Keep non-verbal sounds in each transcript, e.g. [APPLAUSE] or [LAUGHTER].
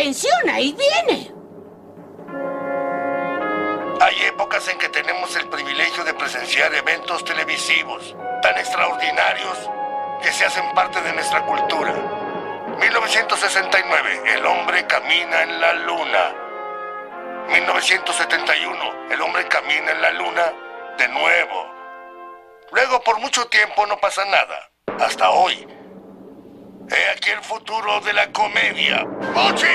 ¡Atención! ¡Ahí viene! Hay épocas en que tenemos el privilegio de presenciar eventos televisivos tan extraordinarios que se hacen parte de nuestra cultura. 1969, el hombre camina en la luna. 1971, el hombre camina en la luna de nuevo. Luego, por mucho tiempo no pasa nada. Hasta hoy. He aquí el futuro de la comedia. ¡Mochi!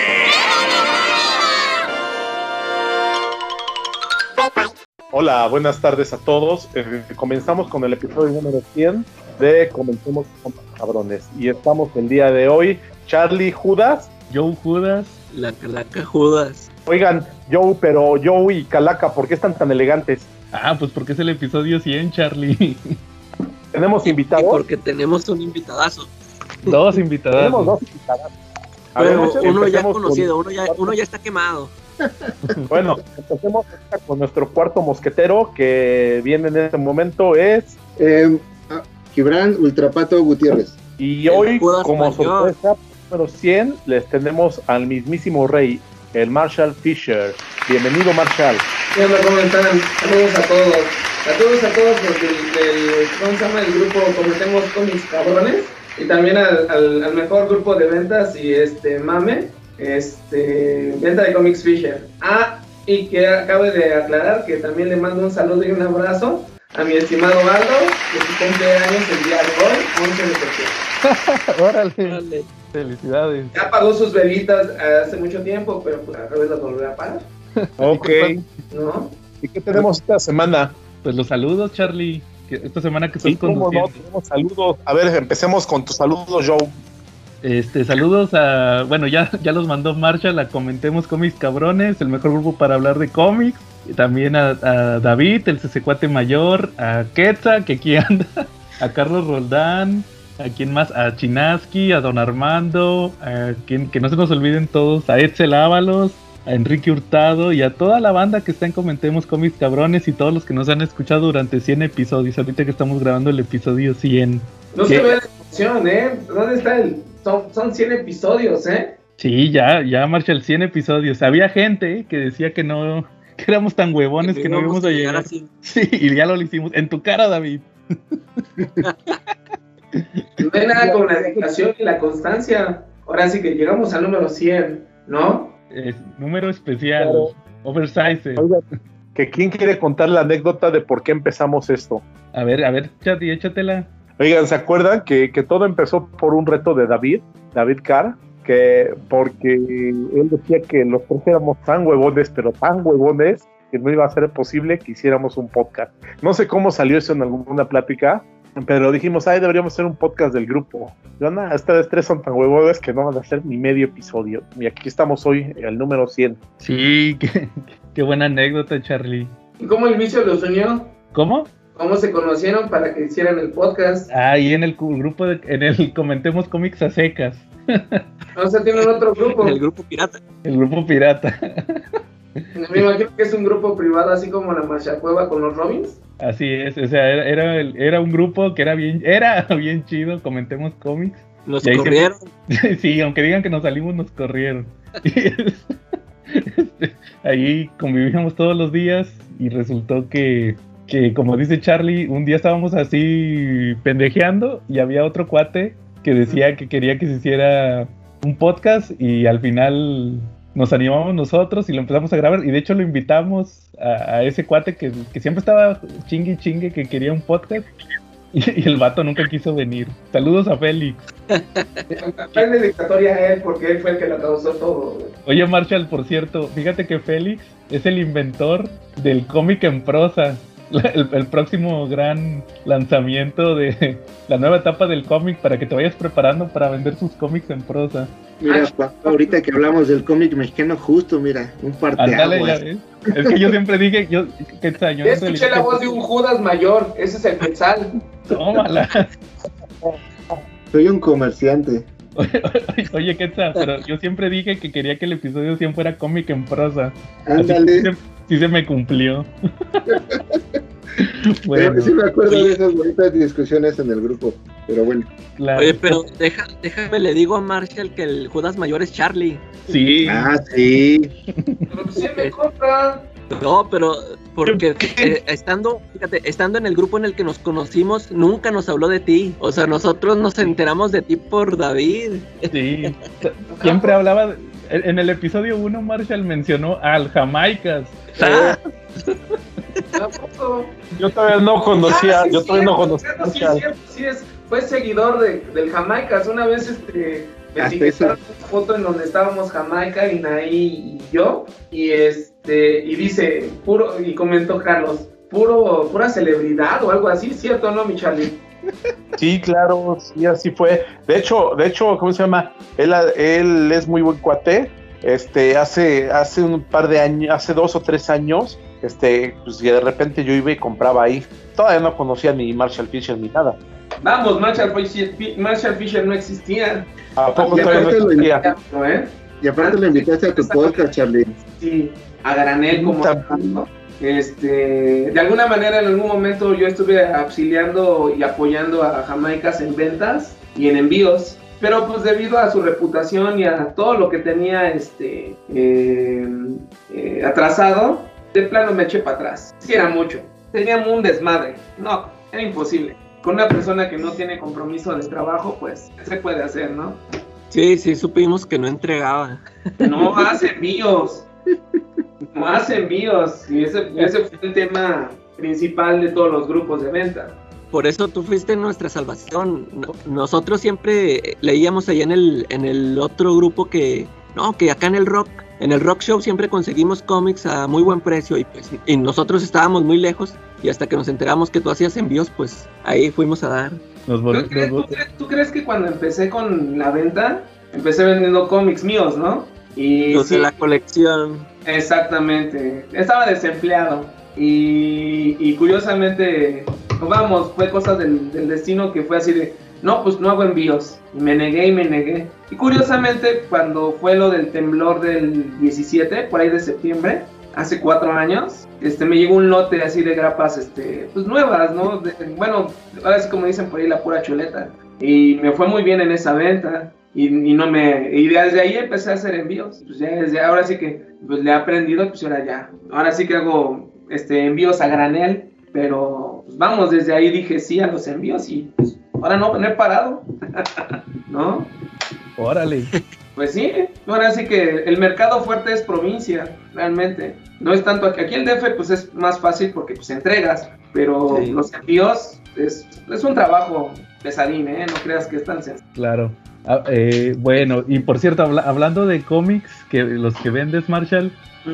Hola, buenas tardes a todos. Eh, comenzamos con el episodio número 100 de Comencemos con los cabrones. Y estamos el día de hoy, Charlie Judas. Joe Judas, la calaca Judas. Oigan, Joe, pero Joe y Calaca, ¿por qué están tan elegantes? Ah, pues porque es el episodio 100, Charlie. Tenemos Y invitados. porque tenemos un invitadazo. Dos invitados. Tenemos dos ver, Pero uno ya conocido, con- uno ya, uno ya está quemado. [LAUGHS] Bueno, empecemos con nuestro cuarto mosquetero que viene en este momento es Eh, ah, Gibran Ultrapato Gutiérrez. y El hoy como sorpresa número 100 les tenemos al mismísimo rey, el Marshall Fisher. Bienvenido Marshall. ¿Qué onda? ¿Cómo están? Saludos a todos. A todos, a todos los del, del ¿cómo se llama? El grupo Cometemos Cómics Cabrones. Y también al, al, al mejor grupo de ventas y este mame, este venta de cómics Fisher. Ah, y que acabe de aclarar que también le mando un saludo y un abrazo a mi estimado Aldo, que su cumpleaños el día de hoy, 11 de septiembre. [LAUGHS] Órale. Órale. Felicidades. Ya pagó sus velitas hace mucho tiempo, pero pues a vez las volverá a pagar, Ok. ¿no? ¿Y qué tenemos esta semana? Pues los saludos, Charlie. Que esta semana que estás no, conduciendo. tenemos saludos. A ver, empecemos con tus saludos, Joe. Este, saludos a. Bueno, ya, ya los mandó Marshall a Comentemos Cómics Cabrones, el mejor grupo para hablar de cómics. También a, a David, el cesecuate mayor, a Quetza, que aquí [LAUGHS] anda, a Carlos Roldán, a quien más, a Chinaski, a Don Armando, a quien, que no se nos olviden todos, a Edsel Ábalos, a Enrique Hurtado y a toda la banda que está en Comentemos Cómics Cabrones y todos los que nos han escuchado durante 100 episodios. Ahorita que estamos grabando el episodio 100. No ¿Qué? se ve la emoción, ¿eh? ¿Dónde está el...? Son, son 100 episodios, ¿eh? Sí, ya, ya Marshall, 100 episodios. Había gente que decía que no, que éramos tan huevones que no íbamos a llegar. así. [LAUGHS] Sí, y ya lo hicimos. En tu cara, David. [LAUGHS] No hay nada con la dedicación y la constancia. Ahora sí que llegamos al número 100, ¿no? Es número especial. Claro. Oversize. Que quién quiere contar la anécdota de por qué empezamos esto. A ver, a ver, Chati, échatela. Oigan, ¿se acuerdan que, que todo empezó por un reto de David, David Carr? Que porque él decía que los tres éramos tan huevones, pero tan huevones, que no iba a ser posible que hiciéramos un podcast. No sé cómo salió eso en alguna plática, pero dijimos, ay, deberíamos hacer un podcast del grupo. Yo, nada, ustedes tres son tan huevones que no van a hacer ni medio episodio. Y aquí estamos hoy, el número 100. Sí, [LAUGHS] qué, qué buena anécdota, Charlie. ¿Y cómo el vicio los unió? ¿Cómo? ¿Cómo se conocieron para que hicieran el podcast? Ahí en el grupo, de, en el [LAUGHS] Comentemos Cómics a secas. O sea, tienen otro grupo. El grupo pirata. El grupo pirata. Me imagino que es un grupo privado, así como la Machacueva con los Robins. Así es, o sea, era, era, el- era un grupo que era bien, [LAUGHS] era bien chido, comentemos cómics. Nos se- corrieron. [LAUGHS] Sí, aunque digan que nos salimos, nos corrieron. [LAUGHS] Este, ahí convivíamos todos los días y resultó que, que, como dice Charlie, un día estábamos así pendejeando y había otro cuate que decía que quería que se hiciera un podcast y al final nos animamos nosotros y lo empezamos a grabar y de hecho lo invitamos a, a ese cuate que, que siempre estaba chingue chingue que quería un podcast y, y el vato nunca quiso venir. Saludos a Félix. Fue dedicatoria a él porque él fue el que lo causó todo. Oye, Marshall, por cierto, fíjate que Félix es el inventor del cómic en prosa. [LAUGHS] El, el próximo gran lanzamiento de [LAUGHS] la nueva etapa del cómic para que te vayas preparando para vender sus cómics en prosa. Mira, pa- ahorita que hablamos del cómic mexicano, justo, mira, un Ándale, parteaguas. Es que yo siempre dije, yo, ¿qué tal? Yo Ya en escuché realidad- la voz de un Judas mayor, ese es el Quetzal. Tómala. Soy un comerciante. Oye, [LAUGHS] oye, ¿qué tal? Pero yo siempre dije que quería que el episodio 100 fuera cómic en prosa. Así que [LAUGHS] sí se- me cumplió. [LAUGHS] Pero bueno. sí me acuerdo de esas bonitas discusiones en el grupo. pero bueno. La- Oye, pero deja, déjame le digo a Marshall que el Judas Mayor es Charlie. Sí, Ah, sí. Pero sí me compra. No, pero porque eh, estando, fíjate, estando en el grupo en el que nos conocimos, nunca nos habló de ti. O sea, nosotros nos enteramos de ti por David. sí. [LAUGHS] Siempre hablaba. de- en el episodio 1, Marshall mencionó al Jamaicas. Ah, Tampoco. Yo todavía no conocía, Ah, sí, yo todavía no conocía. cierto, Sí, es cierto, sí es, fue seguidor de, del Jamaicas. Una vez este, me etiquetaron una foto en donde estábamos Jamaica, Inaí y yo. Y este, y dice, puro, y comentó Carlos, puro, pura celebridad o algo así, ¿cierto o no, mi Charlie? Sí, claro, sí, así fue. De hecho, de hecho, ¿cómo se llama? Él, él es muy buen cuate. Este, hace, hace un par de años, hace dos o tres años, este, pues de repente yo iba y compraba ahí. Todavía no conocía ni Marshall Fisher ni nada. Vamos, Marshall Fisher, Marshall Fisher no existía. ¿A poco Y todavía no aparte lo existía? ¿no, eh? Y aparte lo invitaste a tu podcast, Charlie. Sí, a granel como. ¿no? Este, de alguna manera en algún momento yo estuve auxiliando y apoyando a Jamaicas en ventas y en envíos, pero pues debido a su reputación y a todo lo que tenía este eh, eh, atrasado, de plano me eché para atrás. Sí era mucho, teníamos un desmadre, no, era imposible. Con una persona que no tiene compromiso de trabajo, pues, ¿qué se puede hacer, no? sí, sí, supimos que no entregaba. No hace envíos. No hace envíos. Y ese, ese fue el tema principal de todos los grupos de venta. Por eso tú fuiste nuestra salvación. No- Nosotros siempre leíamos allá en el, en el otro grupo que, no, que acá en el rock, en el rock show siempre conseguimos cómics a muy buen precio y pues y nosotros estábamos muy lejos y hasta que nos enteramos que tú hacías envíos, pues ahí fuimos a dar. Nos ¿Tú crees, tú crees- tú crees que cuando empecé con la venta, empecé vendiendo cómics míos, ¿no? Y Los de la colección. Exactamente. Estaba desempleado. Y, curiosamente, vamos, fue cosa del, destino que fue así de, no, pues no hago envíos. Y me negué y me negué. Y curiosamente, cuando fue lo del temblor del 17, por ahí de septiembre, hace cuatro años, este, me llegó un lote así de grapas, este, pues nuevas, ¿no? Bueno, ahora sí como dicen por ahí, la pura chuleta. Y me fue muy bien en esa venta. Y, y no me y desde ahí empecé a hacer envíos pues ya desde ahora sí que pues le he aprendido pues ahora ya ahora sí que hago este envíos a granel pero pues, vamos desde ahí dije sí a los envíos y pues, ahora no, no he parado [LAUGHS] no Órale. pues sí ahora sí que el mercado fuerte es provincia realmente no es tanto aquí aquí el DF pues es más fácil porque pues entregas pero Sí. los envíos es, es un trabajo pesadín eh no creas que es tan sencillo Claro. Ah, eh, bueno, y por cierto, habla- hablando de cómics, que los que vendes, Marshall,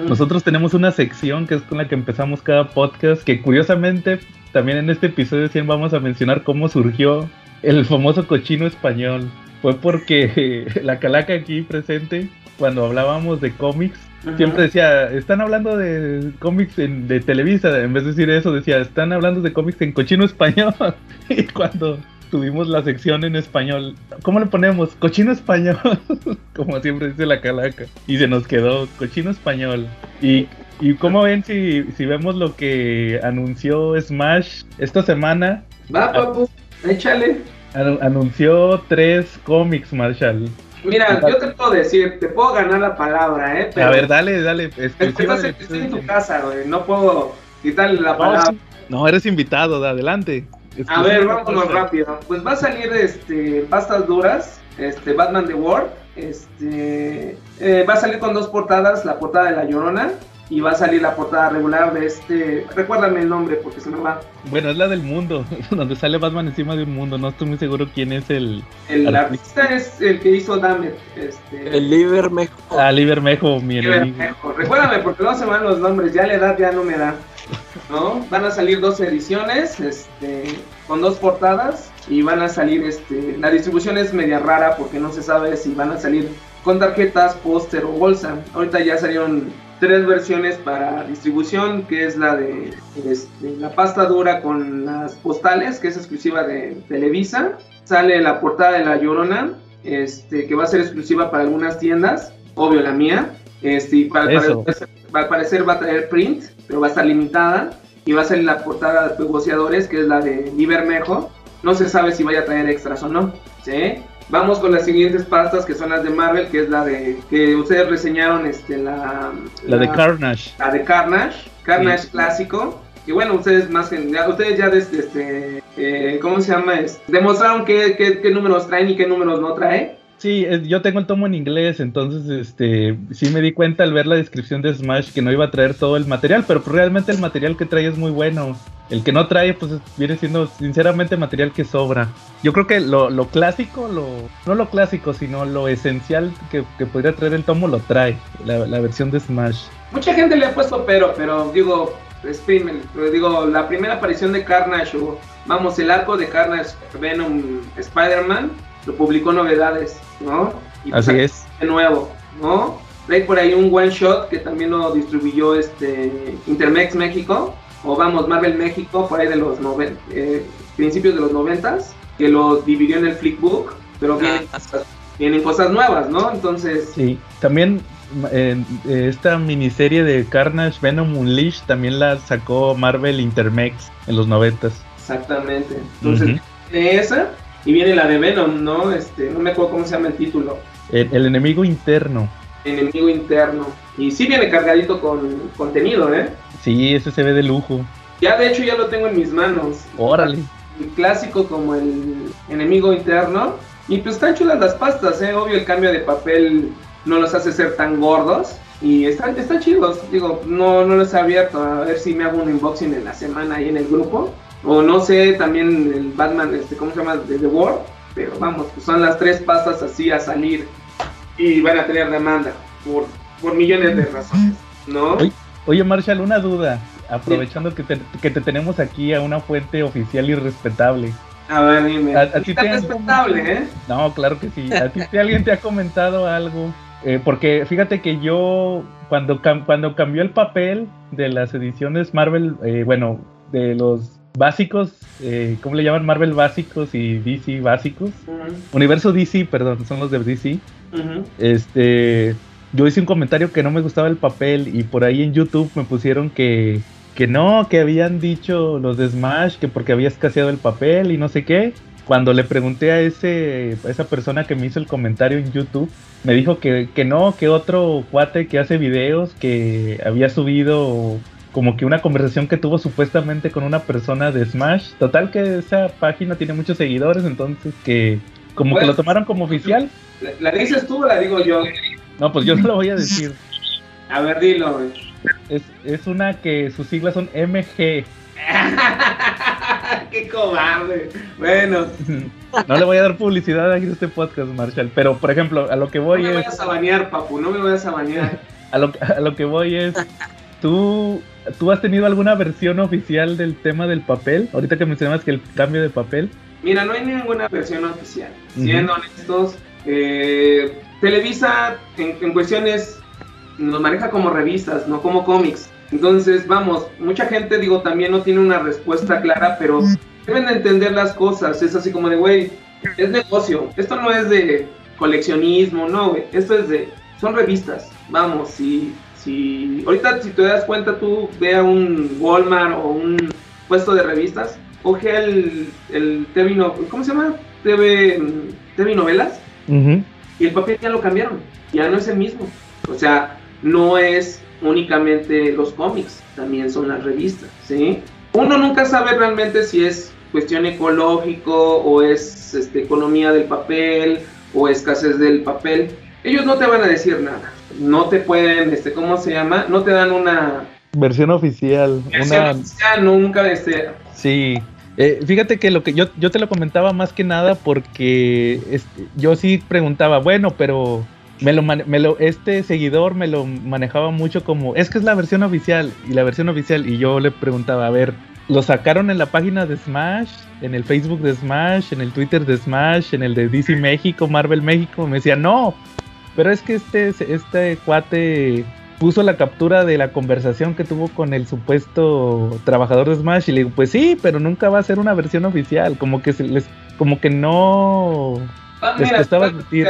nosotros tenemos una sección que es con la que empezamos cada podcast, que curiosamente también en este episodio 100 vamos a mencionar cómo surgió el famoso cochino español. Fue porque [LAUGHS] la calaca aquí presente, cuando hablábamos de cómics, siempre decía, están hablando de cómics en- de Televisa, en vez de decir eso, decía, están hablando de cómics en cochino español. [LAUGHS] y cuando tuvimos la sección en español, ¿cómo le ponemos? Cochino español, [LAUGHS] como siempre dice la calaca. Y se nos quedó cochino español. Y, y cómo ven si, si vemos lo que anunció Smash esta semana. Va, papu, échale. Anu- anunció tres cómics, Marshall. Mira, yo te puedo decir, te puedo ganar la palabra, ¿eh? Pero A ver, dale, dale. estás, en tu casa, güey. No puedo quitarle la palabra. No, eres invitado, de adelante. A ver, vámonos rápido. Pues va a salir este pastas duras, este Batman The World, este eh, va a salir con dos portadas, la portada de La Llorona y va a salir la portada regular de este, recuérdame el nombre porque se me va. Bueno, es la del mundo, [LAUGHS] donde sale Batman encima de un mundo. No estoy muy seguro quién es el. El Artista. artista es el que hizo Dammit, este El Livermejo. Ah, Libermejo, mi Qué enemigo. Bermejo. Recuérdame, porque no se me van los nombres, ya la edad ya no me da. ¿No? Van a salir dos ediciones, este, con dos portadas, y van a salir, este, la distribución es media rara porque no se sabe si van a salir con tarjetas, póster o bolsa. Ahorita ya salieron tres versiones para distribución, que es la de este, la pasta dura con las postales, que es exclusiva de Televisa. Sale la portada de La Llorona, este, que va a ser exclusiva para algunas tiendas, obvio la mía. Este, y para, al parecer va a traer print, pero va a estar limitada. Y va a salir la portada de negociadores, que es la de Libermejo. no se sabe si vaya a traer extras o no. ¿sí? Vamos con las siguientes pastas que son las de Marvel, que es la de que ustedes reseñaron, este, la, La de Carnage. la de Carnage, Carnage clásico. Y bueno, ustedes más que ya- ustedes ya desde este, eh, ¿cómo se llama? Demostraron qué, qué, qué números traen y qué números no trae. Sí, es- yo tengo el tomo en inglés, entonces este sí me di cuenta al ver la descripción de Smash que no iba a traer todo el material, pero realmente el material que trae es muy bueno. El que no trae, pues es- viene siendo sinceramente material que sobra. Yo creo que lo, lo clásico, lo, no lo clásico, sino lo esencial que, que podría traer el tomo lo trae, la, la versión de Smash. Mucha gente le ha puesto pero, pero digo, exprime, pero digo, la primera aparición de Carnage, o vamos, el arco de Carnage Venom Spider-Man, lo publicó Novedades, ¿no? Y pues Así es. De nuevo, ¿no? Hay por ahí un one shot que también lo distribuyó este Intermex México, o vamos, Marvel México, por ahí de los noven- eh, principios de los noventas, que lo dividió en el Flickbook, pero vienen, Ah, cosas, vienen cosas nuevas, ¿no? Entonces, Sí, también eh, esta miniserie de Carnage Venom Unleashed también la sacó Marvel Intermex en los noventas. Exactamente. Entonces, viene esa y viene la de Venom, ¿no? Este, no me acuerdo cómo se llama el título. El, el enemigo interno. Enemigo interno. Y sí viene cargadito con contenido, ¿eh? Sí, ese se ve de lujo. Ya de hecho ya lo tengo en mis manos. Órale. El clásico como el enemigo interno. Y pues están chulas las pastas, ¿eh? Obvio el cambio de papel no los hace ser tan gordos. Y están, están chidos. Digo, no, no los he abierto. A ver si me hago un unboxing en la semana ahí en el grupo. O no sé, también el Batman, este, ¿cómo se llama? De The World. Pero vamos, pues son las tres pastas así a salir. Y van a tener demanda. Por, por millones de razones. ¿No? Oye. Marshall, una duda. Aprovechando que te, que te tenemos aquí a una fuente oficial y respetable. A ver, dime. A- a ti Está te- respetable, ¿eh? No, claro que sí. ¿A ti te- alguien te ha comentado algo? Eh, porque fíjate que yo, cuando, cam- cuando cambió el papel de las ediciones Marvel, eh, bueno, de los básicos, eh, ¿cómo le llaman? Marvel básicos y DC básicos. Universo DC, perdón, son los de DC. Este, yo hice un comentario que no me gustaba el papel y por ahí en YouTube me pusieron que, que no, que habían dicho los de Smash que porque había escaseado el papel y no sé qué. Cuando le pregunté a ese a esa persona que me hizo el comentario en YouTube, me dijo que, que no, que otro cuate que hace videos que había subido como que una conversación que tuvo supuestamente con una persona de Smash. Total que esa página tiene muchos seguidores, entonces que como que lo tomaron como oficial. ¿La, la dices tú o la digo yo? No, pues yo no lo voy a decir. A ver, dilo. güey. Es, es una que sus siglas son MG. [LAUGHS] ¡Qué cobarde! Bueno, [LAUGHS] No le voy a dar publicidad a este podcast, Marshall. Pero, por ejemplo, a lo que no voy me es. vayas a bañar, papu, no me vayas a bañar. [LAUGHS] A lo, a lo que voy es. ¿tú, ¿Tú has tenido alguna versión oficial del tema del papel? Ahorita que mencionabas que el cambio de papel. Mira, no hay ninguna versión oficial. Ujú. Siendo honestos, eh, Televisa en, en cuestiones nos maneja como revistas, no como cómics. Entonces, vamos, mucha gente, digo, también no tiene una respuesta clara, pero deben de entender las cosas. Es así como de, güey, es negocio. Esto no es de coleccionismo, no, güey. Esto es de, son revistas. Vamos, si, si, ahorita si te das cuenta, tú ve a un Walmart o un puesto de revistas, coge el, el TV, no- ¿cómo se llama? TV, TV novelas y el papel ya lo cambiaron, ya no es el mismo. O sea, no es únicamente los cómics, también son las revistas, ¿sí? Uno nunca sabe realmente si es cuestión ecológico o es este, economía del papel o escasez del papel. Ellos no te van a decir nada, no te pueden, este, ¿cómo se llama? No te dan una Versión oficial. versión Una, oficial, nunca, este, Sí. Eh, fíjate que lo que yo, yo te lo comentaba más que nada porque este, yo sí preguntaba, bueno, pero me lo, me lo este seguidor me lo manejaba mucho como, es que es la versión oficial y la versión oficial y yo le preguntaba, a ver, lo sacaron en la página de Smash, en el Facebook de Smash, en el Twitter de Smash, en el de DC México, Marvel México, me decía, no, pero es que este, este cuate puso la captura de la conversación que tuvo con el supuesto trabajador de Smash y le digo, pues sí, pero nunca va a ser una versión oficial, como que se les, como que no. ah, Les mira, costaba te, te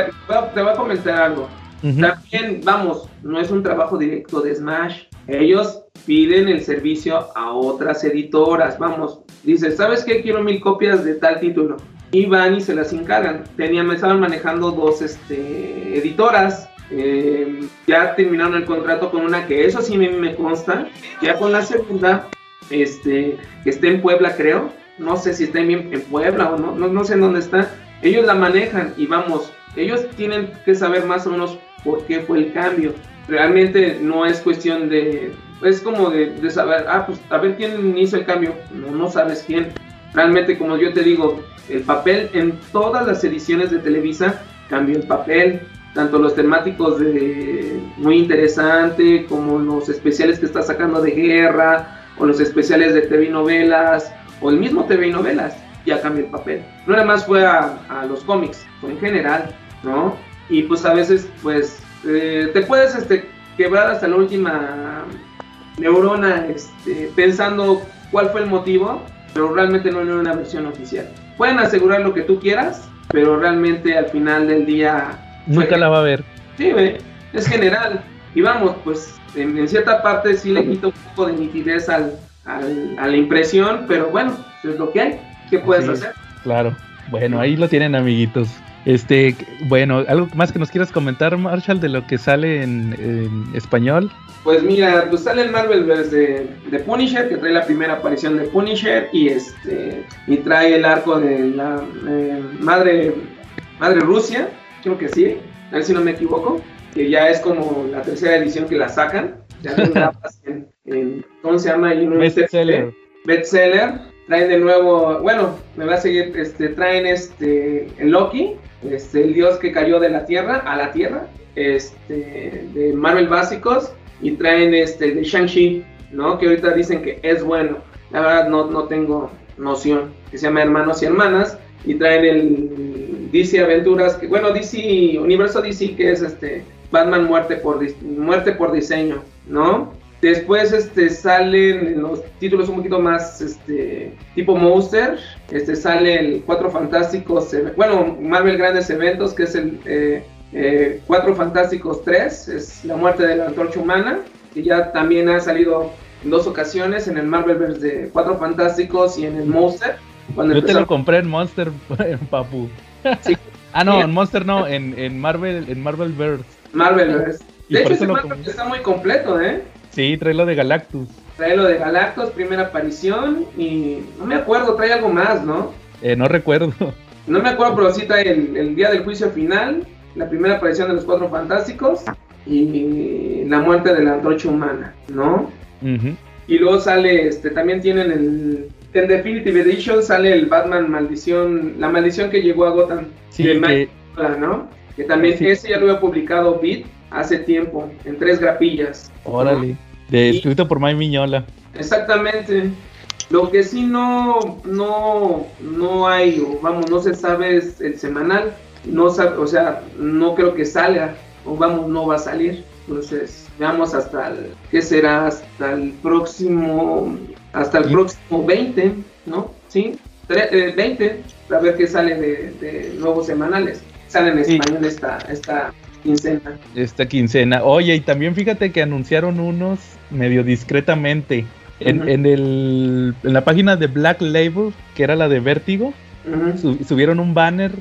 te voy a comentar algo. También, vamos, no es un trabajo directo de Smash. Ellos piden el servicio a otras editoras. Vamos, dice, ¿sabes qué? Quiero mil copias de tal título. Y van y se las encargan. Tenían, me estaban manejando dos este, editoras. Eh, ya terminaron el contrato con una que eso sí me, consta. Ya con la segunda, este, que está en Puebla, creo. No sé si está en, Puebla o no, no, no sé en dónde está. Ellos la manejan y vamos, ellos tienen que saber más o menos por qué fue el cambio. Realmente no es cuestión de, es como de, saber, ah, pues a ver quién hizo el cambio. No, no sabes quién. Realmente, como yo te digo, el papel en todas las ediciones de Televisa cambió el papel. Tanto los temáticos de muy interesante, como los especiales que está sacando de guerra, o los especiales de TV novelas, o el mismo TV novelas, ya cambió el papel. No nada más fue a, los cómics, fue en general, ¿no? Y pues a veces, pues, eh, te puedes este, quebrar hasta la última neurona este, pensando cuál fue el motivo, pero realmente no era una versión oficial. Pueden asegurar lo que tú quieras, pero realmente al final del día... Nunca la va a ver. Sí, es general. Y vamos, pues en, cierta parte sí le quita un poco de nitidez al, a la impresión, pero bueno, es lo que hay. ¿Qué puedes hacer? Claro. Bueno, ahí lo tienen, amiguitos. Este, bueno, algo más que nos quieras comentar, Marshall, de lo que sale en, español. Pues mira, pues sale el Marvelverse de, de, Punisher, que trae la primera aparición de Punisher y este y trae el arco de la eh, madre madre Rusia, creo que sí, a ver si no me equivoco, que ya es como la tercera edición que la sacan, ya en, en, ¿cómo se llama? Bestseller. Bestseller. Traen de nuevo, bueno, me va a seguir, este, traen este el Loki, este, el dios que cayó de la tierra a la tierra, este, de Marvel básicos, y traen este de Shang-Chi, ¿no? Que ahorita dicen que es bueno. La verdad no, no tengo noción. Que se llama Hermanos y Hermanas. Y traen el DC Aventuras, que bueno, DC, Universo DC, que es este Batman Muerte por, muerte por diseño, ¿no? Después este, salen los títulos un poquito más este, tipo Monster. Este, sale el Cuatro Fantásticos, bueno, Marvel Grandes Eventos, que es el eh, eh, Cuatro Fantásticos 3, es la muerte de la antorcha humana, que ya también ha salido en dos ocasiones, en el Marvelverse de Cuatro Fantásticos y en el Monster. Cuando Yo te lo compré en Monster, [LAUGHS] papu. [LAUGHS] ah, no, en Monster no, en, en Marvel, en Marvelverse. Marvelverse. De hecho, ese está muy completo, ¿eh? Sí, trae lo de Galactus. Trae lo de Galactus, primera aparición, y no me acuerdo, trae algo más, ¿no? Eh, no recuerdo. [LAUGHS] No me acuerdo, pero sí trae el, día del juicio final, la primera aparición de los Cuatro Fantásticos y la muerte de la antorcha humana, ¿no? Y luego sale, este, también tienen el, en Definitive Edition sale el Batman Maldición, la maldición que llegó a Gotham. Sí, que... ¿no? Que también ese ya lo había publicado Beat hace tiempo, en tres grapillas. Órale, de, escrito por May Miñola. Exactamente. Lo que sí no, no, no hay, o vamos, no se sabe es el semanal. No sabe, o sea, no creo que salga, o vamos, no va a salir. Entonces, veamos hasta el, ¿qué será? Hasta el próximo, hasta el próximo 20, ¿no? Sí, 20, eh, a ver qué sale de, nuevos semanales. Sale en español esta, esta quincena. Esta quincena. Oye, y también fíjate que anunciaron unos medio discretamente. En, en, el, en la página de Black Label, que era la de Vértigo, subieron un banner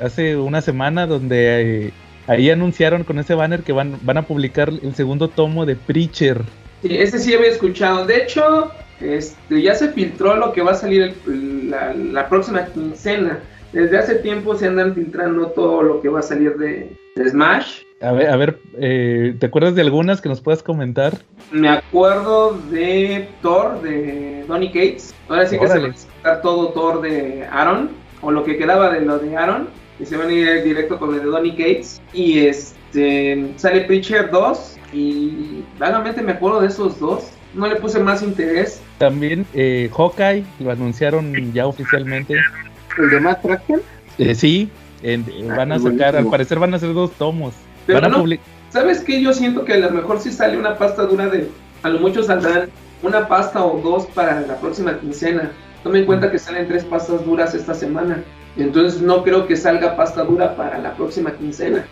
hace una semana donde eh, ahí anunciaron con ese banner que van, van a publicar el segundo tomo de Preacher. Sí, ese sí había escuchado. De hecho, este, ya se filtró lo que va a salir la, la, próxima quincena. Desde hace tiempo se andan filtrando todo lo que va a salir de, Smash. A ver, a ver eh, ¿te acuerdas de algunas que nos puedas comentar? Me acuerdo de Thor, de Donny Cates. Ahora sí que se va a sacar todo Thor de Aaron, o lo que quedaba de lo de Aaron, y se van a ir directo con el de Donny Cates. Y este sale Preacher 2, y vagamente me acuerdo de esos dos. No le puse más interés. También eh, Hawkeye, lo anunciaron ya oficialmente. ¿El de Matt Fraction? Eh, sí, Ah, van a sacar, al parecer van a ser dos tomos. Pero no, ¿sabes qué? Yo siento que a lo mejor si sale una pasta dura de, a lo mucho saldrán una pasta o dos para la próxima quincena. Tome en cuenta que salen tres pastas duras esta semana. Entonces no creo que salga pasta dura para la próxima quincena.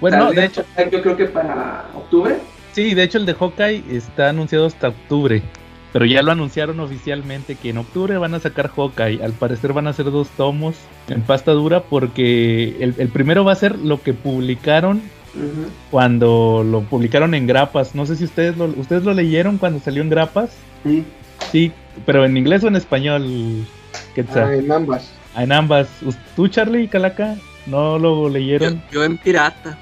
Bueno, de hecho, yo creo que para octubre Sí, de hecho el de Hawkeye está anunciado hasta octubre. Pero ya lo anunciaron oficialmente que en octubre van a sacar Hawkeye. Al parecer van a ser dos tomos en pasta dura porque el, el primero va a ser lo que publicaron cuando lo publicaron en grapas. No sé si ustedes lo, ustedes lo leyeron cuando salió en grapas. Sí, Sí, pero en inglés o en español. Quetzal? ah, en ambas. Ah, en ambas. ¿Tú, Charlie y Calaca? ¿No lo Yo, leyeron? yo en pirata.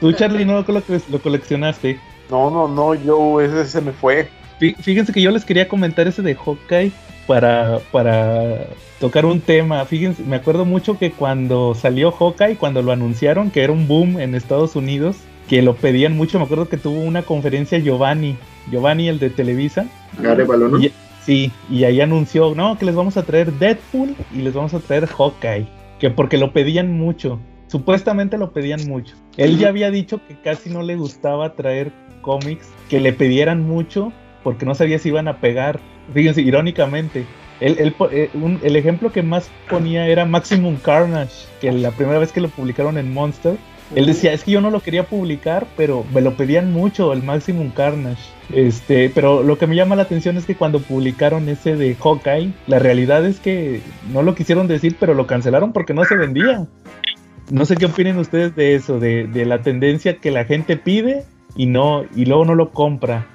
¿Tú, Charlie, no lo, lo coleccionaste? No, no, no, yo ese se me fue. Fí- Fíjense que yo les quería comentar ese de Hawkeye para, para tocar un tema. Fíjense, me acuerdo mucho que cuando salió Hawkeye, cuando lo anunciaron, que era un boom en Estados Unidos, que lo pedían mucho, me acuerdo que tuvo una conferencia Giovanni, Giovanni el de Televisa. Arevalo, ¿no? Y- sí, y ahí anunció, no, que les vamos a traer Deadpool y les vamos a traer Hawkeye, que porque lo pedían mucho. Supuestamente lo pedían mucho. Él ya había dicho que casi no le gustaba traer cómics que le pidieran mucho porque no sabía si iban a pegar. Fíjense, irónicamente. Él po- eh, un- el ejemplo que más ponía era Maximum Carnage, que la primera vez que lo publicaron en Monster, él decía, es que yo no lo quería publicar, pero me lo pedían mucho, el Maximum Carnage. Este, pero lo que me llama la atención es que cuando publicaron ese de Hawkeye, la realidad es que no lo quisieron decir, pero lo cancelaron porque no se vendía. No sé qué opinen ustedes de eso, de, de la tendencia que la gente pide y no, y luego no lo compra.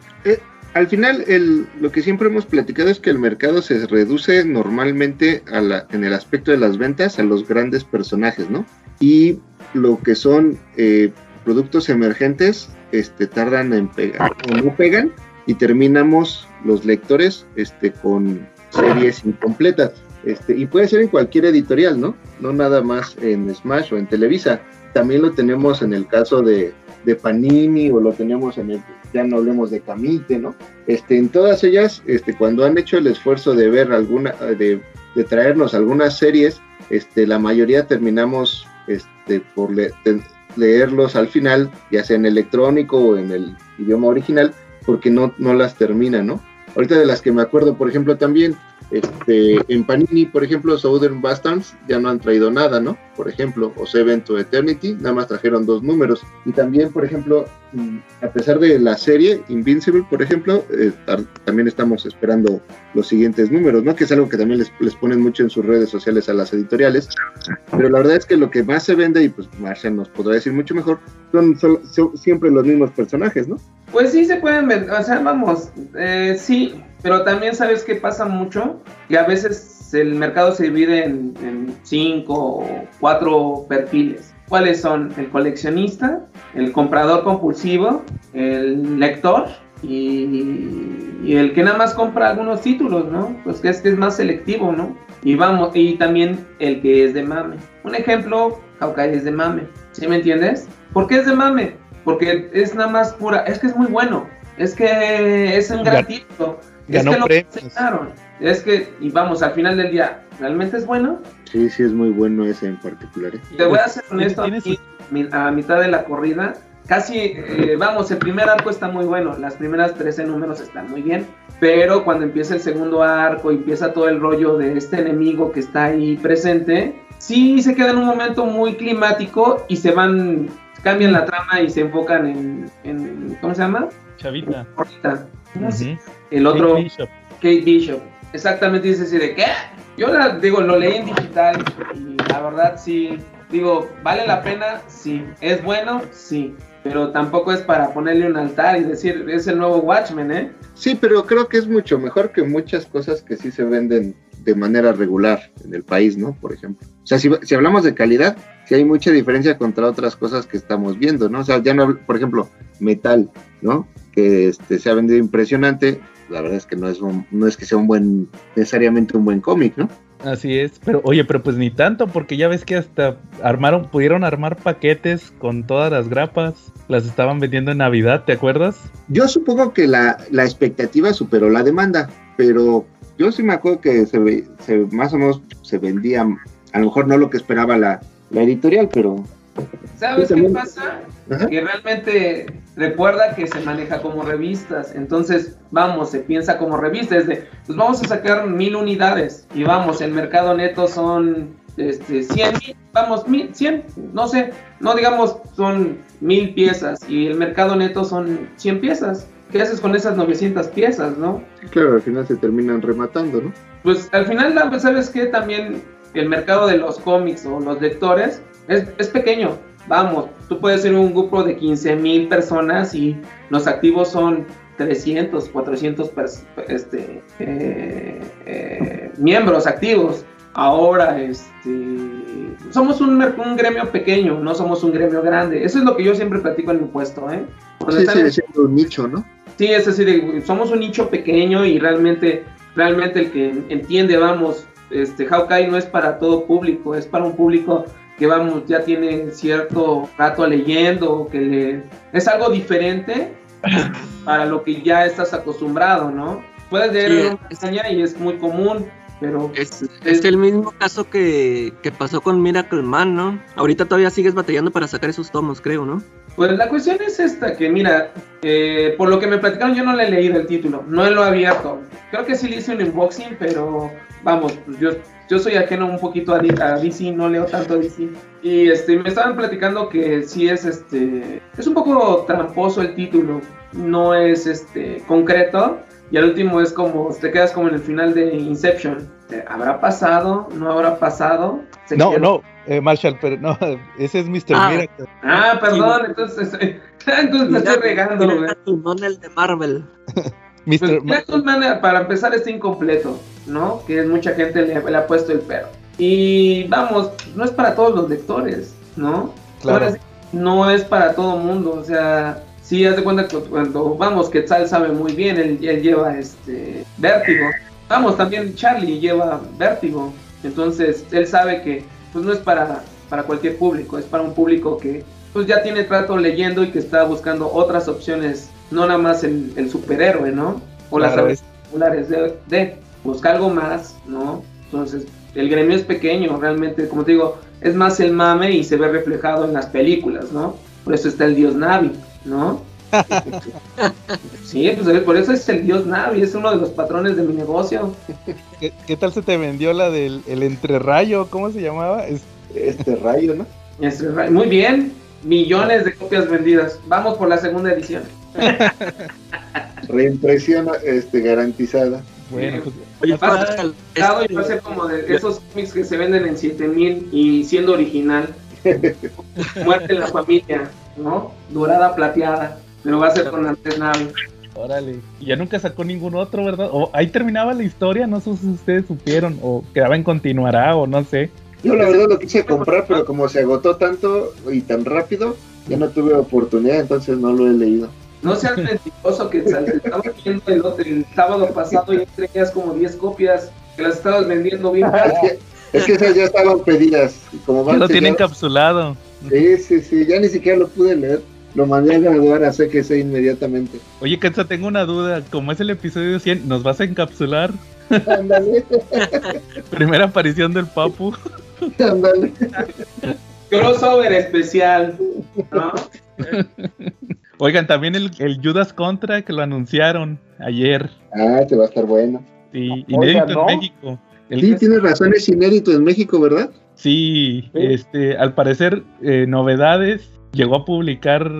Al final, el, lo que siempre hemos platicado es que el mercado se reduce normalmente a la, en el aspecto de las ventas a los grandes personajes, ¿no? Y lo que son eh, productos emergentes este, tardan en pegar o no pegan y terminamos los lectores este, con series incompletas. Este, y puede ser en cualquier editorial, ¿no? No nada más en Smash o en Televisa. También lo tenemos en el caso de, de Panini o lo tenemos en el, ya no hablemos de Camite, ¿no? Este, en todas ellas, este, cuando han hecho el esfuerzo de ver alguna, de, traernos algunas series, este, la mayoría terminamos este, por leerlos al final, ya sea en electrónico o en el idioma original, porque no, no las terminan, ¿no? Ahorita de las que me acuerdo, por ejemplo, también, este, en Panini, por ejemplo, Southern Bastards ya no han traído nada, ¿no? Por ejemplo, o Seven to Eternity, nada más trajeron dos números. Y también, por ejemplo, mm, a pesar de la serie Invincible, por ejemplo, eh, también estamos esperando los siguientes números, ¿no? Que es algo que también les, ponen mucho en sus redes sociales a las editoriales. Pero la verdad es que lo que más se vende, y pues Marshall nos podrá decir mucho mejor, son, son- son siempre los mismos personajes, ¿no? Pues sí se pueden vender, o sea, vamos, eh, sí, pero también sabes que pasa mucho, que a veces el mercado se divide en, en cinco o cuatro perfiles. ¿Cuáles son? El coleccionista, el comprador compulsivo, el lector y, y el que nada más compra algunos títulos, ¿no? Pues que es que es más selectivo, ¿no? Y vamos, y también el que es de mame. Un ejemplo, Hawkeye es de mame, ¿sí me entiendes? ¿Por qué es de mame? Porque es nada más pura, es que es muy bueno, es que es un gran título, es ganó que lo presentaron, es que, y vamos, al final del día, ¿realmente es bueno? Sí, sí, es muy bueno ese en particular. ¿eh? Te voy a ser honesto, aquí, a mitad de la corrida, casi, eh, vamos, el primer arco está muy bueno, las primeras 13 números están muy bien, pero cuando empieza el segundo arco y empieza todo el rollo de este enemigo que está ahí presente, sí se queda en un momento muy climático y se van, cambian la trama y se enfocan en, en ¿cómo se llama? Chavita. ¿Cómo se- Ujú. El otro, Kate Bishop. Kate Bishop. Exactamente dice así de qué. Yo la digo, lo leí en digital y la verdad sí, digo, ¿vale la pena? Sí. ¿Es bueno? Sí. Pero tampoco es para ponerle un altar y decir, es el nuevo Watchmen, ¿eh? Sí, pero creo que es mucho mejor que muchas cosas que sí se venden de manera regular en el país, ¿no? Por ejemplo. O sea, si, si hablamos de calidad, sí hay mucha diferencia contra otras cosas que estamos viendo, ¿no? O sea, ya no, por ejemplo, metal, ¿no? Que este, se ha vendido impresionante. La verdad es que no es, un- no es que sea un buen, necesariamente un buen cómic, ¿no? Así es, pero oye, pero pues ni tanto, porque ya ves que hasta armaron, pudieron armar paquetes con todas las grapas, las estaban vendiendo en Navidad, ¿te acuerdas? Yo supongo que la, la expectativa superó la demanda, pero yo sí me acuerdo que se, se- más o menos se vendía, a lo mejor no lo que esperaba la, la editorial, pero ¿Sabes qué pasa? Ajá. Que realmente recuerda que se maneja como revistas. Entonces, vamos, se piensa como revistas. Es de, pues vamos a sacar mil unidades. Y vamos, el mercado neto son este, 100 mil, vamos, mil, 100, no sé, no digamos son mil piezas y el mercado neto son 100 piezas. ¿Qué haces con esas 900 piezas, no? Claro, al final se terminan rematando, ¿no? Pues al final, ¿sabes qué? También el mercado de los cómics o los lectores es, es pequeño. Vamos, tú puedes ser un grupo de 15 mil personas y los activos son 300, 400 este, eh, eh, miembros activos. Ahora, este, somos un, un, gremio pequeño, no somos un gremio grande. Eso es lo que yo siempre platico en mi puesto, ¿eh? Sí, sigue siendo un nicho, ¿no? Sí, es decir, somos un nicho pequeño y realmente, realmente el que entiende, vamos, este, Hawkeye no es para todo público, es para un público que vamos, ya tiene cierto rato leyendo, que le, es algo diferente [LAUGHS] para lo que ya estás acostumbrado, ¿no? Puedes leer sí, una y es muy común, pero... Es, es, el mismo caso que, que, pasó con Miracle Man, ¿no? Ahorita todavía sigues batallando para sacar esos tomos, creo, ¿no? Pues la cuestión es esta, que mira, eh, por lo que me platicaron yo no le he leído el título, no lo he abierto. Creo que sí le hice un unboxing, pero vamos, yo, yo soy ajeno un poquito a, a DC, no leo tanto a DC. Y este, me estaban platicando que sí es este, es un poco tramposo el título, no es este concreto. Y al último es como, te quedas como en el final de Inception. ¿Habrá pasado? ¿No habrá pasado? No, no, eh, Marshall, pero no, [LAUGHS] ese es Mr. Ah, Miracle. ah perdón, entonces, [LAUGHS] entonces me estoy regando, güey. El de Marvel. [LAUGHS] Mr. Pues, para empezar, está incompleto, ¿no? Que mucha gente le, le, ha puesto el perro. Y vamos, no es para todos los lectores, ¿no? Claro. No es para todo mundo, o sea, sí, haz de cuenta que cuando, vamos, Quetzal sabe muy bien, él, él lleva este vértigo. Vamos, también Charlie lleva vértigo. Entonces, él sabe que pues no es para, para cualquier público, es para un público que pues ya tiene trato leyendo y que está buscando otras opciones, no nada más el, el superhéroe, ¿no? O Claro, las populares de, de buscar algo más, ¿no? Entonces, el gremio es pequeño, realmente, como te digo, es más el mame y se ve reflejado en las películas, ¿no? Por eso está el dios Navi, ¿no? [LAUGHS] sí, pues por eso es el dios Navi, es uno de los patrones de mi negocio. ¿Qué, qué tal se te vendió la del el entrerrayo? ¿Cómo se llamaba? Es- Este rayo, ¿no? Este, Muy bien, millones de copias vendidas. Vamos por la segunda edición. [LAUGHS] Reimpresión este, garantizada. bueno, pues, Oye, Va a Pascal, ser dado y va a ser como de esos cómics que se venden en 7000 y siendo original. [LAUGHS] Muerte en la familia, ¿no? Dorada plateada. Pero va a ser con Andrés Navi. órale. Y ya nunca sacó ningún otro, ¿verdad? O ahí terminaba la historia, no sé si ustedes supieron, o quedaba en continuará, o no sé. Yo la verdad lo quise comprar, pero como se agotó tanto y tan rápido, ya no tuve oportunidad, entonces no lo he leído. No seas mentiroso que estaba viendo el, otro- el sábado pasado y tenías como 10 copias que las estabas vendiendo bien. Es que, es que esas ya estaban pedidas. Como Ya van lo tiene encapsulado. Sí, sí, sí, ya ni siquiera lo pude leer. Lo mandé a graduar a CGC inmediatamente. Oye, Kenza, tengo una duda. Como es el episodio 100, ¿nos vas a encapsular? Ándale, [LAUGHS] Primera aparición del Papu. ándale. Crossover especial. ¿no? [LAUGHS] Oigan, también el, el Judas Contra que lo anunciaron ayer. Ah, te va a estar bueno. Sí, inédito ¿no? en México. El Sí, tienes razón, es inédito en México, ¿verdad? sí, este, al parecer, eh, novedades. Llegó a publicar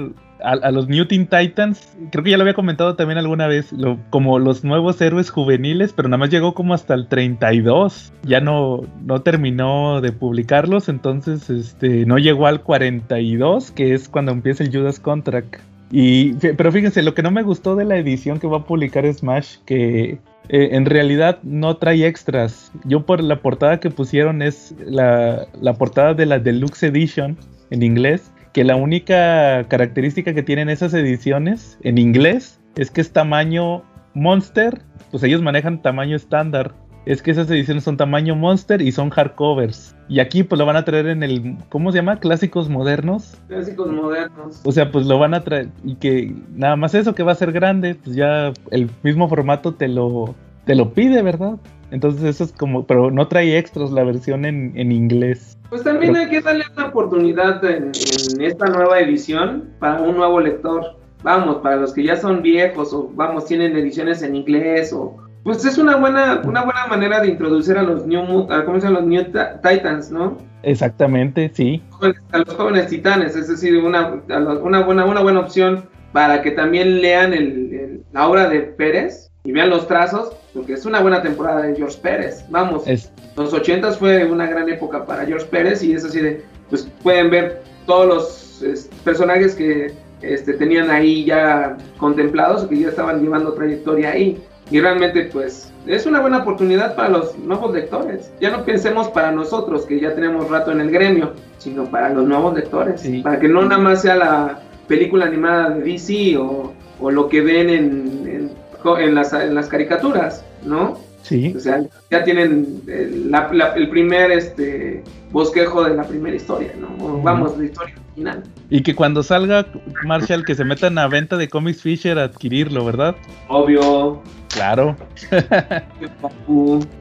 a, a los New Teen Titans. Creo que ya lo había comentado también alguna vez. lo- como los nuevos héroes juveniles, pero nada más llegó como hasta el 32. Ya no, no terminó de publicarlos. Entonces, este, no llegó al 42, que es cuando empieza el Judas Contract. Y, pero fíjense, lo que no me gustó de la edición que va a publicar Smash, que eh, en realidad no trae extras. Yo por la portada que pusieron es la, la portada de la Deluxe Edition en inglés, que la única característica que tienen esas ediciones en inglés es que es tamaño monster, pues ellos manejan tamaño estándar. Es que esas ediciones son tamaño monster y son hardcovers. Y aquí pues lo van a traer en el, ¿cómo se llama? Clásicos modernos. Clásicos modernos. O sea, pues lo van a traer y que nada más eso que va a ser grande, pues ya el mismo formato te lo te lo pide, ¿verdad? Entonces eso es como, pero no trae extras la versión en, en inglés. Pues también Pero- hay que darle una oportunidad en, en esta nueva edición para un nuevo lector. Vamos, para los que ya son viejos o vamos, tienen ediciones en inglés o, Pues es una buena, una buena manera de introducir a los New, a, ¿cómo se llama? Los New Titans, ¿no? Exactamente, sí. A los jóvenes titanes, es decir, una, una, buena, una buena opción para que también lean el, la obra de Pérez y vean los trazos, porque es una buena temporada de George Pérez. Vamos, los 80 fue una gran época para George Pérez y es así de, pues pueden ver todos los personajes que este, tenían ahí ya contemplados, que ya estaban llevando trayectoria ahí. Y realmente, pues, es una buena oportunidad para los nuevos lectores. Ya no pensemos para nosotros, que ya tenemos rato en el gremio, sino para los nuevos lectores. Para que no nada más sea la película animada de DC o, o lo que ven en, en, las, en las caricaturas, ¿no? Sí. O sea, ya tienen el, el primer este, bosquejo de la primera historia, ¿no? vamos, la historia original. Y que cuando salga Marshall, que se metan a venta de Comics Fisher a adquirirlo, ¿verdad? Obvio. Claro. [LAUGHS]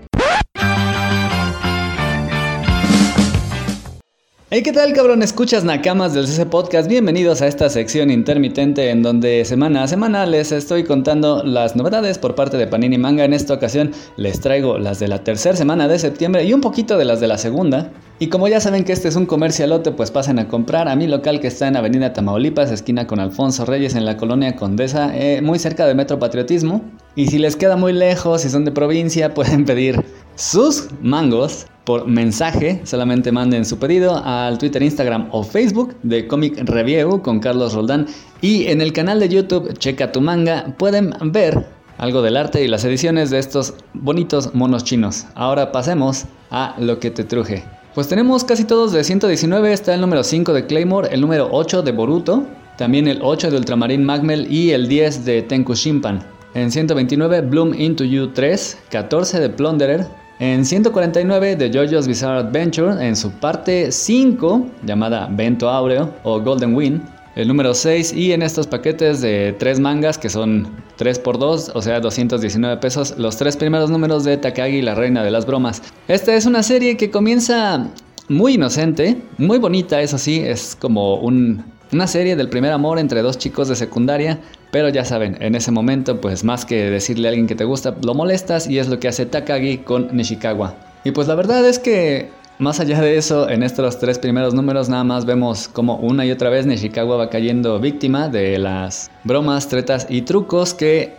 Hey, ¿qué tal, cabrón? Escuchas Nakamas del CC Podcast. Bienvenidos a esta sección intermitente en donde semana a semana les estoy contando las novedades por parte de Panini Manga. En esta ocasión les traigo las de la tercera semana de septiembre y un poquito de las de la segunda. Y como ya saben que este es un comercialote, pues pasen a comprar a mi local que está en Avenida Tamaulipas, esquina con Alfonso Reyes en la colonia Condesa, eh, muy cerca de Metro Patriotismo. Y si les queda muy lejos, si son de provincia, [LAUGHS] pueden pedir sus mangos por mensaje. Solamente manden su pedido al Twitter, Instagram o Facebook de Comic Review con Carlos Roldán. Y en el canal de YouTube Checa tu manga pueden ver algo del arte y las ediciones de estos bonitos monos chinos. Ahora pasemos a lo que te truje. Pues tenemos casi todos de 119, está el número 5 de Claymore, el número 8 de Boruto, también el 8 de Ultramarine Magmel y el 10 de Tenku Shimpan. En 129 Bloom Into You 3, 14 de Plunderer, en 149 de JoJo's Bizarre Adventure, en su parte 5, llamada Vento Aureo o Golden Wind, el número 6 y en estos paquetes de 3 mangas que son 3 por 2, o sea 219 pesos, los tres primeros números de Takagi, la reina de las bromas. Esta es una serie que comienza muy inocente, muy bonita, eso sí, es como un, una serie del primer amor entre dos chicos de secundaria pero ya saben, en ese momento, pues más que decirle a alguien que te gusta, lo molestas y es lo que hace Takagi con Nishikawa. Y pues la verdad es que, más allá de eso, en estos tres primeros números nada más vemos como una y otra vez Nishikawa va cayendo víctima de las bromas, tretas y trucos que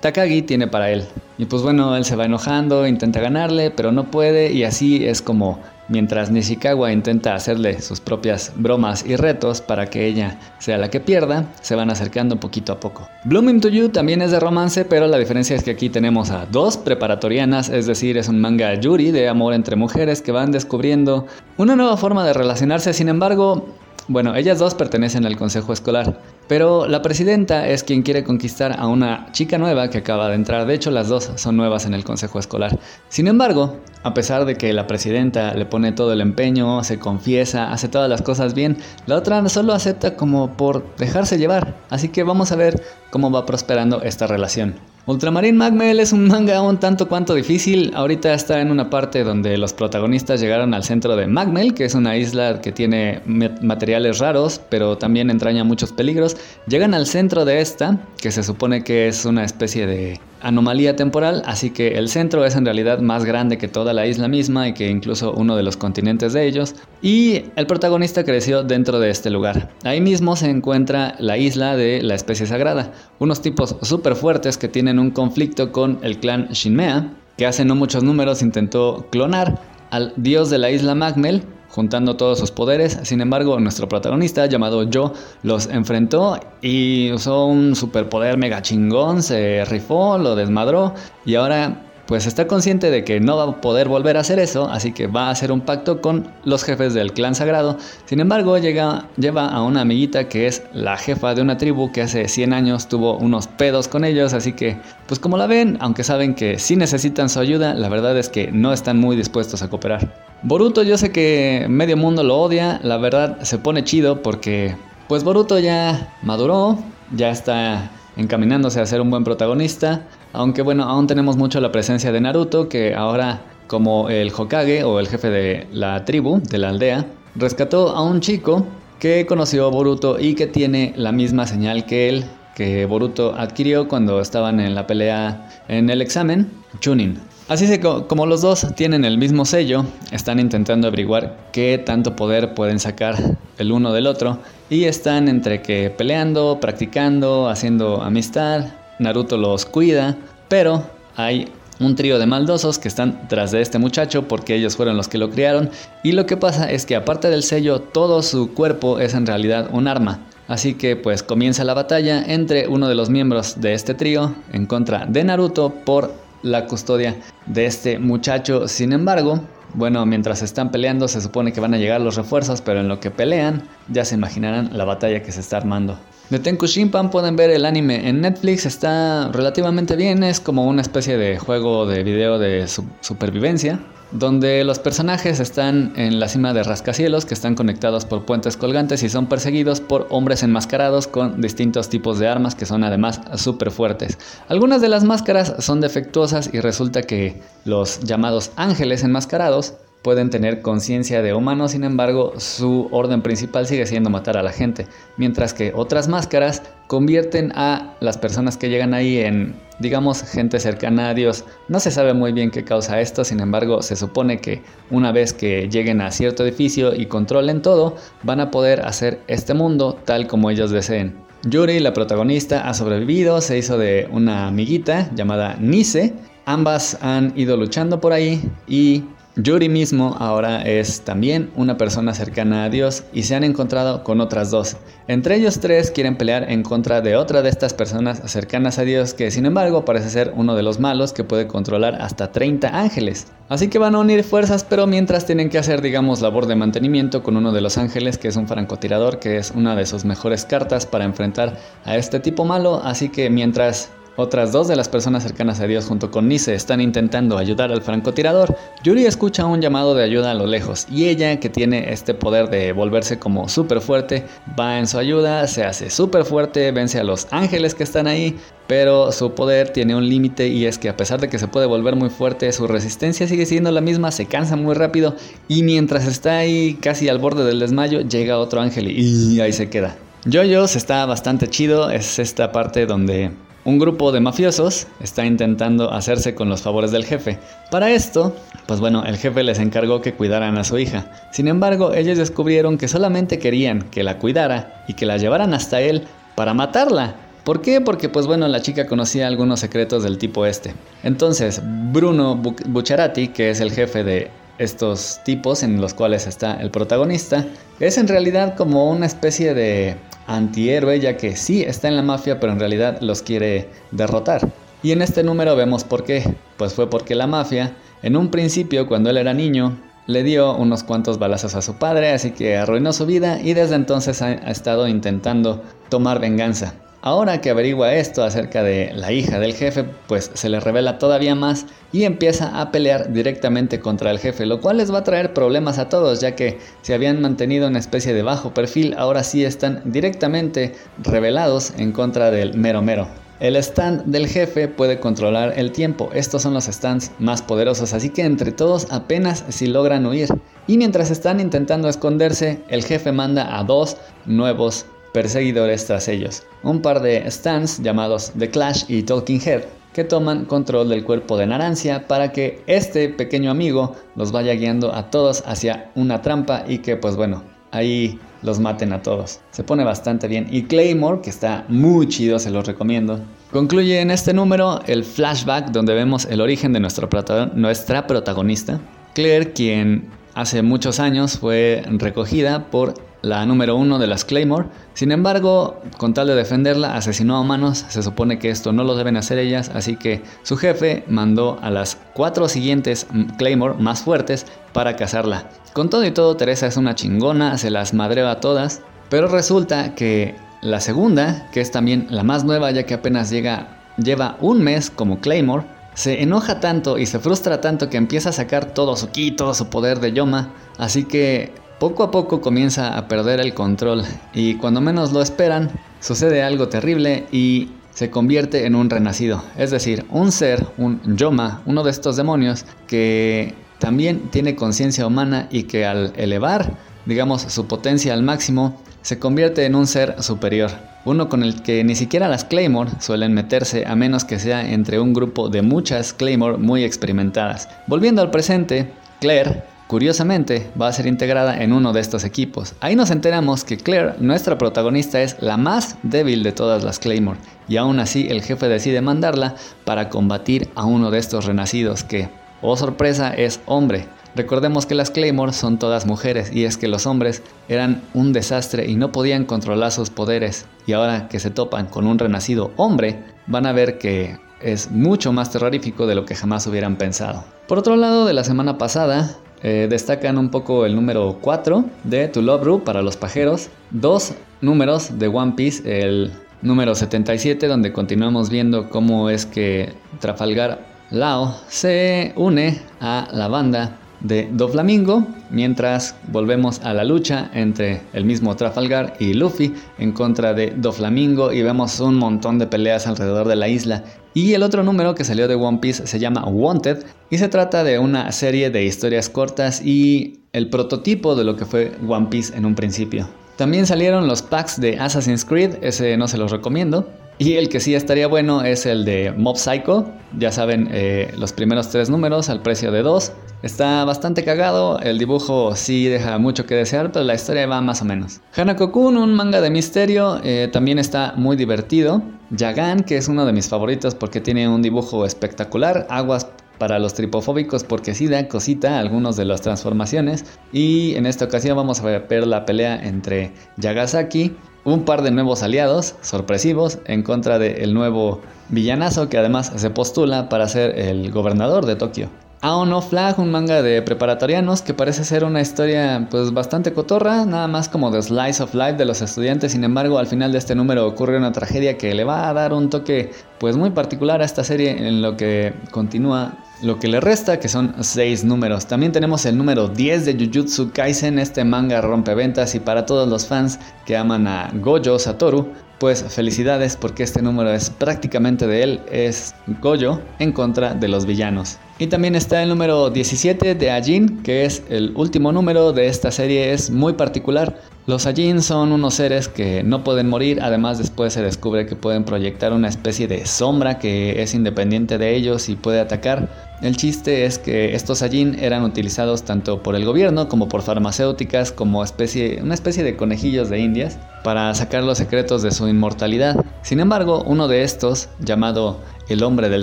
Takagi tiene para él. Y pues bueno, él se va enojando, intenta ganarle, pero no puede y así es como Mientras Nishikawa intenta hacerle sus propias bromas y retos para que ella sea la que pierda, se van acercando poquito a poco. Blooming to You también es de romance, pero la diferencia es que aquí tenemos a dos preparatorianas, es decir, es un manga yuri de amor entre mujeres que van descubriendo una nueva forma de relacionarse, sin embargo, bueno, ellas dos pertenecen al consejo escolar, pero la presidenta es quien quiere conquistar a una chica nueva que acaba de entrar. De hecho, las dos son nuevas en el consejo escolar. Sin embargo, a pesar de que la presidenta le pone todo el empeño, se confiesa, hace todas las cosas bien, la otra solo acepta como por dejarse llevar. Así que vamos a ver cómo va prosperando esta relación. Ultramarine Magmel es un manga un tanto cuanto difícil. Ahorita está en una parte donde los protagonistas llegaron al centro de Magmel, que es una isla que tiene materiales raros, pero también entraña muchos peligros. Llegan al centro de esta, que se supone que es una especie de anomalía temporal, así que el centro es en realidad más grande que toda la isla misma y que incluso uno de los continentes de ellos, y el protagonista creció dentro de este lugar. Ahí mismo se encuentra la isla de la especie sagrada, unos tipos súper fuertes que tienen un conflicto con el clan Shinmea, que hace no muchos números intentó clonar al dios de la isla Magmel, juntando todos sus poderes. Sin embargo, nuestro protagonista, llamado Yo, los enfrentó y usó un superpoder mega chingón, se rifó, lo desmadró y ahora pues está consciente de que no va a poder volver a hacer eso, así que va a hacer un pacto con los jefes del clan sagrado. Sin embargo, llega, lleva a una amiguita que es la jefa de una tribu que hace 100 años tuvo unos pedos con ellos, así que, pues como la ven, aunque saben que sí necesitan su ayuda, la verdad es que no están muy dispuestos a cooperar. Boruto yo sé que medio mundo lo odia, la verdad se pone chido porque, pues Boruto ya maduró, ya está encaminándose a ser un buen protagonista. Aunque bueno, aún tenemos mucho la presencia de Naruto, que ahora como el Hokage o el jefe de la tribu, de la aldea, rescató a un chico que conoció a Boruto y que tiene la misma señal que él, que Boruto adquirió cuando estaban en la pelea en el examen, Chunin. Así que como los dos tienen el mismo sello, están intentando averiguar qué tanto poder pueden sacar el uno del otro y están entre que peleando, practicando, haciendo amistad, Naruto los cuida, pero hay un trío de maldosos que están tras de este muchacho porque ellos fueron los que lo criaron y lo que pasa es que aparte del sello todo su cuerpo es en realidad un arma. Así que pues comienza la batalla entre uno de los miembros de este trío en contra de Naruto por la custodia de este muchacho. Sin embargo, bueno, mientras están peleando se supone que van a llegar los refuerzos, pero en lo que pelean ya se imaginarán la batalla que se está armando. De Tenku Shinpan pueden ver el anime en Netflix, está relativamente bien, es como una especie de juego de video de supervivencia donde los personajes están en la cima de rascacielos que están conectados por puentes colgantes y son perseguidos por hombres enmascarados con distintos tipos de armas que son además súper fuertes. Algunas de las máscaras son defectuosas y resulta que los llamados ángeles enmascarados pueden tener conciencia de humanos, sin embargo, su orden principal sigue siendo matar a la gente, mientras que otras máscaras convierten a las personas que llegan ahí en, digamos, gente cercana a Dios. No se sabe muy bien qué causa esto, sin embargo, se supone que una vez que lleguen a cierto edificio y controlen todo, van a poder hacer este mundo tal como ellos deseen. Yuri, la protagonista, ha sobrevivido, se hizo de una amiguita llamada Nise. Ambas han ido luchando por ahí y Yuri mismo ahora es también una persona cercana a Dios y se han encontrado con otras dos. Entre ellos tres quieren pelear en contra de otra de estas personas cercanas a Dios que sin embargo parece ser uno de los malos que puede controlar hasta 30 ángeles. Así que van a unir fuerzas pero mientras tienen que hacer digamos labor de mantenimiento con uno de los ángeles que es un francotirador que es una de sus mejores cartas para enfrentar a este tipo malo. Así que mientras otras dos de las personas cercanas a Dios junto con Nice están intentando ayudar al francotirador. Yuri escucha un llamado de ayuda a lo lejos y ella, que tiene este poder de volverse como súper fuerte, va en su ayuda, se hace súper fuerte, vence a los ángeles que están ahí, pero su poder tiene un límite y es que a pesar de que se puede volver muy fuerte, su resistencia sigue siendo la misma, se cansa muy rápido y mientras está ahí casi al borde del desmayo, llega otro ángel y ahí se queda. Jojo's está bastante chido, es esta parte donde un grupo de mafiosos está intentando hacerse con los favores del jefe. Para esto, pues bueno, el jefe les encargó que cuidaran a su hija. Sin embargo, ellos descubrieron que solamente querían que la cuidara y que la llevaran hasta él para matarla. ¿Por qué? Porque pues bueno, la chica conocía algunos secretos del tipo este. Entonces, Bruno Bucciarati, que es el jefe de estos tipos en los cuales está el protagonista, es en realidad como una especie de antihéroe, ya que sí está en la mafia, pero en realidad los quiere derrotar. Y en este número vemos por qué. Pues fue porque la mafia, en un principio, cuando él era niño, le dio unos cuantos balazos a su padre, así que arruinó su vida y desde entonces ha, estado intentando tomar venganza. Ahora que averigua esto acerca de la hija del jefe, pues se le revela todavía más y empieza a pelear directamente contra el jefe, lo cual les va a traer problemas a todos, ya que se habían mantenido una especie de bajo perfil, ahora sí están directamente revelados en contra del mero mero. El stand del jefe puede controlar el tiempo, estos son los stands más poderosos, así que entre todos apenas si logran huir. Y mientras están intentando esconderse, el jefe manda a dos nuevos perseguidores tras ellos, un par de stands llamados The Clash y Talking Head, que toman control del cuerpo de Narancia para que este pequeño amigo los vaya guiando a todos hacia una trampa y que pues bueno, ahí los maten a todos. Se pone bastante bien. Y Claymore, que está muy chido, se los recomiendo. Concluye en este número el flashback donde vemos el origen de nuestra protagonista, Claire, quien hace muchos años fue recogida por la número uno de las Claymore. Sin embargo, con tal de defenderla, asesinó a humanos. Se supone que esto no lo deben hacer ellas, así que su jefe mandó a las cuatro siguientes Claymore más fuertes para cazarla. Con todo y todo, Teresa es una chingona, se las madreó a todas, pero resulta que la segunda, que es también la más nueva ya que apenas llega, lleva un mes como Claymore, se enoja tanto y se frustra tanto que empieza a sacar todo su ki, todo su poder de Yoma, así que poco a poco comienza a perder el control y cuando menos lo esperan, sucede algo terrible y se convierte en un renacido, es decir, un ser, un Yoma, uno de estos demonios que también tiene conciencia humana y que al elevar, digamos, su potencia al máximo, se convierte en un ser superior, uno con el que ni siquiera las Claymore suelen meterse a menos que sea entre un grupo de muchas Claymore muy experimentadas. Volviendo al presente, Claire Curiosamente, va a ser integrada en uno de estos equipos. Ahí nos enteramos que Claire, nuestra protagonista, es la más débil de todas las Claymore, y aún así el jefe decide mandarla para combatir a uno de estos renacidos que, oh sorpresa, es hombre. Recordemos que las Claymore son todas mujeres y es que los hombres eran un desastre y no podían controlar sus poderes. Y ahora que se topan con un renacido hombre, van a ver que es mucho más terrorífico de lo que jamás hubieran pensado. Por otro lado, de la semana pasada, eh, destacan un poco el número 4 de To Love Ru para los pajeros, dos números de One Piece, el número 77 donde continuamos viendo cómo es que Trafalgar Lao se une a la banda de Doflamingo, mientras volvemos a la lucha entre el mismo Trafalgar y Luffy en contra de Doflamingo y vemos un montón de peleas alrededor de la isla. Y el otro número que salió de One Piece se llama Wanted y se trata de una serie de historias cortas y el prototipo de lo que fue One Piece en un principio. También salieron los packs de Assassin's Creed, ese no se los recomiendo. Y el que sí estaría bueno es el de Mob Psycho. Ya saben, eh, los primeros tres números al precio de dos. Está bastante cagado, el dibujo sí deja mucho que desear, pero la historia va más o menos. Hanako-kun, un manga de misterio, eh, también está muy divertido. Yagan, que es uno de mis favoritos porque tiene un dibujo espectacular. Aguas para los tripofóbicos porque sí da cosita algunos de las transformaciones. Y en esta ocasión vamos a ver la pelea entre Yagasaki un par de nuevos aliados sorpresivos en contra del nuevo villanazo que además se postula para ser el gobernador de Tokio. Aono Flag, un manga de preparatorianos que parece ser una historia pues bastante cotorra, nada más como de slice of life de los estudiantes, sin embargo al final de este número ocurre una tragedia que le va a dar un toque pues muy particular a esta serie en lo que continúa lo que le resta, que son 6 números. También tenemos el número 10 de Jujutsu Kaisen, este manga rompeventas y para todos los fans que aman a Gojo Satoru, pues felicidades porque este número es prácticamente de él, es Gojo en contra de los villanos. Y también está el número 17 de Ajin, que es el último número de esta serie, es muy particular. Los Ajin son unos seres que no pueden morir, además después se descubre que pueden proyectar una especie de sombra que es independiente de ellos y puede atacar. El chiste es que estos Ajin eran utilizados tanto por el gobierno como por farmacéuticas como especie, una especie de conejillos de indias para sacar los secretos de su inmortalidad. Sin embargo, uno de estos, llamado el hombre del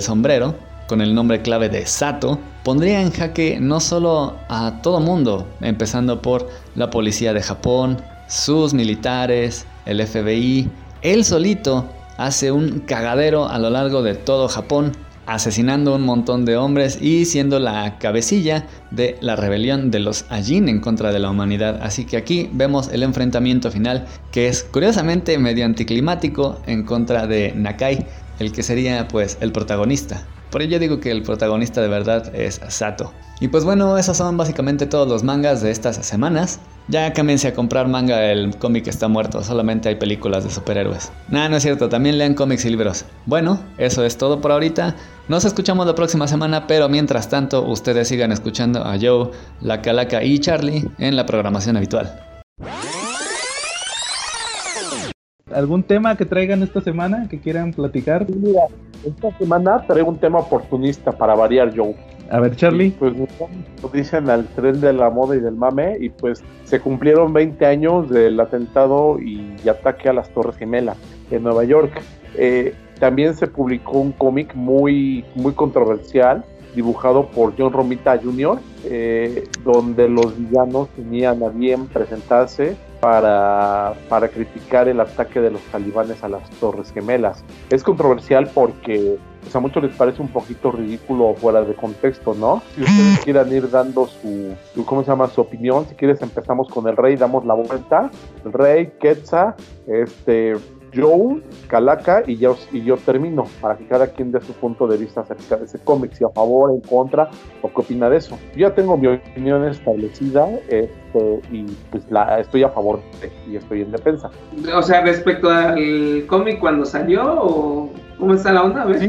sombrero, con el nombre clave de Sato, pondría en jaque no solo a todo mundo, empezando por la policía de Japón, sus militares, el FBI, él solito hace un cagadero a lo largo de todo Japón, asesinando un montón de hombres y siendo la cabecilla de la rebelión de los Ajin en contra de la humanidad. Así que aquí vemos el enfrentamiento final que es curiosamente medio anticlimático en contra de Nakai, el que sería pues el protagonista. Por ello digo que el protagonista de verdad es Sato. Y pues bueno, esos son básicamente todos los mangas de estas semanas. Ya cámbiense a comprar manga, el cómic está muerto, solamente hay películas de superhéroes. Nada, no es cierto, también lean cómics y libros. Bueno, eso es todo por ahorita. Nos escuchamos la próxima semana, pero mientras tanto, ustedes sigan escuchando a Joe, La Calaca y Charlie en la programación habitual. ¿Algún tema que traigan esta semana que quieran platicar? Mira, esta semana traigo un tema oportunista para variar, Joe. A ver, Charlie. pues lo dicen al tren de la moda y del mame, y pues se cumplieron 20 años del atentado y ataque a las Torres Gemelas en Nueva York. Eh, también se publicó un cómic muy, muy controversial, dibujado por John Romita Jr., eh, donde los villanos tenían a bien presentarse para, para criticar el ataque de los talibanes a las Torres Gemelas. Es controversial porque pues, a muchos les parece un poquito ridículo o fuera de contexto, ¿no? Si ustedes quieran ir dando su, ¿cómo se llama? Su opinión, si quieres empezamos con el rey, damos la vuelta. El rey, Quetzal, este, Joe, Calaca y yo, y yo termino para que cada quien dé su punto de vista acerca de ese cómic, si a favor, en contra o qué opina de eso. Yo ya tengo mi opinión establecida este, y pues la, estoy a favor y estoy en defensa. O sea, respecto al cómic cuando salió o cómo está la onda, ¿ves?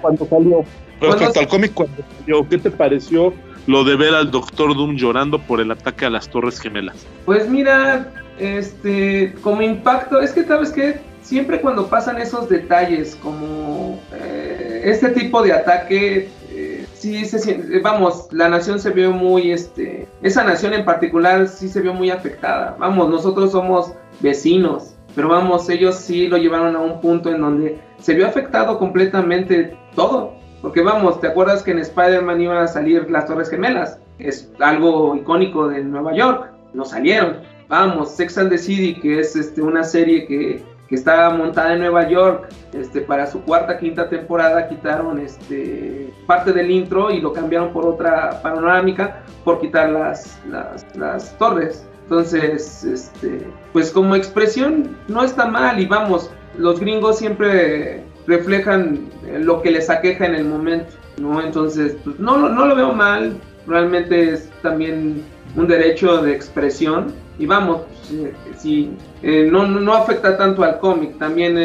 cuando salió. Respecto al cómic cuando salió, ¿qué te pareció lo de ver al Doctor Doom llorando por el ataque a las Torres Gemelas? Pues mira, este, como impacto, es que sabes que siempre cuando pasan esos detalles como eh, este tipo de ataque, eh, sí se siente, vamos, la nación se vio muy, este, esa nación en particular sí se vio muy afectada. Vamos, nosotros somos vecinos, pero vamos, ellos sí lo llevaron a un punto en donde se vio afectado completamente todo. Porque vamos, ¿te acuerdas que en Spider-Man iban a salir las Torres Gemelas? Es algo icónico de Nueva York. No salieron. Vamos, Sex and the City, que es este, una serie que, que está montada en Nueva York, este, para su cuarta, quinta temporada quitaron este, parte del intro y lo cambiaron por otra panorámica por quitar las, las, las torres. Entonces, este, pues como expresión no está mal y vamos, los gringos siempre reflejan lo que les aqueja en el momento, ¿no? Entonces, pues no, no lo veo mal, realmente es también un derecho de expresión y vamos, si eh, no, no afecta tanto al cómic, también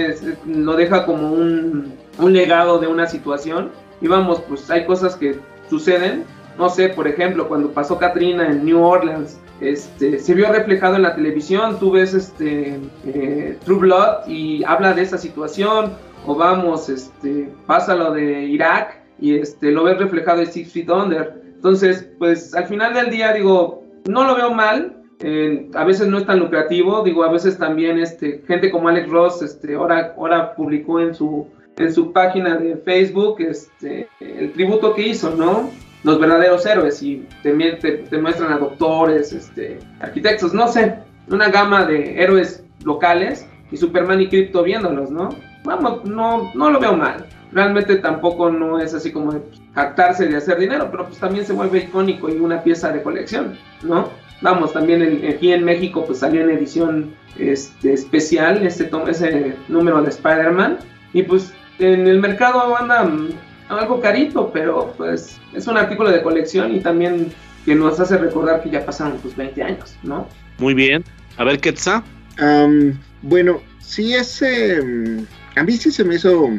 lo deja como un, un legado de una situación y vamos, pues hay cosas que suceden, no sé, por ejemplo, cuando pasó Katrina en New Orleans, este, se vio reflejado en la televisión, tú ves este, eh, True Blood y habla de esa situación, o vamos, este, pasa lo de Irak y este, lo ves reflejado en Six Feet Under. Entonces, pues al final del día digo, no lo veo mal, eh, a veces no es tan lucrativo, digo, a veces también este, gente como Alex Ross, este, ahora, ahora publicó en su, en su página de Facebook este, el tributo que hizo, ¿no? Los verdaderos héroes y te, te, muestran a doctores, este, arquitectos, no sé, una gama de héroes locales y Superman y Crypto viéndolos, ¿no? Vamos, no, no lo veo mal. Realmente tampoco no es así como de jactarse de hacer dinero, pero pues también se vuelve icónico y una pieza de colección, ¿no? Vamos, también aquí en México pues salió en edición este, especial este ese número de Spider-Man y pues en el mercado anda mm, algo carito, pero pues es un artículo de colección y también que nos hace recordar que ya pasaron pues 20 años, ¿no? Muy bien. A ver, Ketsa. Um, bueno, sí ese... Mm, a mí sí se me hizo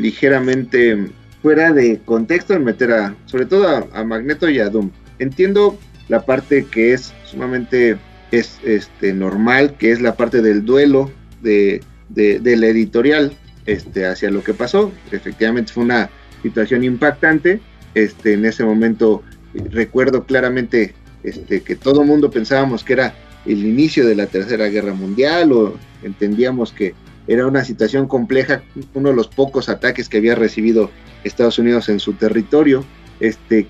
ligeramente fuera de contexto en meter a, sobre todo a, Magneto y a Doom. Entiendo la parte que es sumamente es este normal, que es la parte del duelo de, de, la editorial este, hacia lo que pasó. Efectivamente fue una situación impactante. Este, en ese momento recuerdo claramente este, que todo mundo pensábamos que era el inicio de la Tercera Guerra Mundial o entendíamos que era una situación compleja, uno de los pocos ataques que había recibido Estados Unidos en su territorio. Este,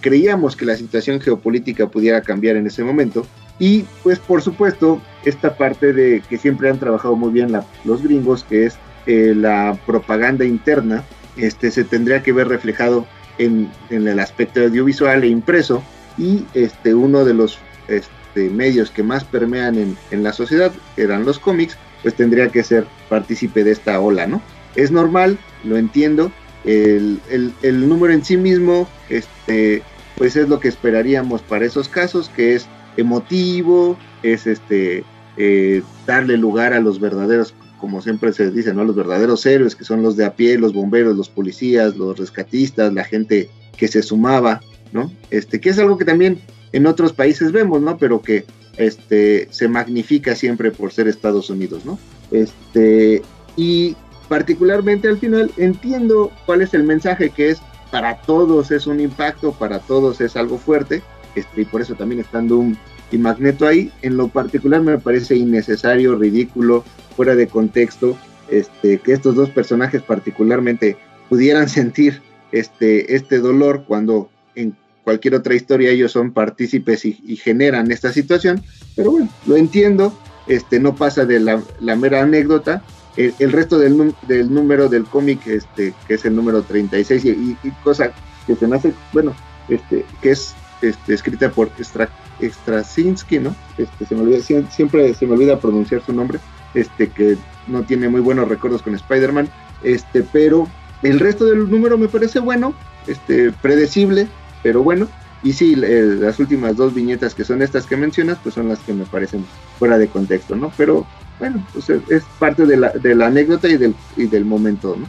creíamos que la situación geopolítica pudiera cambiar en ese momento. Y pues por supuesto, esta parte de que siempre han trabajado muy bien los gringos, que es eh, la propaganda interna, este, se tendría que ver reflejado en, el aspecto audiovisual e impreso. Y este, uno de los este, medios que más permean en, en la sociedad eran los cómics, pues tendría que ser partícipe de esta ola, ¿no? Es normal, lo entiendo, el, número en sí mismo, este, pues es lo que esperaríamos para esos casos, que es emotivo, es este, eh, darle lugar a los verdaderos, como siempre se dice, ¿no? Los verdaderos héroes, que son los de a pie, los bomberos, los policías, los rescatistas, la gente que se sumaba, ¿no? Este, que es algo que también en otros países vemos, ¿no? Pero que este, se magnifica siempre por ser Estados Unidos, ¿no? Este, y particularmente al final entiendo cuál es el mensaje que es para todos es un impacto, para todos es algo fuerte, este, y por eso también estando un y Magneto ahí, en lo particular me parece innecesario, ridículo, fuera de contexto, este, que estos dos personajes particularmente pudieran [LAUGHS] sentir este, este dolor cuando en cualquier otra historia ellos son partícipes y, generan esta situación, pero bueno, lo entiendo, este, no pasa de la, mera anécdota, el, resto del, del, número del cómic, este, que es el número 36, y, cosa que se me hace, bueno, este, que es este, escrita por Stra, Straczynski, ¿no? Este, se me olvida, siempre se me olvida pronunciar su nombre, este, que no tiene muy buenos recuerdos con Spider-Man, este, pero el resto del número me parece bueno, este, predecible, pero bueno, y sí, las últimas dos viñetas que son estas que mencionas, pues son las que me parecen fuera de contexto, ¿no? Pero bueno, pues es, parte de la, de la anécdota y del, y del momento, ¿no?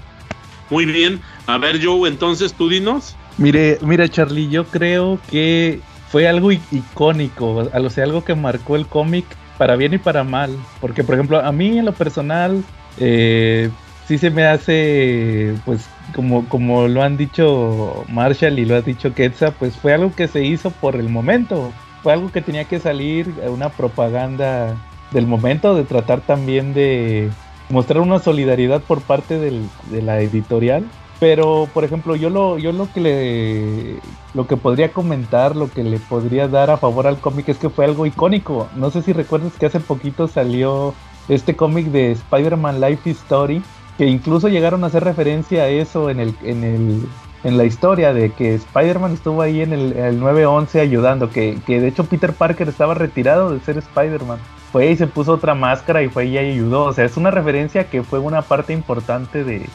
Muy bien. A ver, Joe, entonces tú dinos. Mire, mira, Charlie, yo creo que fue algo icónico, o sea, algo que marcó el cómic para bien y para mal. Porque, por ejemplo, a mí en lo personal, eh, sí se me hace, pues, como, como lo han dicho Marshall y lo ha dicho Quetzal, pues fue algo que se hizo por el momento. Fue algo que tenía que salir, una propaganda del momento, de tratar también de mostrar una solidaridad por parte del, de la editorial. Pero, por ejemplo, yo lo, yo lo que le, lo que podría comentar, lo que le podría dar a favor al cómic es que fue algo icónico. No sé si recuerdas que hace poquito salió este cómic de Spider-Man Life Story, que incluso llegaron a hacer referencia a eso en el, en el, en la historia de que Spider-Man estuvo ahí en el, el 911 ayudando, que, que de hecho Peter Parker estaba retirado de ser Spider-Man fue y se puso otra máscara y fue y ayudó. O sea, es una referencia que fue una parte importante de,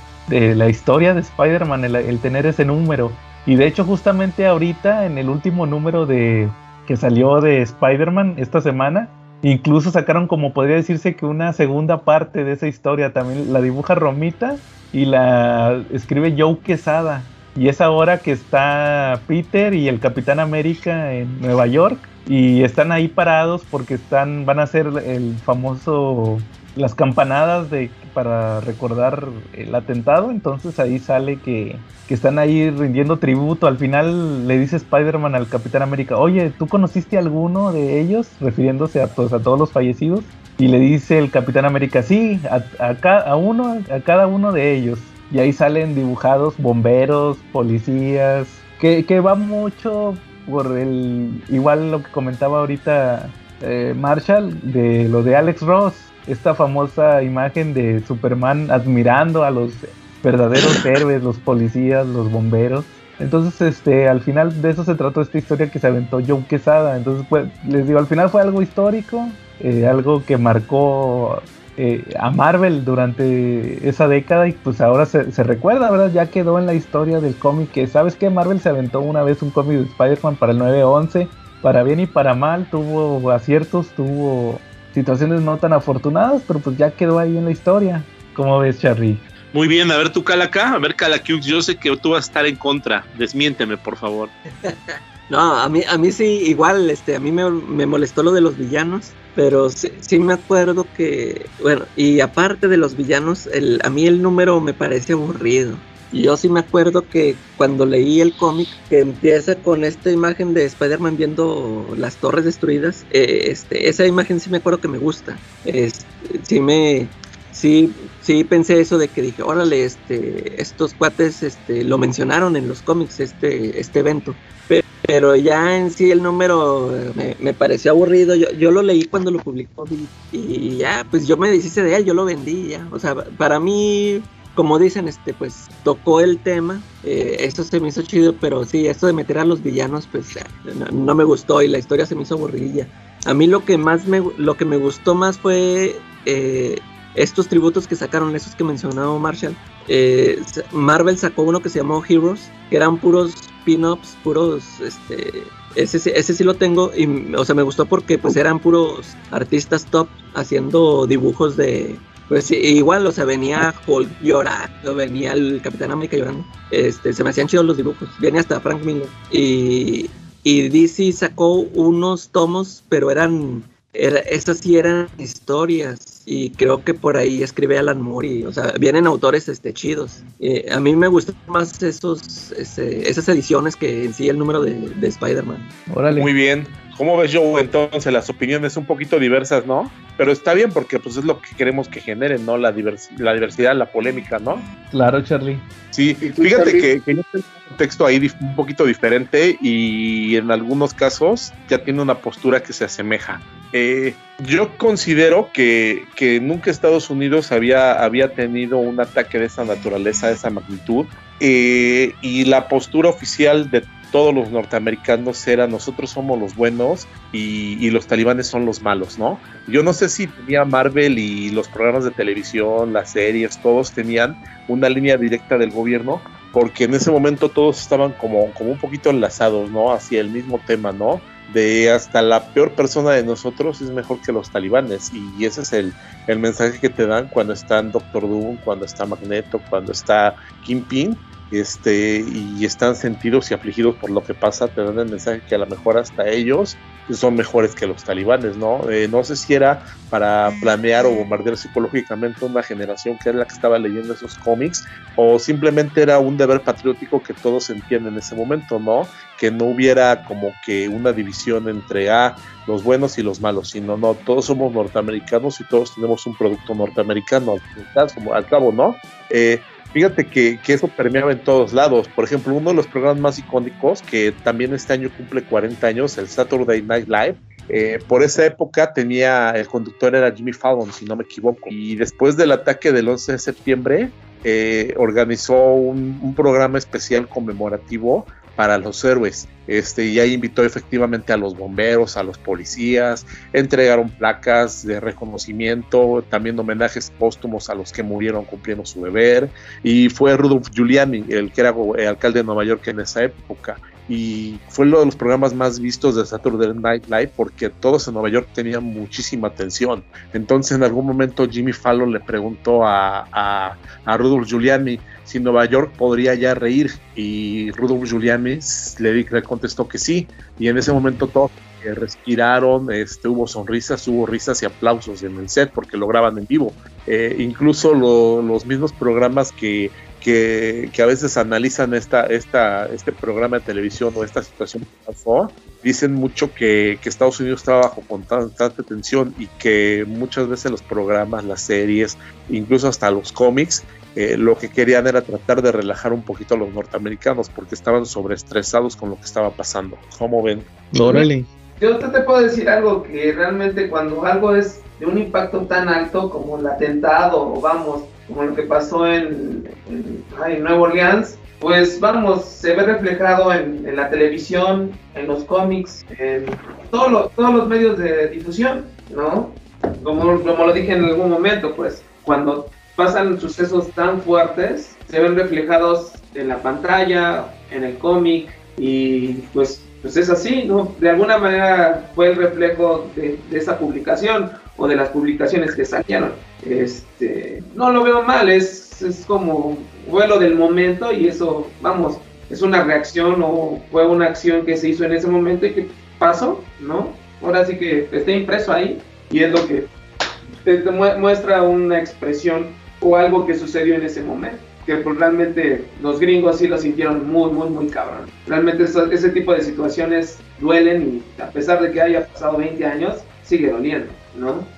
la historia de Spider-Man, el, tener ese número. Y de hecho, justamente ahorita, en el último número de que salió de Spider-Man esta semana, incluso sacaron como podría decirse que una segunda parte de esa historia. También la dibuja Romita y la escribe Joe Quesada. Y es ahora que está Peter y el Capitán América en Nueva York y están ahí parados porque están van a hacer el famoso las campanadas de para recordar el atentado entonces ahí sale que, que están ahí rindiendo tributo. Al final le dice Spider-Man al Capitán América oye ¿tú conociste a alguno de ellos? refiriéndose a todos, a todos los fallecidos. Y le dice el Capitán América sí a, a, a uno a cada uno de ellos y ahí salen dibujados bomberos policías que, que va mucho por el igual lo que comentaba ahorita eh, Marshall de lo de Alex Ross, esta famosa imagen de Superman admirando a los verdaderos [COUGHS] héroes, los policías, los bomberos. Entonces, este, al final de eso se trató esta historia que se aventó Joe Quesada. Entonces, pues, les digo, al final fue algo histórico, eh, algo que marcó eh, a Marvel durante esa década y pues ahora se, recuerda, ¿verdad? Ya quedó en la historia del cómic que, ¿sabes qué? Marvel se aventó una vez un cómic de Spider-Man para el 9-11, para bien y para mal, tuvo aciertos, tuvo situaciones no tan afortunadas, pero pues ya quedó ahí en la historia. ¿Cómo ves, Charlie? Muy bien, a ver tú Calaca, a ver Calaquiux, yo sé que tú vas a estar en contra, desmiénteme por favor. [LAUGHS] no, a mí, a mí sí, igual, este, a mí me, me molestó lo de los villanos, pero sí, me acuerdo que, bueno, y aparte de los villanos, el, a mí el número me parece aburrido. Yo sí me acuerdo que cuando leí el cómic, que empieza con esta imagen de Spider-Man viendo las torres destruidas, eh, este, esa imagen sí me acuerdo que me gusta. sí me, sí, sí pensé eso de que dije, órale, este, estos cuates, este, lo mencionaron en los cómics, este, este evento. Pero ya en sí el número eh, me, pareció aburrido. Yo, yo, lo leí cuando lo publicó y, ya, pues yo me deshice de él, yo lo vendí ya. O sea, para mí, como dicen, este, pues tocó el tema. Eh, eso se me hizo chido, pero sí, esto de meter a los villanos, pues no, me gustó y la historia se me hizo aburrida. A mí lo que más me, lo que me gustó más fue eh, estos tributos que sacaron, esos que mencionaba Marshall. Marvel sacó uno que se llamó Heroes, que eran puros pin-ups, puros, este, ese, ese sí lo tengo y, o sea, me gustó porque pues eran puros artistas top haciendo dibujos de, pues igual, o sea, venía Hulk llorando, venía el Capitán América llorando, este, se me hacían chidos los dibujos, viene hasta Frank Miller y, y DC sacó unos tomos, pero eran, era, estas sí eran historias y creo que por ahí escribe Alan Moore o sea, vienen autores este, chidos. Eh, a mí me gustan más esos, esas ediciones que en sí el número de, de Spider-Man. Muy bien. ¿Cómo ves, Joe? Entonces, las opiniones un poquito diversas, ¿no? Pero está bien porque pues es lo que queremos que generen, ¿no? La, la diversidad, la polémica, ¿no? Claro, Charlie. Sí, fíjate que, que yo tengo un texto ahí un poquito diferente y en algunos casos ya tiene una postura que se asemeja. Eh, yo considero que, que, nunca Estados Unidos había, había tenido un ataque de esa naturaleza, de esa magnitud, eh, y la postura oficial de todos los norteamericanos era nosotros somos los buenos y, los talibanes son los malos, ¿no? Yo no sé si tenía Marvel y los programas de televisión, las series, todos tenían una línea directa del gobierno, porque en ese momento todos estaban como, como un poquito enlazados, ¿no? Hacia el mismo tema, ¿no? De hasta la peor persona de nosotros es mejor que los talibanes, y ese es el, el mensaje que te dan cuando están Doctor Doom, cuando está Magneto, cuando está Kingpin este, y están sentidos y afligidos por lo que pasa, te dan el mensaje que a lo mejor hasta ellos son mejores que los talibanes, ¿no? Eh, no sé si era para planear o bombardear psicológicamente una generación que era la que estaba leyendo esos cómics, o simplemente era un deber patriótico que todos sentían en ese momento, ¿no? Que no hubiera como que una división entre ah, los buenos y los malos, sino no, todos somos norteamericanos y todos tenemos un producto norteamericano, al cabo, ¿no? Eh, Fíjate que, eso permeaba en todos lados. Por ejemplo, uno de los programas más icónicos, que también este año cumple 40 años, el Saturday Night Live, eh, por esa época tenía, el conductor era Jimmy Fallon, si no me equivoco. Y después del ataque del 11 de septiembre, eh, organizó un, programa especial conmemorativo para los héroes. Este, y ahí invitó efectivamente a los bomberos, a los policías, entregaron placas de reconocimiento, también homenajes póstumos a los que murieron cumpliendo su deber. Y fue Rudolf Giuliani, el que era eh, alcalde de Nueva York en esa época y fue uno de los programas más vistos de Saturday Night Live porque todos en Nueva York tenían muchísima atención. Entonces en algún momento Jimmy Fallon le preguntó a, a, Rudolph Giuliani si Nueva York podría ya reír y Rudolph Giuliani le, le contestó que sí y en ese momento todos respiraron, este, hubo sonrisas, hubo risas y aplausos en el set porque lo graban en vivo. Eh, incluso lo, los mismos programas que que, a veces analizan esta, esta, este programa de televisión o esta situación que pasó, dicen mucho que, Estados Unidos estaba bajo constante tensión y que muchas veces los programas, las series, incluso hasta los cómics, eh, lo que querían era tratar de relajar un poquito a los norteamericanos porque estaban sobreestresados con lo que estaba pasando. ¿Cómo ven? Órale. Yo te puedo decir algo que realmente cuando algo es de un impacto tan alto como el atentado, o vamos, como lo que pasó en, en, Nueva Orleans, pues vamos, se ve reflejado en, en, la televisión, en los cómics, en todos los medios de difusión, ¿no? Como, como lo dije en algún momento, pues cuando pasan sucesos tan fuertes, se ven reflejados en la pantalla, en el cómic, y pues, pues es así, ¿no? De alguna manera fue el reflejo de, de esa publicación o de las publicaciones que salieron. Este, no lo veo mal, es, es como vuelo del momento y eso, vamos, es una reacción o fue una acción que se hizo en ese momento y que pasó, ¿no? Ahora sí que está impreso ahí y es lo que te, muestra una expresión o algo que sucedió en ese momento. Que pues, realmente los gringos sí lo sintieron muy, muy, muy cabrón. Realmente ese tipo de situaciones duelen y a pesar de que haya pasado 20 años, sigue doliendo,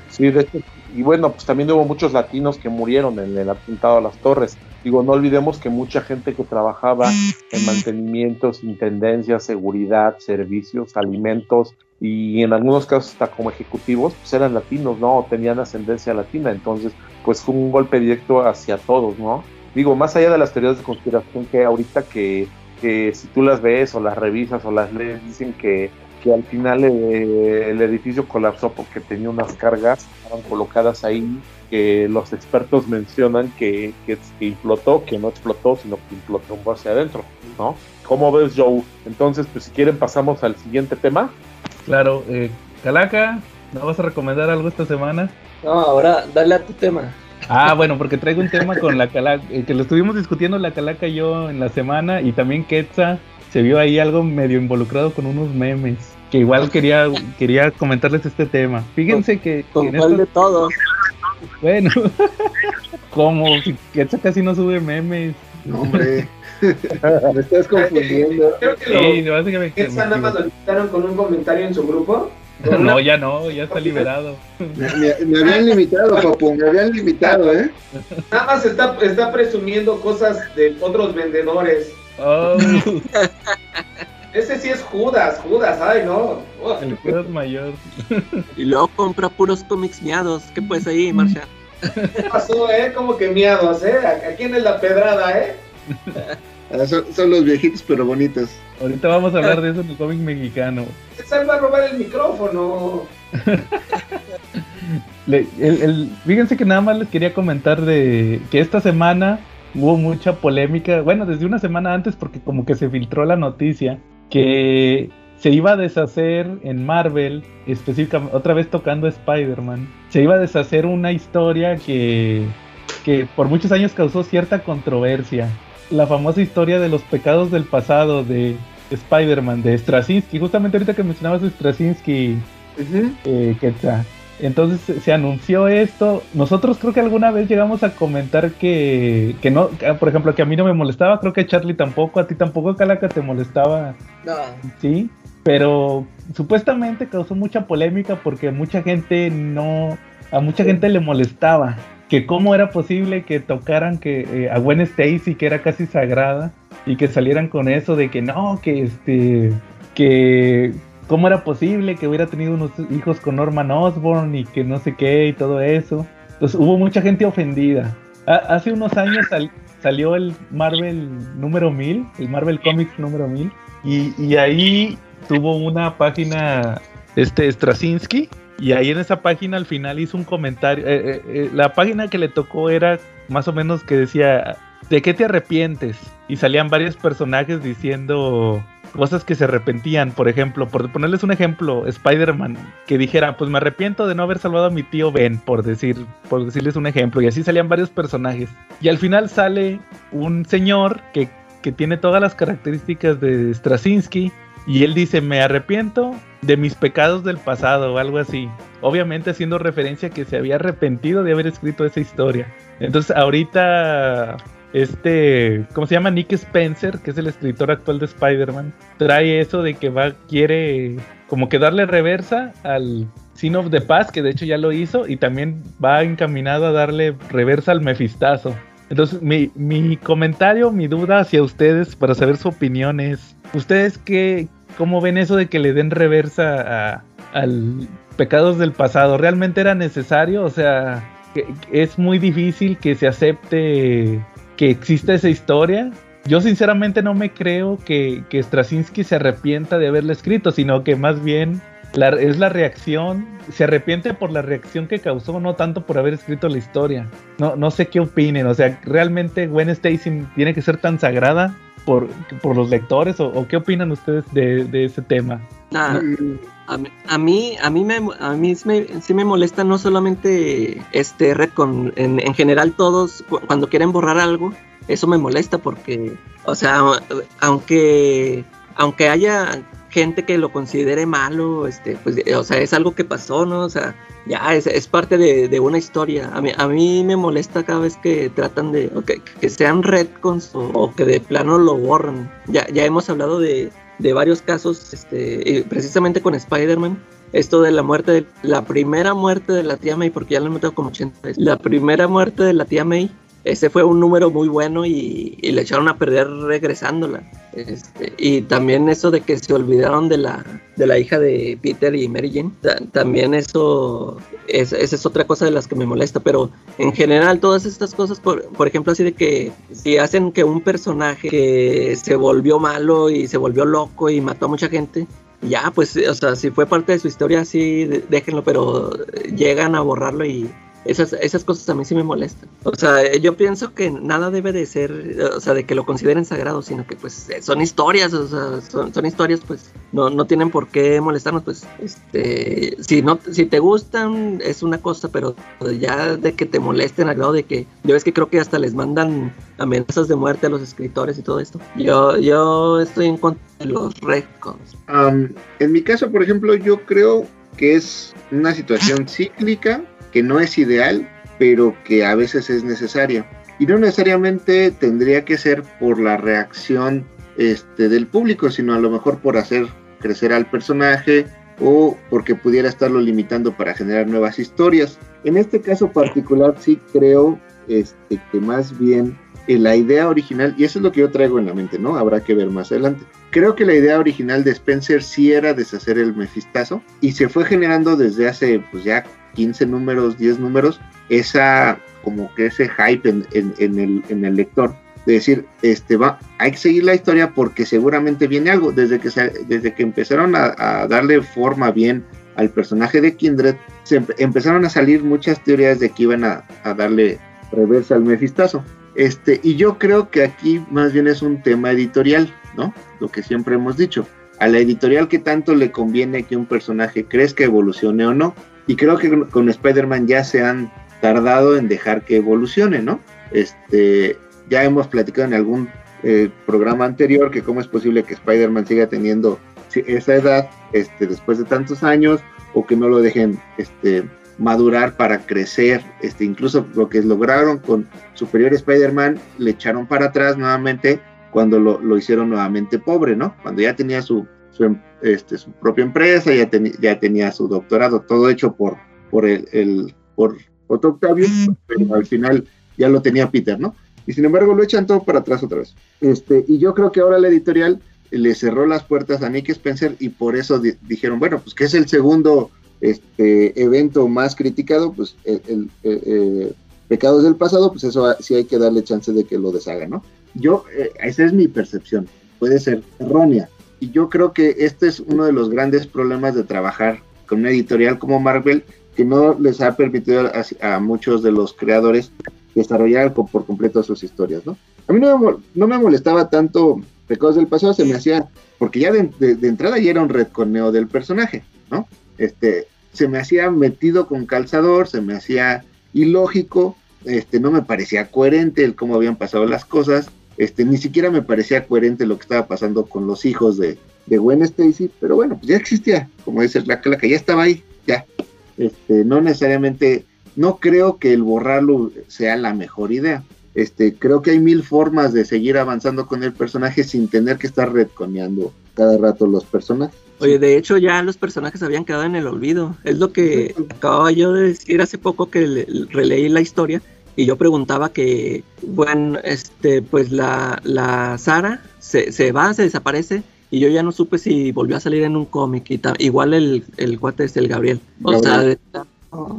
Sí, de hecho, y bueno, pues también hubo muchos latinos que murieron en el atentado a las torres. Digo, no olvidemos que mucha gente que trabajaba en mantenimientos, intendencia, seguridad, servicios, alimentos y en algunos casos hasta como ejecutivos, pues eran latinos, ¿no? tenían ascendencia latina. Entonces, pues fue un golpe directo hacia todos, ¿no? Digo, más allá de las teorías de conspiración que ahorita que, que si tú las ves o las revisas o las lees, dicen que que al final eh, el edificio colapsó porque tenía unas cargas estaban colocadas ahí que los expertos mencionan que, que, implotó, que no explotó, sino que implotó hacia adentro, ¿no? ¿Cómo ves, Joe? Entonces, pues si quieren pasamos al siguiente tema. Claro, eh, Calaca, ¿no vas a recomendar algo esta semana? No, ahora dale a tu tema. Ah, bueno, porque traigo un tema con la Calaca, eh, que lo estuvimos discutiendo la Calaca y yo en la semana, y también Quetza se vio ahí algo medio involucrado con unos memes. Que igual quería, quería comentarles este tema. Fíjense que. Con cuál de todos. Bueno, [LAUGHS] como si casi no sube memes. No, hombre. [LAUGHS] Me estás confundiendo. Creo que lo, sí, básicamente. nada más lo quitaron con un comentario en su grupo. No, ya no, ya está liberado. Me, me, habían limitado, papu, me habían limitado, ¿eh? Nada más está, está presumiendo cosas de otros vendedores. Oh. Ese sí es Judas, Judas, ay no. El Judas mayor. y luego compra puros cómics miados. ¿Qué puedes ahí, Marcia? ¿Qué pasó, eh? Como que miados, eh. ¿A quién es la pedrada, eh? [LAUGHS] Ah, son, los viejitos pero bonitos. Ahorita vamos a hablar de eso en el cómic mexicano. Se va a robar el micrófono. [LAUGHS] fíjense que nada más les quería comentar de que esta semana hubo mucha polémica, bueno, desde una semana antes porque como que se filtró la noticia que se iba a deshacer en Marvel, específicamente, otra vez tocando Spider-Man, se iba a deshacer una historia que, que por muchos años causó cierta controversia. La famosa historia de los pecados del pasado de, Spider-Man de Straczynski. Justamente ahorita que mencionabas Straczynski, eh, Entonces se anunció esto. Nosotros creo que alguna vez llegamos a comentar que, que no, por ejemplo, que a mí no me molestaba, creo que a Charlie tampoco, a ti tampoco, Calaca, te molestaba. No. Sí, pero supuestamente causó mucha polémica porque mucha gente no, a mucha gente le molestaba que cómo era posible que tocaran que eh, a Gwen Stacy que era casi sagrada y que salieran con eso de que no, que este, que cómo era posible que hubiera tenido unos hijos con Norman Osborn y que no sé qué y todo eso. Entonces hubo mucha gente ofendida. hace unos años salió el Marvel número 1000, el Marvel Comics número 1000, y, y ahí tuvo una página, este Straczynski, y ahí en esa página al final hizo un comentario. Eh, eh, eh, la página que le tocó era más o menos que decía, ¿de qué te arrepientes? Y salían varios personajes diciendo cosas que se arrepentían. Por ejemplo, por ponerles un ejemplo, Spider-Man, que dijera, pues me arrepiento de no haber salvado a mi tío Ben, por, decir, por decirles un ejemplo. Y así salían varios personajes. Y al final sale un señor que, que tiene todas las características de Straczynski y él dice, me arrepiento de mis pecados del pasado o algo así. Obviamente haciendo referencia a que se había arrepentido de haber escrito esa historia. Entonces ahorita este, ¿cómo se llama? Nick Spencer, que es el escritor actual de Spider-Man, trae eso de que va, quiere como que darle reversa al Sin of the Past, que de hecho ya lo hizo, y también va encaminado a darle reversa al Mefistazo. Entonces, mi, mi comentario, mi duda hacia ustedes para saber su opinión es, ¿Ustedes qué, cómo ven eso de que le den reversa a, al pecados del pasado? ¿Realmente era necesario? O sea, es muy difícil que se acepte que exista esa historia. Yo sinceramente no me creo que, que Straczynski se arrepienta de haberla escrito, sino que más bien es la reacción, se arrepiente por la reacción que causó, no tanto por haber escrito la historia. No, no sé qué opinen, o sea, ¿realmente Gwen Stacy tiene que ser tan sagrada? Por, los lectores o, qué opinan ustedes de, ese tema? a, mí, a mí, me, a mí sí me molesta no solamente este red con, en, en general todos cuando quieren borrar algo, eso me molesta porque, o sea, aunque, aunque haya gente que lo considere malo, este, pues, o sea, es algo que pasó, ¿no? O sea, ya es, es parte de, una historia. A mí, a mí me molesta cada vez que tratan de, que sean retcons o, o, que de plano lo borran. Ya, ya hemos hablado de, de varios casos, este, precisamente con Spider-Man. Esto de la muerte, de, la primera muerte de la tía May, porque ya lo he notado como 80 veces. La primera muerte de la tía May ese fue un número muy bueno y, le echaron a perder regresándola. Este, y también eso de que se olvidaron de la, de la hija de Peter y Mary Jane, también eso, es, esa es otra cosa de las que me molesta, pero en general todas estas cosas, por, por ejemplo, así de que si hacen que un personaje que se volvió malo y se volvió loco y mató a mucha gente, ya, pues, o sea, si fue parte de su historia, sí, déjenlo, pero llegan a borrarlo y esas, esas cosas a mí sí me molestan. O sea, yo pienso que nada debe de ser, o sea, de que lo consideren sagrado, sino que pues son historias, o sea, son, historias, pues no, no tienen por qué molestarnos, pues, este, si no, si te gustan es una cosa, pero ya de que te molesten al grado de que, yo ves que creo que hasta les mandan amenazas de muerte a los escritores y todo esto. Yo, yo estoy en contra de los retcons. en mi caso, por ejemplo, yo creo que es una situación cíclica que no es ideal, pero que a veces es necesaria. Y no necesariamente tendría que ser por la reacción este, del público, sino a lo mejor por hacer crecer al personaje o porque pudiera estarlo limitando para generar nuevas historias. En este caso particular sí creo este, que más bien eh, la idea original, y eso es lo que yo traigo en la mente, ¿no? Habrá que ver más adelante. Creo que la idea original de Spencer sí era deshacer el mefistazo y se fue generando desde hace pues ya 15 números, 10 números, esa como que ese hype en, el, en el lector de decir, este va, hay que seguir la historia porque seguramente viene algo. Desde que, desde que empezaron a, darle forma bien al personaje de Kindred, se empezaron a salir muchas teorías de que iban a, darle reversa al mefistazo. Este, y yo creo que aquí más bien es un tema editorial, ¿no? Lo que siempre hemos dicho. A la editorial que tanto le conviene que un personaje crezca, evolucione o no. Y creo que con, Spider-Man ya se han tardado en dejar que evolucione, ¿no? Este, ya hemos platicado en algún el programa anterior, que cómo es posible que Spider-Man siga teniendo esa edad este, después de tantos años o que no lo dejen este, madurar para crecer. Este, incluso lo que lograron con Superior Spider-Man le echaron para atrás nuevamente cuando lo, hicieron nuevamente pobre, ¿no? Cuando ya tenía su, su, em, este, su propia empresa, ya, ya tenía su doctorado, todo hecho por, por el, el por Otto Octavio, pero al final ya lo tenía Peter, ¿no? Y sin embargo lo echan todo para atrás otra vez. Este, y yo creo que ahora la editorial le cerró las puertas a Nick Spencer y por eso dijeron, bueno, pues que es el segundo este, evento más criticado, pues el, el, Pecados del pasado, pues eso sí hay que darle chance de que lo deshaga, ¿no? Yo, eh, esa es mi percepción, puede ser errónea. Y yo creo que este es uno de los grandes problemas de trabajar con una editorial como Marvel, que no les ha permitido a, muchos de los creadores desarrollar por completo sus historias, ¿no? A mí no me, no me molestaba tanto Pecados del pasado, se me hacía, porque ya de, de entrada ya era un retconeo del personaje, ¿no? Este, se me hacía metido con calzador, se me hacía ilógico, este, no me parecía coherente el cómo habían pasado las cosas, este, ni siquiera me parecía coherente lo que estaba pasando con los hijos de, de Gwen Stacy, pero bueno, pues ya existía, como dices, la, que ya estaba ahí, ya. Este, no necesariamente, no creo que el borrarlo sea la mejor idea. Este, creo que hay mil formas de seguir avanzando con el personaje sin tener que estar retconeando cada rato los personajes. Oye, de hecho ya los personajes habían quedado en el olvido. Es lo que acababa yo de decir hace poco que releí la historia y yo preguntaba que, bueno, este, pues la, la Sara se, se va, se desaparece y yo ya no supe si volvió a salir en un cómic. Y igual el, el cuate es el Gabriel. O sea,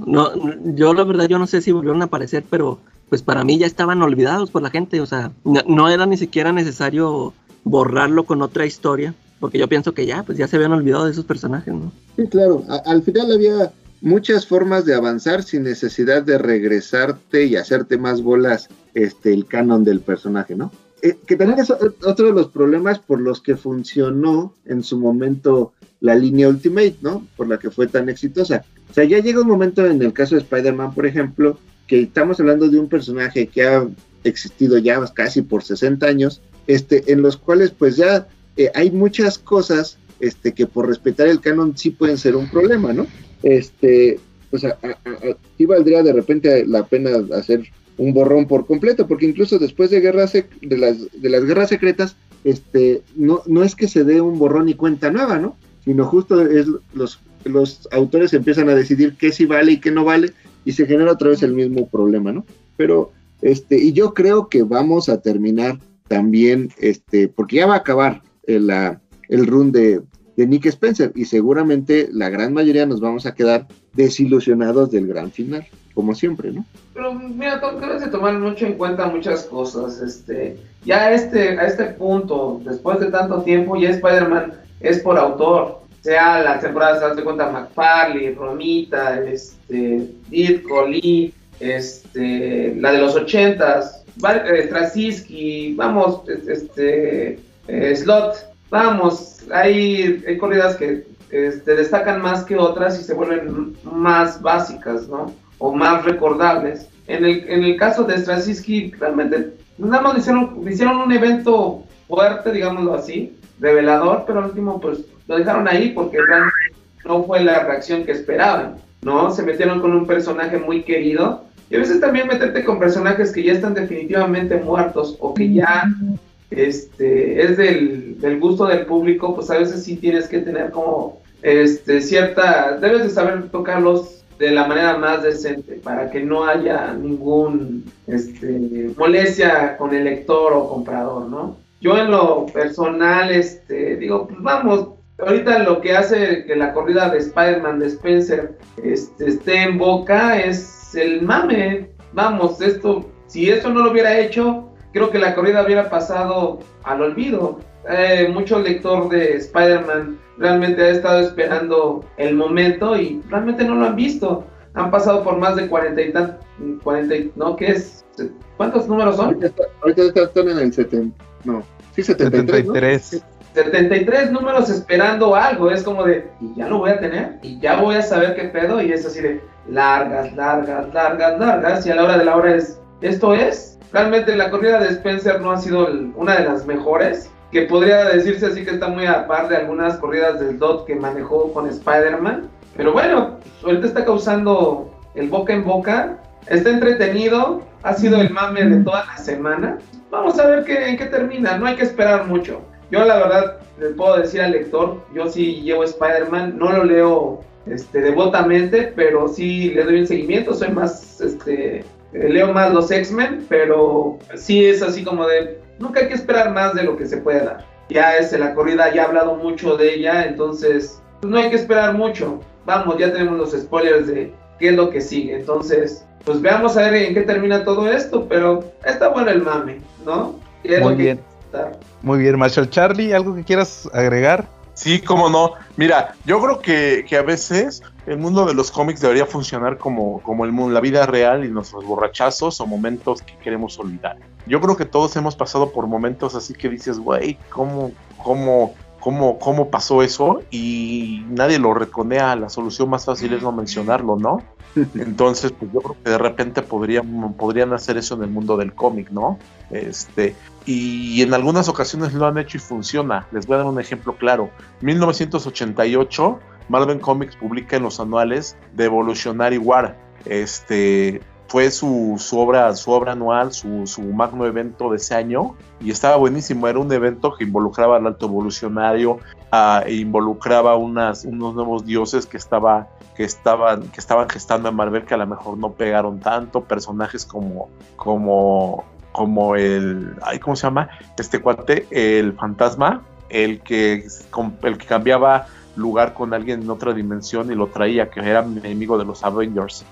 no, yo la verdad yo no sé si volvieron a aparecer, pero pues para mí ya estaban olvidados por la gente. O sea, no era ni siquiera necesario borrarlo con otra historia porque yo pienso que ya, pues ya se habían olvidado de esos personajes, ¿no? Sí, claro, al final había muchas formas de avanzar sin necesidad de regresarte y hacerte más bolas este, el canon del personaje, ¿no? Eh, que también es otro de los problemas por los que funcionó en su momento la línea Ultimate, ¿no? Por la que fue tan exitosa. O sea, ya llega un momento en el caso de Spider-Man, por ejemplo, que estamos hablando de un personaje que ha existido ya casi por 60 años, este, en los cuales pues ya eh, hay muchas cosas este, que por respetar el canon sí pueden ser un problema, ¿no? Este, o sea, sí valdría de repente la pena hacer un borrón por completo, porque incluso después de guerras de las, de las guerras secretas, este, no, no es que se dé un borrón y cuenta nueva, ¿no? Sino justo es los, los autores empiezan a decidir qué sí vale y qué no vale, y se genera otra vez el mismo problema, ¿no? Pero, este, y yo creo que vamos a terminar también, este, porque ya va a acabar el, el run de, Nick Spencer y seguramente la gran mayoría nos vamos a quedar desilusionados del gran final, como siempre, ¿no? Pero mira, debes de tomar mucho en cuenta muchas cosas. Este, ya este, a este punto, después de tanto tiempo, ya Spider-Man es por autor. Sea la temporada, se de cuenta, McFarlane, Romita, este, Ditko, Lee, este, la de los ochentas, eh, Straczynski, vamos, este, eh, slot, vamos, hay, corridas que este, destacan más que otras y se vuelven más básicas, ¿no? O más recordables. En el, en el caso de Straczynski, realmente nada más hicieron, hicieron un evento fuerte, digámoslo así, revelador, pero al último pues lo dejaron ahí porque realmente no fue la reacción que esperaban, ¿no? Se metieron con un personaje muy querido y a veces también meterte con personajes que ya están definitivamente muertos o que ya este, es del, gusto del público, pues a veces sí tienes que tener como este, cierta, debes de saber tocarlos de la manera más decente para que no haya ningún este, molestia con el lector o comprador, ¿no? Yo en lo personal, este, digo, pues vamos, ahorita lo que hace que la corrida de Spider-Man de Spencer este, esté en boca es el mame. Vamos, esto, si esto no lo hubiera hecho, creo que la corrida hubiera pasado al olvido. Eh, mucho lector de Spider-Man realmente ha estado esperando el momento y realmente no lo han visto. Han pasado por más de 40 y tan, 40, ¿no? ¿Qué es? ¿Cuántos números son? Ahorita, están en el 70, no, sí, 73. 73 números esperando algo, es como de, y ya lo voy a tener, y ya voy a saber qué pedo, y es así de largas, largas, largas, largas, y a la hora de la hora es, esto es. Realmente la corrida de Spencer no ha sido una de las mejores, que podría decirse así que está muy a par de algunas corridas del DOT que manejó con Spider-Man. Pero bueno, ahorita está causando el boca en boca, está entretenido, ha sido el mame de toda la semana. Vamos a ver qué, en qué termina, no hay que esperar mucho. Yo la verdad le puedo decir al lector, yo sí llevo Spider-Man, no lo leo este, devotamente, pero sí le doy un seguimiento, soy más, este, leo más los X-Men, pero sí es así como de, nunca hay que esperar más de lo que se puede dar. Ya es la corrida, ya he hablado mucho de ella, entonces pues no hay que esperar mucho. Vamos, ya tenemos los spoilers de qué es lo que sigue, entonces pues veamos a ver en qué termina todo esto, pero está bueno el mame, ¿no? Muy bien. Muy bien, Marshall. Charlie, ¿algo que quieras agregar? Sí, cómo no. Mira, yo creo que, que a veces el mundo de los cómics debería funcionar como, como el la vida real y nuestros borrachazos o momentos que queremos olvidar. Yo creo que todos hemos pasado por momentos así que dices, güey, ¿cómo, cómo, cómo, ¿cómo pasó eso? Y nadie lo reconea. La solución más fácil es no mencionarlo, ¿no? Entonces, pues yo creo que de repente podrían, podrían hacer eso en el mundo del cómic, ¿no? Este, y en algunas ocasiones lo han hecho y funciona. Les voy a dar un ejemplo claro. 1988, Marvel Comics publica en los anuales de Evolutionary War. Este fue su, su obra, su obra anual, su, magno evento de ese año, y estaba buenísimo. Era un evento que involucraba al alto evolucionario, ah, e involucraba unas, unos nuevos dioses que estaba que estaban que estaban gestando en Marvel que a lo mejor no pegaron tanto personajes como como como el ay cómo se llama este cuate el fantasma el que el que cambiaba lugar con alguien en otra dimensión y lo traía que era enemigo de los Avengers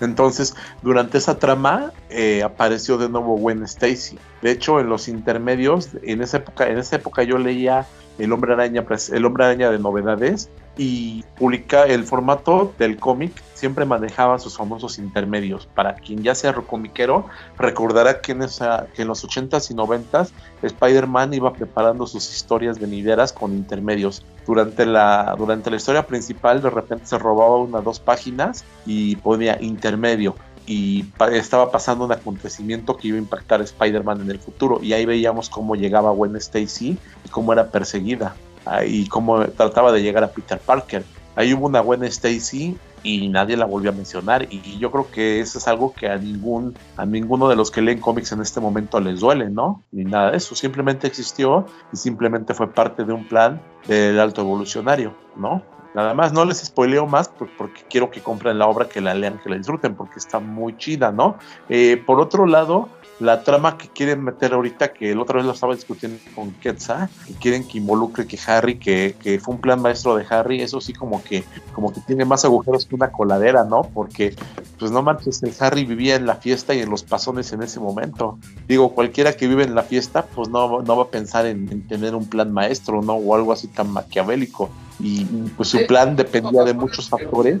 entonces, durante esa trama eh, apareció de nuevo Gwen Stacy. De hecho, en los intermedios, en esa época, en esa época yo leía El Hombre Araña, El Hombre Araña de novedades y publica el formato del cómic siempre manejaba sus famosos intermedios. Para quien ya sea comiquero, recordará que en, esa, que en los 80s y 90s Spider-Man iba preparando sus historias venideras con intermedios. Durante la, durante la historia principal de repente se robaba una dos páginas y ponía intermedio y estaba pasando un acontecimiento que iba a impactar a Spider-Man en el futuro y ahí veíamos cómo llegaba Gwen Stacy y cómo era perseguida ah, y cómo trataba de llegar a Peter Parker. Ahí hubo una Gwen Stacy y nadie la volvió a mencionar y yo creo que eso es algo que a ningún a ninguno de los que leen cómics en este momento les duele, ¿no? Ni nada de eso, simplemente existió y simplemente fue parte de un plan del alto evolucionario, ¿no? Nada más, no les spoileo más por- porque quiero que compren la obra, que la lean, que la disfruten, porque está muy chida, ¿no? Eh, por otro lado, la trama que quieren meter ahorita, que la otra vez lo estaba discutiendo con Ketsa, que quieren que involucre que Harry, que, que fue un plan maestro de Harry, eso sí como que, como que tiene más agujeros que una coladera, ¿no? Porque, pues no manches, Harry vivía en la fiesta y en los pasones en ese momento. Digo, cualquiera que vive en la fiesta, pues no, no va a pensar en, en tener un plan maestro, ¿no? O algo así tan maquiavélico. Y pues su plan dependía de muchos factores.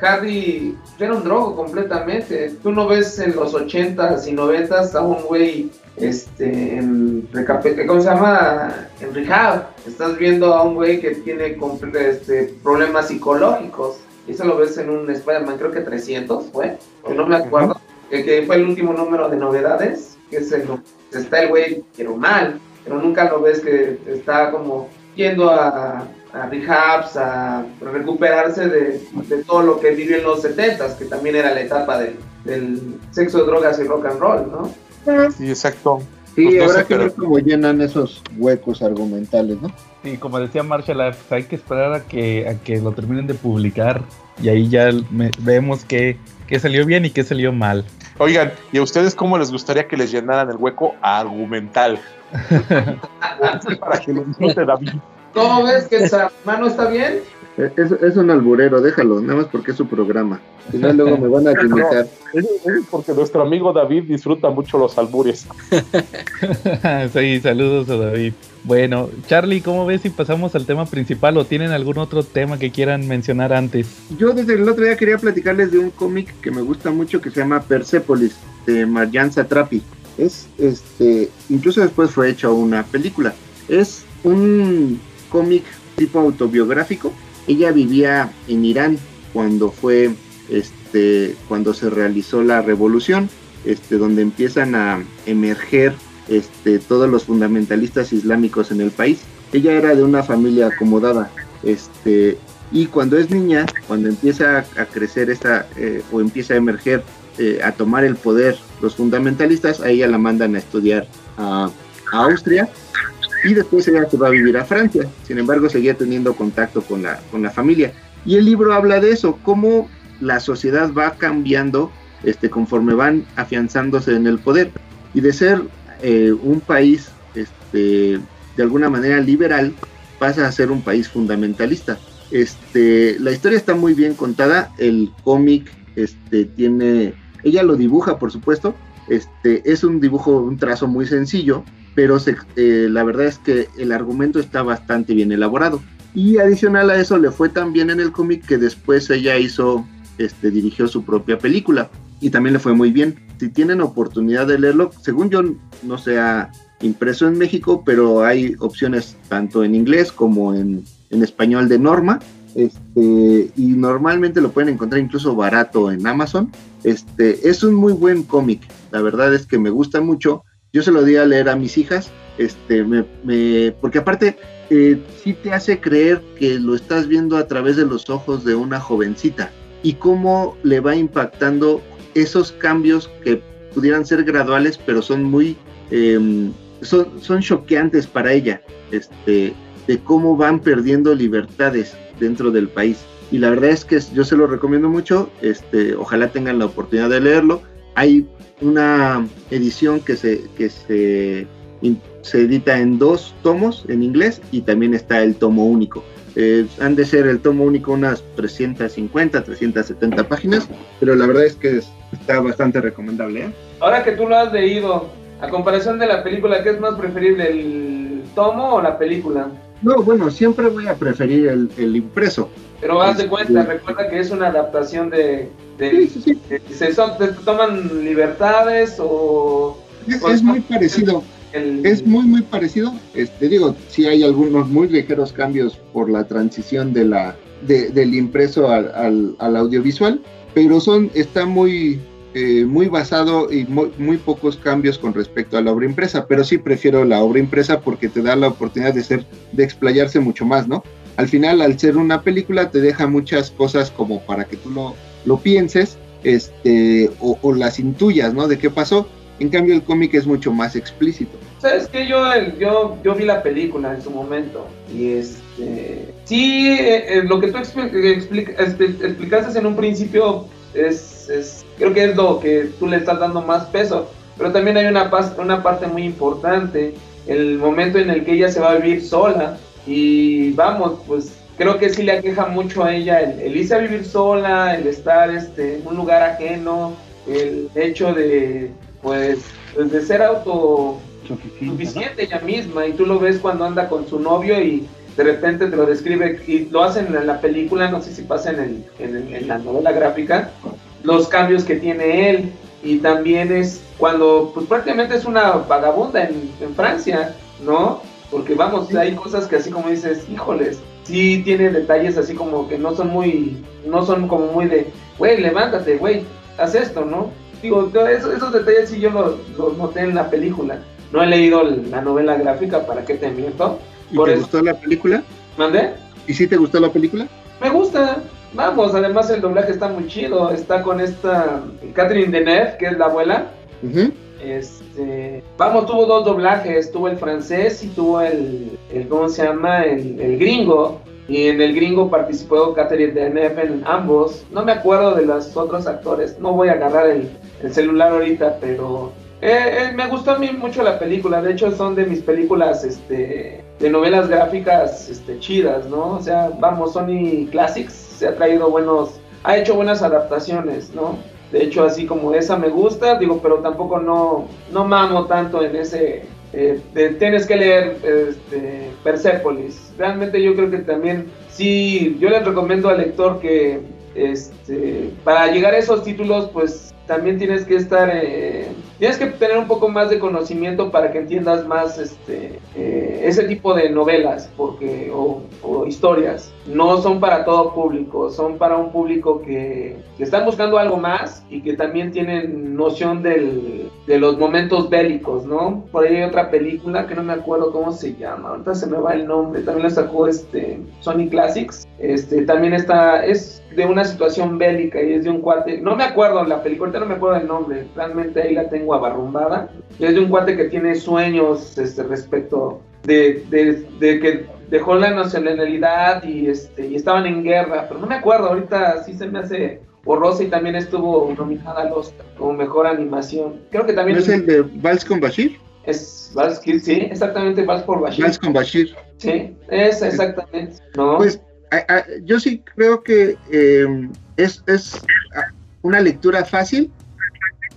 Harry era un drogo completamente. Tú no ves en los 80s y 90s a un güey este, en ¿cómo se llama? En rehab. Estás viendo a un güey que tiene este, problemas psicológicos. Y eso lo ves en un Spider-Man, creo que 300 fue, o no me acuerdo, que, que fue el último número de novedades, que es el, está el güey, pero mal, pero nunca lo ves que está como yendo a, a rehabs, a recuperarse de, de todo lo que vivió en los 70s, que también era la etapa del, del sexo, drogas y rock and roll, ¿no? Sí, exacto. Sí, Pues no habrá que ver cómo llenan esos huecos argumentales, ¿no? Y como decía Marshall, ah, pues hay que esperar a que, a que lo terminen de publicar y ahí ya me- vemos qué qué salió bien y qué salió mal. Oigan, ¿y a ustedes cómo les gustaría que les llenaran el hueco argumental? [LAUGHS] [LAUGHS] Para que lo disfrute David. ¿Cómo ves que esa mano está bien? Es, es un alburero, déjalo, nada más porque es su programa. Si no, luego me van a. [LAUGHS] Es, es porque nuestro amigo David disfruta mucho los albures. [LAUGHS] sí, saludos a David. Bueno, Charlie, ¿cómo ves si pasamos al tema principal o tienen algún otro tema que quieran mencionar antes? Yo desde el otro día quería platicarles de un cómic que me gusta mucho que se llama Persepolis, de Marjan Satrapi. Es, este, incluso después fue hecha una película. Es un cómic tipo autobiográfico. Ella vivía en Irán cuando fue, este, cuando se realizó la revolución este, donde empiezan a emerger este, todos los fundamentalistas islámicos en el país. Ella era de una familia acomodada, este, y cuando es niña, cuando empieza a crecer esta, eh, o empieza a emerger, eh, a tomar el poder los fundamentalistas, a ella la mandan a estudiar a, a Austria y después ella se va a vivir a Francia. Sin embargo, seguía teniendo contacto con la, con la familia. Y el libro habla de eso, cómo la sociedad va cambiando este, conforme van afianzándose en el poder. Y de ser eh, un país este, de alguna manera liberal, pasa a ser un país fundamentalista. Este, la historia está muy bien contada, el cómic este, tiene, ella lo dibuja por supuesto, este, es un dibujo, un trazo muy sencillo, pero eh, la verdad es que el argumento está bastante bien elaborado. Y adicional a eso le fue tan bien en el cómic que después ella hizo, este, dirigió su propia película y también le fue muy bien. Si tienen oportunidad de leerlo, según yo no se ha impreso en México, pero hay opciones tanto en inglés como en, en español de norma. Este, y normalmente lo pueden encontrar incluso barato en Amazon. Este, es un muy buen cómic, la verdad es que me gusta mucho. Yo se lo di a leer a mis hijas, este, me, porque aparte eh, sí te hace creer que lo estás viendo a través de los ojos de una jovencita y cómo le va impactando esos cambios que pudieran ser graduales, pero son muy, em, son, son choqueantes para ella, este, de cómo van perdiendo libertades dentro del país. Y la verdad es que yo se lo recomiendo mucho, este, ojalá tengan la oportunidad de leerlo. Hay una edición que se, que se, se edita en dos tomos en inglés y también está el tomo único. Eh, han de ser el tomo único unas 350, 370 páginas, pero la verdad es que está bastante recomendable. ¿eh? Ahora que tú lo has leído, a comparación de la película, ¿qué es más preferible, el tomo o la película? No, bueno, siempre voy a preferir el, impreso. Pero haz de este, cuenta, recuerda que es una adaptación de... sí, sí, sí. ¿Se toman libertades o...? Es, muy parecido. Es muy, muy parecido. Este, digo, sí hay algunos muy ligeros cambios por la transición de la, del impreso al, al, audiovisual, pero son, está muy, eh, muy basado y muy, muy, pocos cambios con respecto a la obra impresa, pero sí prefiero la obra impresa porque te da la oportunidad de ser, de explayarse mucho más, ¿no? Al final, al ser una película, te deja muchas cosas como para que tú lo, lo pienses, este, o, o las intuyas, ¿no? De qué pasó. En cambio, el cómic es mucho más explícito. Sabes que yo, yo, yo vi la película en su momento y este, sí, eh, eh, lo que tú explicaste en un principio es, es, creo que es lo que tú le estás dando más peso, pero también hay una, una parte muy importante, el momento en el que ella se va a vivir sola y vamos, pues creo que sí le aqueja mucho a ella el, irse a vivir sola, el estar este, en un lugar ajeno, el hecho de, pues, pues de ser auto suficiente ella misma. Y tú lo ves cuando anda con su novio y de repente te lo describe y lo hacen en la película, no sé si pasa en, en, la novela gráfica, los cambios que tiene él. Y también es cuando pues prácticamente es una vagabunda en, en Francia, ¿no? Porque vamos, hay cosas que así como dices, híjoles, sí tiene detalles así como que no son muy, no son como muy de, güey, levántate, güey, haz esto, ¿no? Digo, esos, esos detalles sí yo los, los noté en la película. No he leído la novela gráfica, ¿para qué te miento? ¿Y te gustó la película? ¿Mandé? ¿Y si te gustó la película? Me gusta. Vamos, además el doblaje está muy chido. Está con esta Catherine Deneuve, que es la abuela. Este, vamos, tuvo dos doblajes, tuvo el francés y tuvo el, ¿cómo se llama? El, gringo. Y en el gringo participó Catherine Deneuve en ambos. No me acuerdo de los otros actores. No voy a agarrar el, el celular ahorita, pero eh, eh, me gustó a mí mucho la película, de hecho son de mis películas este, de novelas gráficas este, chidas, ¿no? O sea, vamos, Sony Classics se ha traído buenos, ha hecho buenas adaptaciones, ¿no? De hecho, así como esa me gusta, digo, pero tampoco no, no mamo tanto en ese, eh, tienes que leer este, Persepolis. Realmente yo creo que también, sí, yo les recomiendo al lector que este, para llegar a esos títulos, pues también tienes que estar tienes que tener un poco más de conocimiento para que entiendas más este eh, ese tipo de novelas porque o, historias. No son para todo público son para un público que, que están buscando algo más y que también tienen noción del, de los momentos bélicos no por ahí hay otra película que no me acuerdo cómo se llama ahorita se me va el nombre también la sacó este Sony Classics. Este también está es de una situación bélica y es de un cuate, no me acuerdo la película, ahorita no me acuerdo el nombre, realmente ahí la tengo abarrumbada, es de un cuate que tiene sueños este, respecto de, de, de que dejó la nacionalidad y, este, y estaban en guerra, pero no me acuerdo, ahorita sí se me hace borrosa y también estuvo nominada al Oscar como mejor animación. Creo que también... ¿No es el de Vals con Bashir? Es Vals, sí, exactamente, Vals por Bashir. Vals con Bashir. Sí, es exactamente, ¿no? Pues a, a, yo sí creo que eh, es, es, una lectura fácil.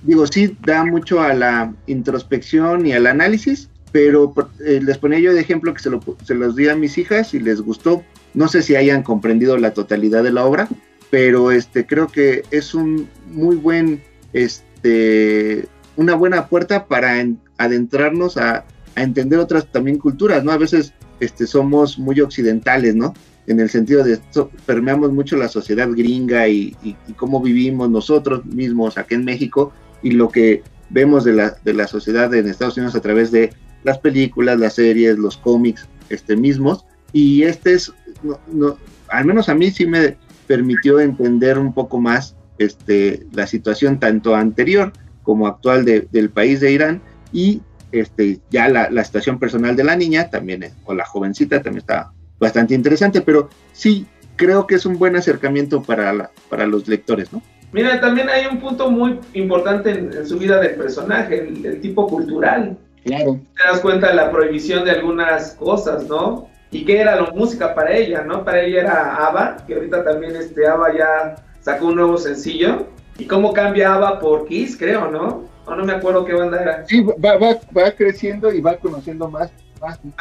Digo, sí da mucho a la introspección y al análisis, pero eh, les ponía yo de ejemplo que se, lo, se los di a mis hijas y les gustó. No sé si hayan comprendido la totalidad de la obra, pero este creo que es un muy buen, este, una buena puerta para en, adentrarnos a, entender otras también culturas, ¿no? A veces este, somos muy occidentales, ¿no? en el sentido de esto, permeamos mucho la sociedad gringa y, cómo vivimos nosotros mismos aquí en México y lo que vemos de la, de la sociedad en Estados Unidos a través de las películas, las series, los cómics este, mismos. Y este es, no, no, al menos a mí sí me permitió entender un poco más este, la situación tanto anterior como actual de, del país de Irán y este, ya la, la situación personal de la niña también, o la jovencita también está bastante interesante, pero sí creo que es un buen acercamiento para, la, para los lectores, ¿no? Mira, también hay un punto muy importante en, en su vida del personaje, el, el, tipo cultural. Claro. Te das cuenta de la prohibición de algunas cosas, ¿no? Y qué era la música para ella, ¿no? Para ella era ABBA, que ahorita también este ABBA ya sacó un nuevo sencillo. ¿Y cómo cambia ABBA por Kiss, creo, no? O no me acuerdo qué banda era. Sí, va, va, va creciendo y va conociendo más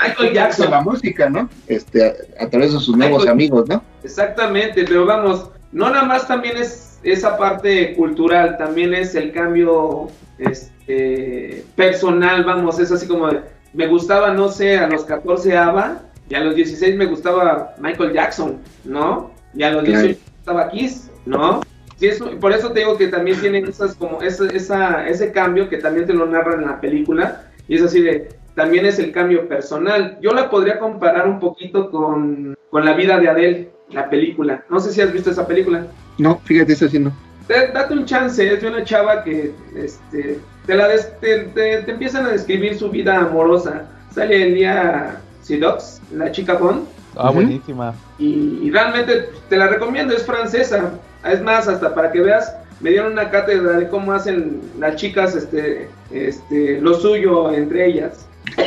Michael Jackson. la música, ¿no? Este, a, a través de sus nuevos Michael, amigos, ¿no? Exactamente, pero vamos, no nada más también es esa parte cultural, también es el cambio este, personal, vamos, es así como, me gustaba, no sé, a los 14 ABBA, y a los 16 me gustaba Michael Jackson, ¿no? Y a los 18 me gustaba Kiss, ¿no? Sí, eso, por eso te digo que también tienen esas, como, esa, esa, ese cambio que también te lo narran en la película, y es así de, también es el cambio personal. Yo la podría comparar un poquito con, con la vida de Adele, la película. No sé si has visto esa película. No, fíjate, sí no. Date un chance, es de una chava que este, te, la des, te, te, te, empiezan a describir su vida amorosa. Sale el día Sidox, la chica Bond. Ah, uh -huh. buenísima. Y, y, realmente te la recomiendo, es francesa. Es más, hasta para que veas, me dieron una cátedra de cómo hacen las chicas este, este, lo suyo entre ellas. [LAUGHS]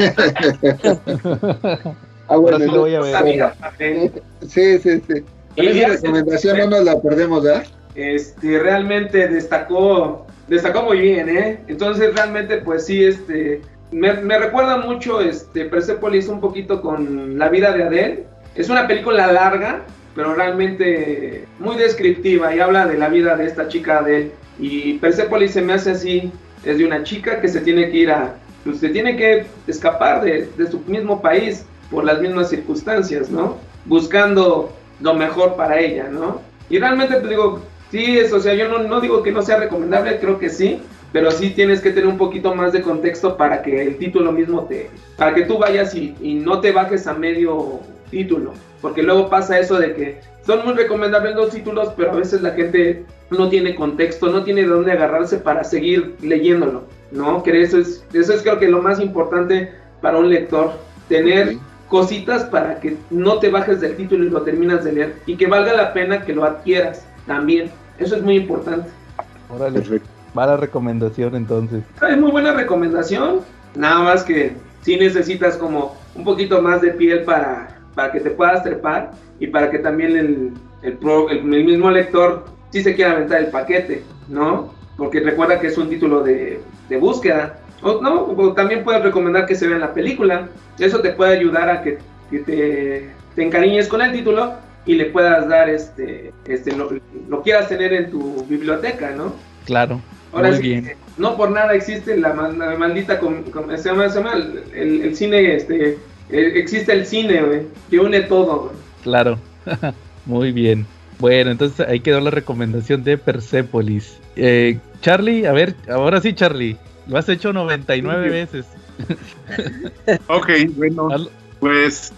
ah, bueno, sí lo voy a ver. Sí, sí, sí. Esa recomendación no nos la perdemos, ¿verdad? Este, realmente destacó, destacó muy bien, ¿eh? Entonces realmente, pues sí, este, me, me recuerda mucho, este, Persepolis un poquito con la vida de Adele. Es una película larga, pero realmente muy descriptiva y habla de la vida de esta chica Adele. Y Persepolis se me hace así, es de una chica que se tiene que ir a, pues se tiene que escapar de, de, su mismo país por las mismas circunstancias, ¿no? Buscando lo mejor para ella, ¿no? Y realmente te digo, sí, es, o sea, yo no, no digo que no sea recomendable, creo que sí, pero sí tienes que tener un poquito más de contexto para que el título mismo te, para que tú vayas y, y no te bajes a medio título, porque luego pasa eso de que son muy recomendables los títulos, pero a veces la gente no tiene contexto, no tiene de dónde agarrarse para seguir leyéndolo, ¿no? Que eso es, eso es creo que lo más importante para un lector, tener. Cositas para que no te bajes del título y lo terminas de leer y que valga la pena que lo adquieras también, eso es muy importante. Órale, va la recomendación entonces. Es muy buena recomendación, nada más que si necesitas como un poquito más de piel para, para que te puedas trepar y para que también el, el, pro, el, el mismo lector sí se quiera aventar el paquete, ¿no? Porque recuerda que es un título de, de búsqueda. O, no, o también puedes recomendar que se vea en la película. Eso te puede ayudar a que, que te, te, encariñes con el título y le puedas dar este, este lo, lo, quieras tener en tu biblioteca, ¿no? Claro. Ahora Muy sí bien. no por nada existe la, maldita, se llama, se llama el, cine, este, existe el cine, que une todo. Claro, [LAUGHS] muy bien. Bueno, entonces ahí quedó la recomendación de Persepolis. Eh, Charlie, a ver, ahora sí, Charlie, lo has hecho 99 veces. ok, bueno. Pues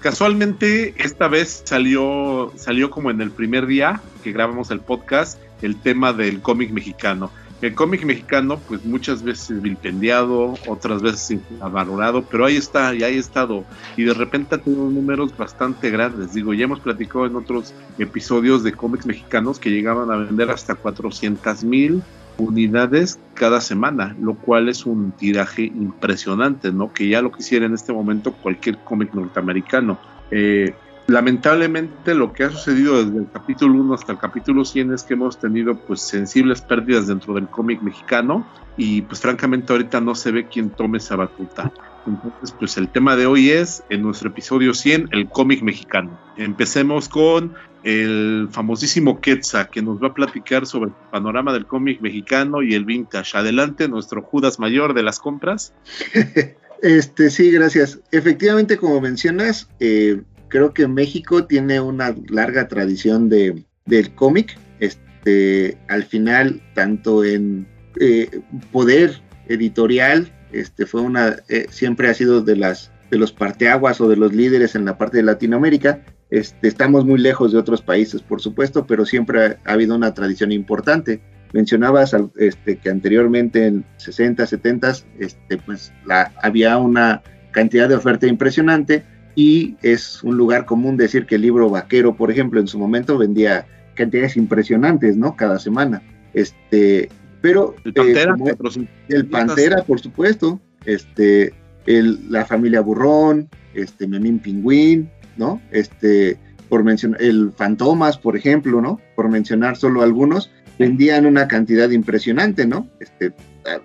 casualmente esta vez salió, salió como en el primer día que grabamos el podcast el tema del cómic mexicano. El cómic mexicano, pues muchas veces vilpendiado, otras veces valorado, pero ahí está, y ahí ha estado. Y de repente ha tenido números bastante grandes. Digo, ya hemos platicado en otros episodios de cómics mexicanos que llegaban a vender hasta 400 mil unidades cada semana, lo cual es un tiraje impresionante, ¿no? Que ya lo quisiera en este momento cualquier cómic norteamericano. Eh, lamentablemente lo que ha sucedido desde el capítulo 1 hasta el capítulo 100 es que hemos tenido pues sensibles pérdidas dentro del cómic mexicano y pues francamente ahorita no se ve quién tome esa batuta. Entonces pues el tema de hoy es en nuestro episodio 100 el cómic mexicano. Empecemos con el famosísimo Quetzal que nos va a platicar sobre el panorama del cómic mexicano y el vintage. Adelante nuestro Judas mayor de las compras. [LAUGHS] Este, sí, gracias. Efectivamente, como mencionas, eh, creo que México tiene una larga tradición de, del cómic. Este, al final, tanto en eh, poder editorial, este, fue una, eh, siempre ha sido de las de los parteaguas o de los líderes en la parte de Latinoamérica. Este, estamos muy lejos de otros países, por supuesto, pero siempre ha, habido una tradición importante. Mencionabas este, que anteriormente en 60, 70, este, pues la, había una cantidad de oferta impresionante y es un lugar común decir que el libro vaquero, por ejemplo, en su momento vendía cantidades impresionantes, ¿no? Cada semana. Este, pero el Pantera, eh, el Pantera por supuesto, este, el, la familia Burrón, este, Memín Pingüín, ¿no? Este, por mencionar, el Fantomas, por ejemplo, ¿no? Por mencionar solo algunos, vendían una cantidad impresionante, ¿no? Este,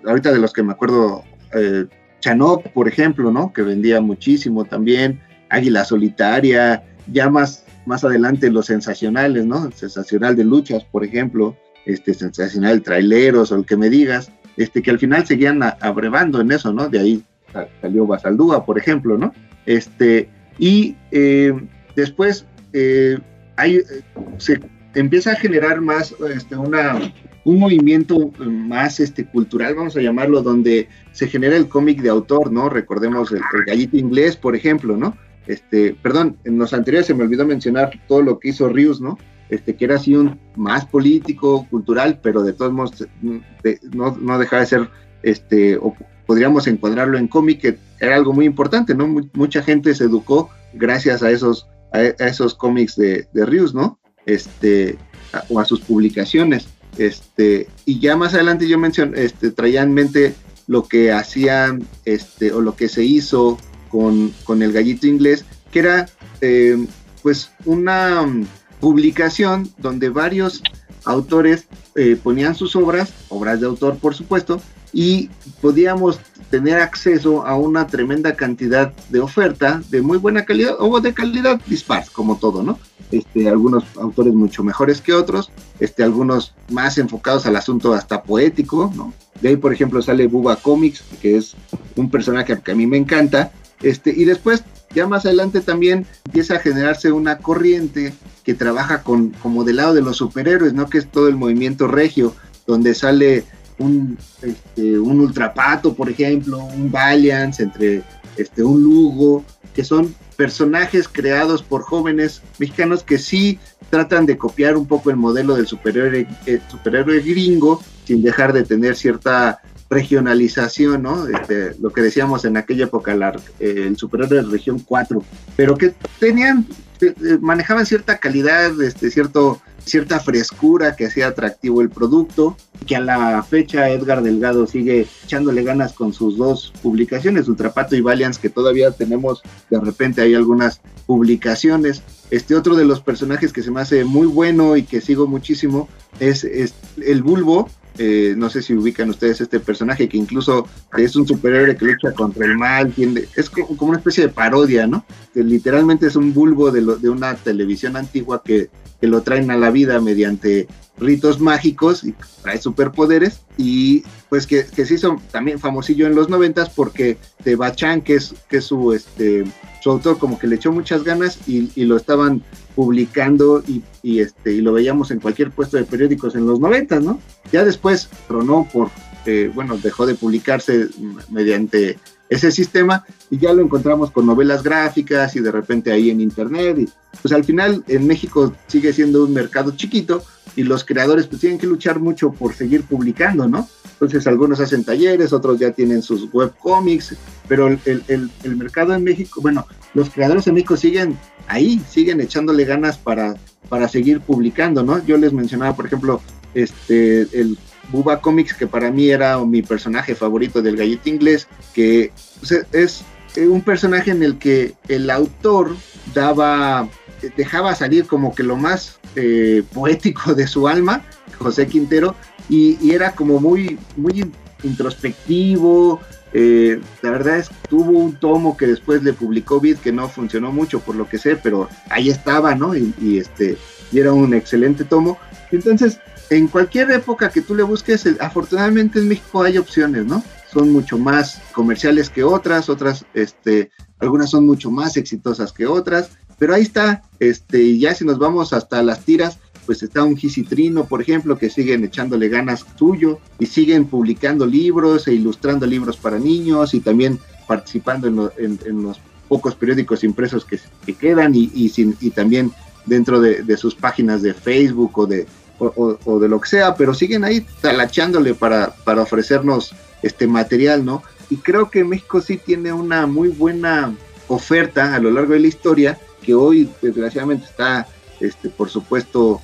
ahorita de los que me acuerdo, eh, Chanok, por ejemplo, ¿no? Que vendía muchísimo también, Águila Solitaria, ya más, más adelante los sensacionales, ¿no? sensacional de luchas, por ejemplo, este sensacional traileros o el que me digas, este que al final seguían abrevando en eso, ¿no? De ahí salió Basaldúa, por ejemplo, ¿no? Este, y eh, después eh, hay, se empieza a generar más este, una, un movimiento más este, cultural, vamos a llamarlo, donde se genera el cómic de autor, ¿no? Recordemos el, el, gallito inglés, por ejemplo, ¿no? Este, perdón, en los anteriores se me olvidó mencionar todo lo que hizo Rius, ¿no? Este, que era así un más político, cultural, pero de todos modos no, no dejaba de ser, este, o podríamos encuadrarlo en cómic, que era algo muy importante, ¿no? mucha gente se educó gracias a esos, a, esos cómics de, de Rius, ¿no? Este, o a sus publicaciones. Este, y ya más adelante yo mencioné, este, traía en mente lo que hacían, este, o lo que se hizo con, el gallito inglés, que era eh, pues una publicación donde varios autores eh, ponían sus obras, obras de autor por supuesto, y podíamos tener acceso a una tremenda cantidad de oferta de muy buena calidad o de calidad dispar, como todo, ¿no? Este, algunos autores mucho mejores que otros, este, algunos más enfocados al asunto hasta poético, ¿no? De ahí, por ejemplo, sale Buba Comics, que es un personaje que a mí me encanta, este, y después, ya más adelante también empieza a generarse una corriente que trabaja con, como del lado de los superhéroes, ¿no? Que es todo el movimiento regio, donde sale un, este, un ultrapato, por ejemplo, un Valiant, entre este, un Lugo, que son personajes creados por jóvenes mexicanos que sí tratan de copiar un poco el modelo del superhéroe, eh, superhéroe gringo, sin dejar de tener cierta regionalización, ¿no? Este, lo que decíamos en aquella época, el superior de región 4, pero que tenían, eh, eh, manejaban cierta calidad, este, cierto, cierta frescura que hacía atractivo el producto, que a la fecha Edgar Delgado sigue echándole ganas con sus dos publicaciones, Ultrapato y Valiance, que todavía tenemos, de repente hay algunas publicaciones. Este otro de los personajes que se me hace muy bueno y que sigo muchísimo es, es el Bulbo, eh, no sé si ubican ustedes este personaje que incluso es un superhéroe que lucha contra el mal, es como una especie de parodia, ¿no? Que literalmente es un bulbo de, de una televisión antigua que que lo traen a la vida mediante ritos mágicos y trae superpoderes y pues que, que se hizo también famosillo en los noventas porque Tebachan, que es, que es su, este, su autor, como que le echó muchas ganas y, lo estaban publicando y, este, y lo veíamos en cualquier puesto de periódicos en los noventas, ¿no? Ya después tronó por, eh, bueno, dejó de publicarse mediante ese sistema y ya lo encontramos con novelas gráficas y de repente ahí en internet y pues al final en México sigue siendo un mercado chiquito y los creadores pues tienen que luchar mucho por seguir publicando, ¿no? Entonces algunos hacen talleres, otros ya tienen sus webcomics, pero el, el, el, mercado en México, bueno, los creadores en México siguen ahí, siguen echándole ganas para, para seguir publicando, ¿no? Yo les mencionaba, por ejemplo, este, el Buba Comics, que para mí era mi personaje favorito del gallito inglés, que es un personaje en el que el autor daba, dejaba salir como que lo más eh, poético de su alma, José Quintero, y, era como muy, muy introspectivo. Eh, la verdad es que tuvo un tomo que después le publicó Vid que no funcionó mucho por lo que sé, pero ahí estaba, ¿no? Y, y este, y era un excelente tomo. Entonces, en cualquier época que tú le busques, eh, afortunadamente en México hay opciones, ¿no? Son mucho más comerciales que otras, otras, este, algunas son mucho más exitosas que otras, pero ahí está, este, y ya si nos vamos hasta las tiras, pues está un Gisitrino, por ejemplo, que siguen echándole ganas suyo y siguen publicando libros e ilustrando libros para niños y también participando en, los pocos periódicos impresos que, quedan y, y, también dentro de, sus páginas de Facebook o de, o, de lo que sea, pero siguen ahí talachándole para, para ofrecernos este material, ¿no? Y creo que México sí tiene una muy buena oferta a lo largo de la historia, que hoy desgraciadamente está, este, por supuesto,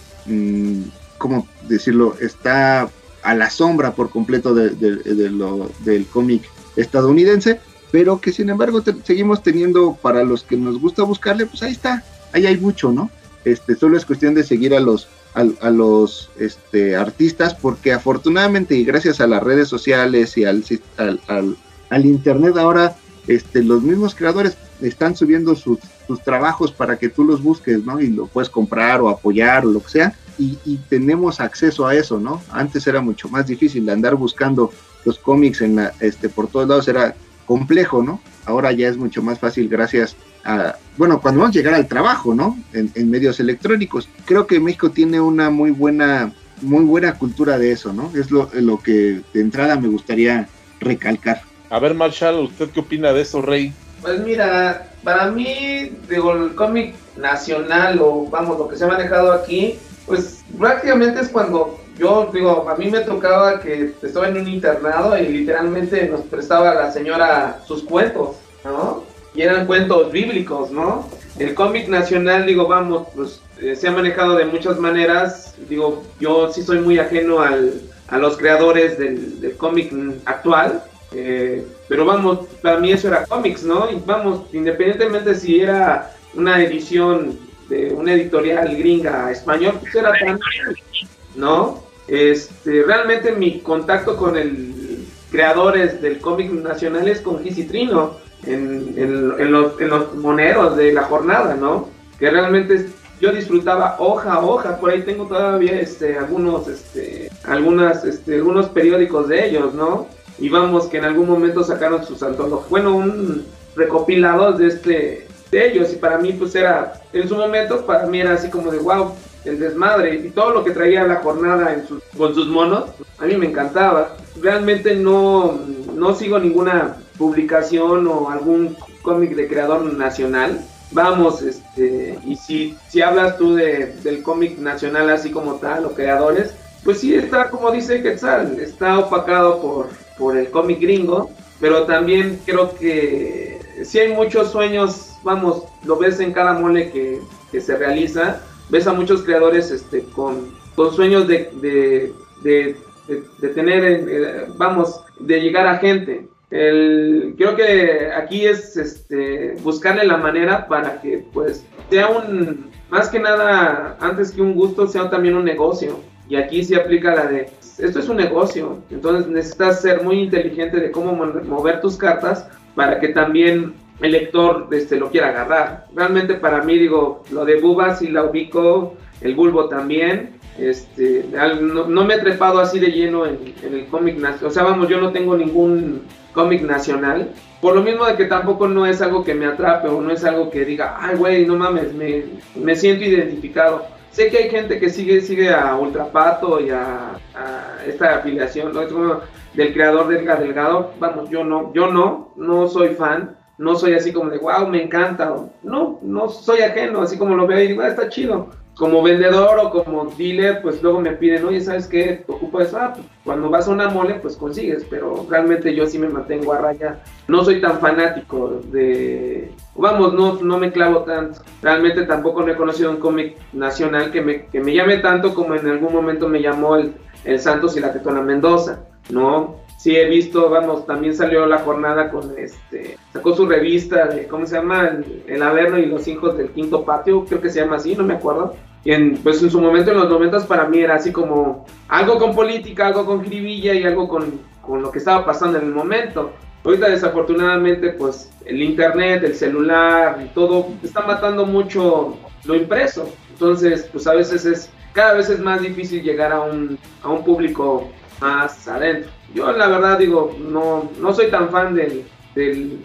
¿cómo decirlo? Está a la sombra por completo del cómic estadounidense, pero que sin embargo seguimos teniendo para los que nos gusta buscarle, pues ahí está, ahí hay mucho, ¿no? Este, solo es cuestión de seguir a los a, los este, artistas porque afortunadamente y gracias a las redes sociales y al, al, internet ahora este, los mismos creadores están subiendo sus, trabajos para que tú los busques, ¿no? Y lo puedes comprar o apoyar o lo que sea. Y, tenemos acceso a eso, ¿no? Antes era mucho más difícil andar buscando los cómics en la, este, por todos lados, era complejo, ¿no? Ahora ya es mucho más fácil gracias bueno, cuando vamos a llegar al trabajo, ¿no? En, medios electrónicos. Creo que México tiene una muy buena, muy buena cultura de eso, ¿no? Es lo que de entrada me gustaría recalcar. A ver, Marshall, ¿usted qué opina de eso, Rey? Pues mira, para mí, digo, el cómic nacional o vamos, lo que se ha manejado aquí, pues prácticamente es cuando yo digo, a mí me tocaba que estaba en un internado y literalmente nos prestaba la señora sus cuentos, ¿no? y eran cuentos bíblicos, ¿no? El cómic nacional, digo, vamos, pues eh, se ha manejado de muchas maneras. Digo, yo sí soy muy ajeno al, a los creadores del, cómic actual, eh, pero vamos, para mí eso era cómics, ¿no? Y vamos, independientemente si era una edición de una editorial gringa español, pues era tan, ¿no? Este, realmente mi contacto con el creadores del cómic nacional es con Gis en, en, los, en los moneros de la jornada, ¿no? Que realmente yo disfrutaba hoja a hoja, por ahí tengo todavía este, algunos, este, algunas, este, algunos periódicos de ellos, ¿no? Y vamos, que en algún momento sacaron sus antologías, bueno, un recopilado de este, de ellos, y para mí pues era, en su momento, para mí era así como de wow, el desmadre y todo lo que traía la jornada en con sus monos, a mí me encantaba. Realmente no, no sigo ninguna publicación o algún cómic de creador nacional. Vamos, este, y si, si hablas tú de, del cómic nacional así como tal, o creadores, pues sí está, como dice Quetzal, está opacado por, por el cómic gringo, pero también creo que si hay muchos sueños, vamos, lo ves en cada mole que, que se realiza, ves a muchos creadores este, con, con sueños de, de, de, de tener, eh, vamos, de llegar a gente. El, creo que aquí es este, buscarle la manera para que pues sea un, más que nada, antes que un gusto, sea también un negocio. Y aquí se aplica la de, esto es un negocio, entonces necesitas ser muy inteligente de cómo mover tus cartas para que también el lector este, lo quiera agarrar. Realmente para mí, digo, lo de Bubas y la ubico, el Bulbo también. Este, no, me he trepado así de lleno en, el cómic nacional. O sea, vamos, yo no tengo ningún cómic nacional. Por lo mismo de que tampoco no es algo que me atrape o no es algo que diga, ay, güey, no mames, me, me siento identificado. Sé que hay gente que sigue, sigue a Ultrapato y a, esta afiliación ¿no? del creador del Delgado. Vamos, yo no, yo no, no soy fan. No soy así como de, wow, me encanta. No, no soy ajeno, así como lo veo y digo, ah, está chido como vendedor o como dealer, pues luego me piden, oye, ¿sabes qué? Ocupo eso. Ah, pues, cuando vas a una mole, pues consigues, pero realmente yo sí me mantengo a raya. No soy tan fanático de. Vamos, no, no me clavo tanto. Realmente tampoco no he conocido un cómic nacional que me, que me llame tanto como en algún momento me llamó el, el Santos y la Tetona Mendoza, ¿no? Sí he visto, vamos, también salió la jornada con este, sacó su revista de, ¿cómo se llama? El, Averno y los hijos del quinto patio, creo que se llama así, no me acuerdo. Y en, pues en su momento, en los noventas, para mí era así como algo con política, algo con jiribilla y algo con, con lo que estaba pasando en el momento. Ahorita desafortunadamente, pues el internet, el celular y todo está matando mucho lo impreso. Entonces, pues a veces es, cada vez es más difícil llegar a un, a un público más adentro. Yo la verdad digo, no, no soy tan fan de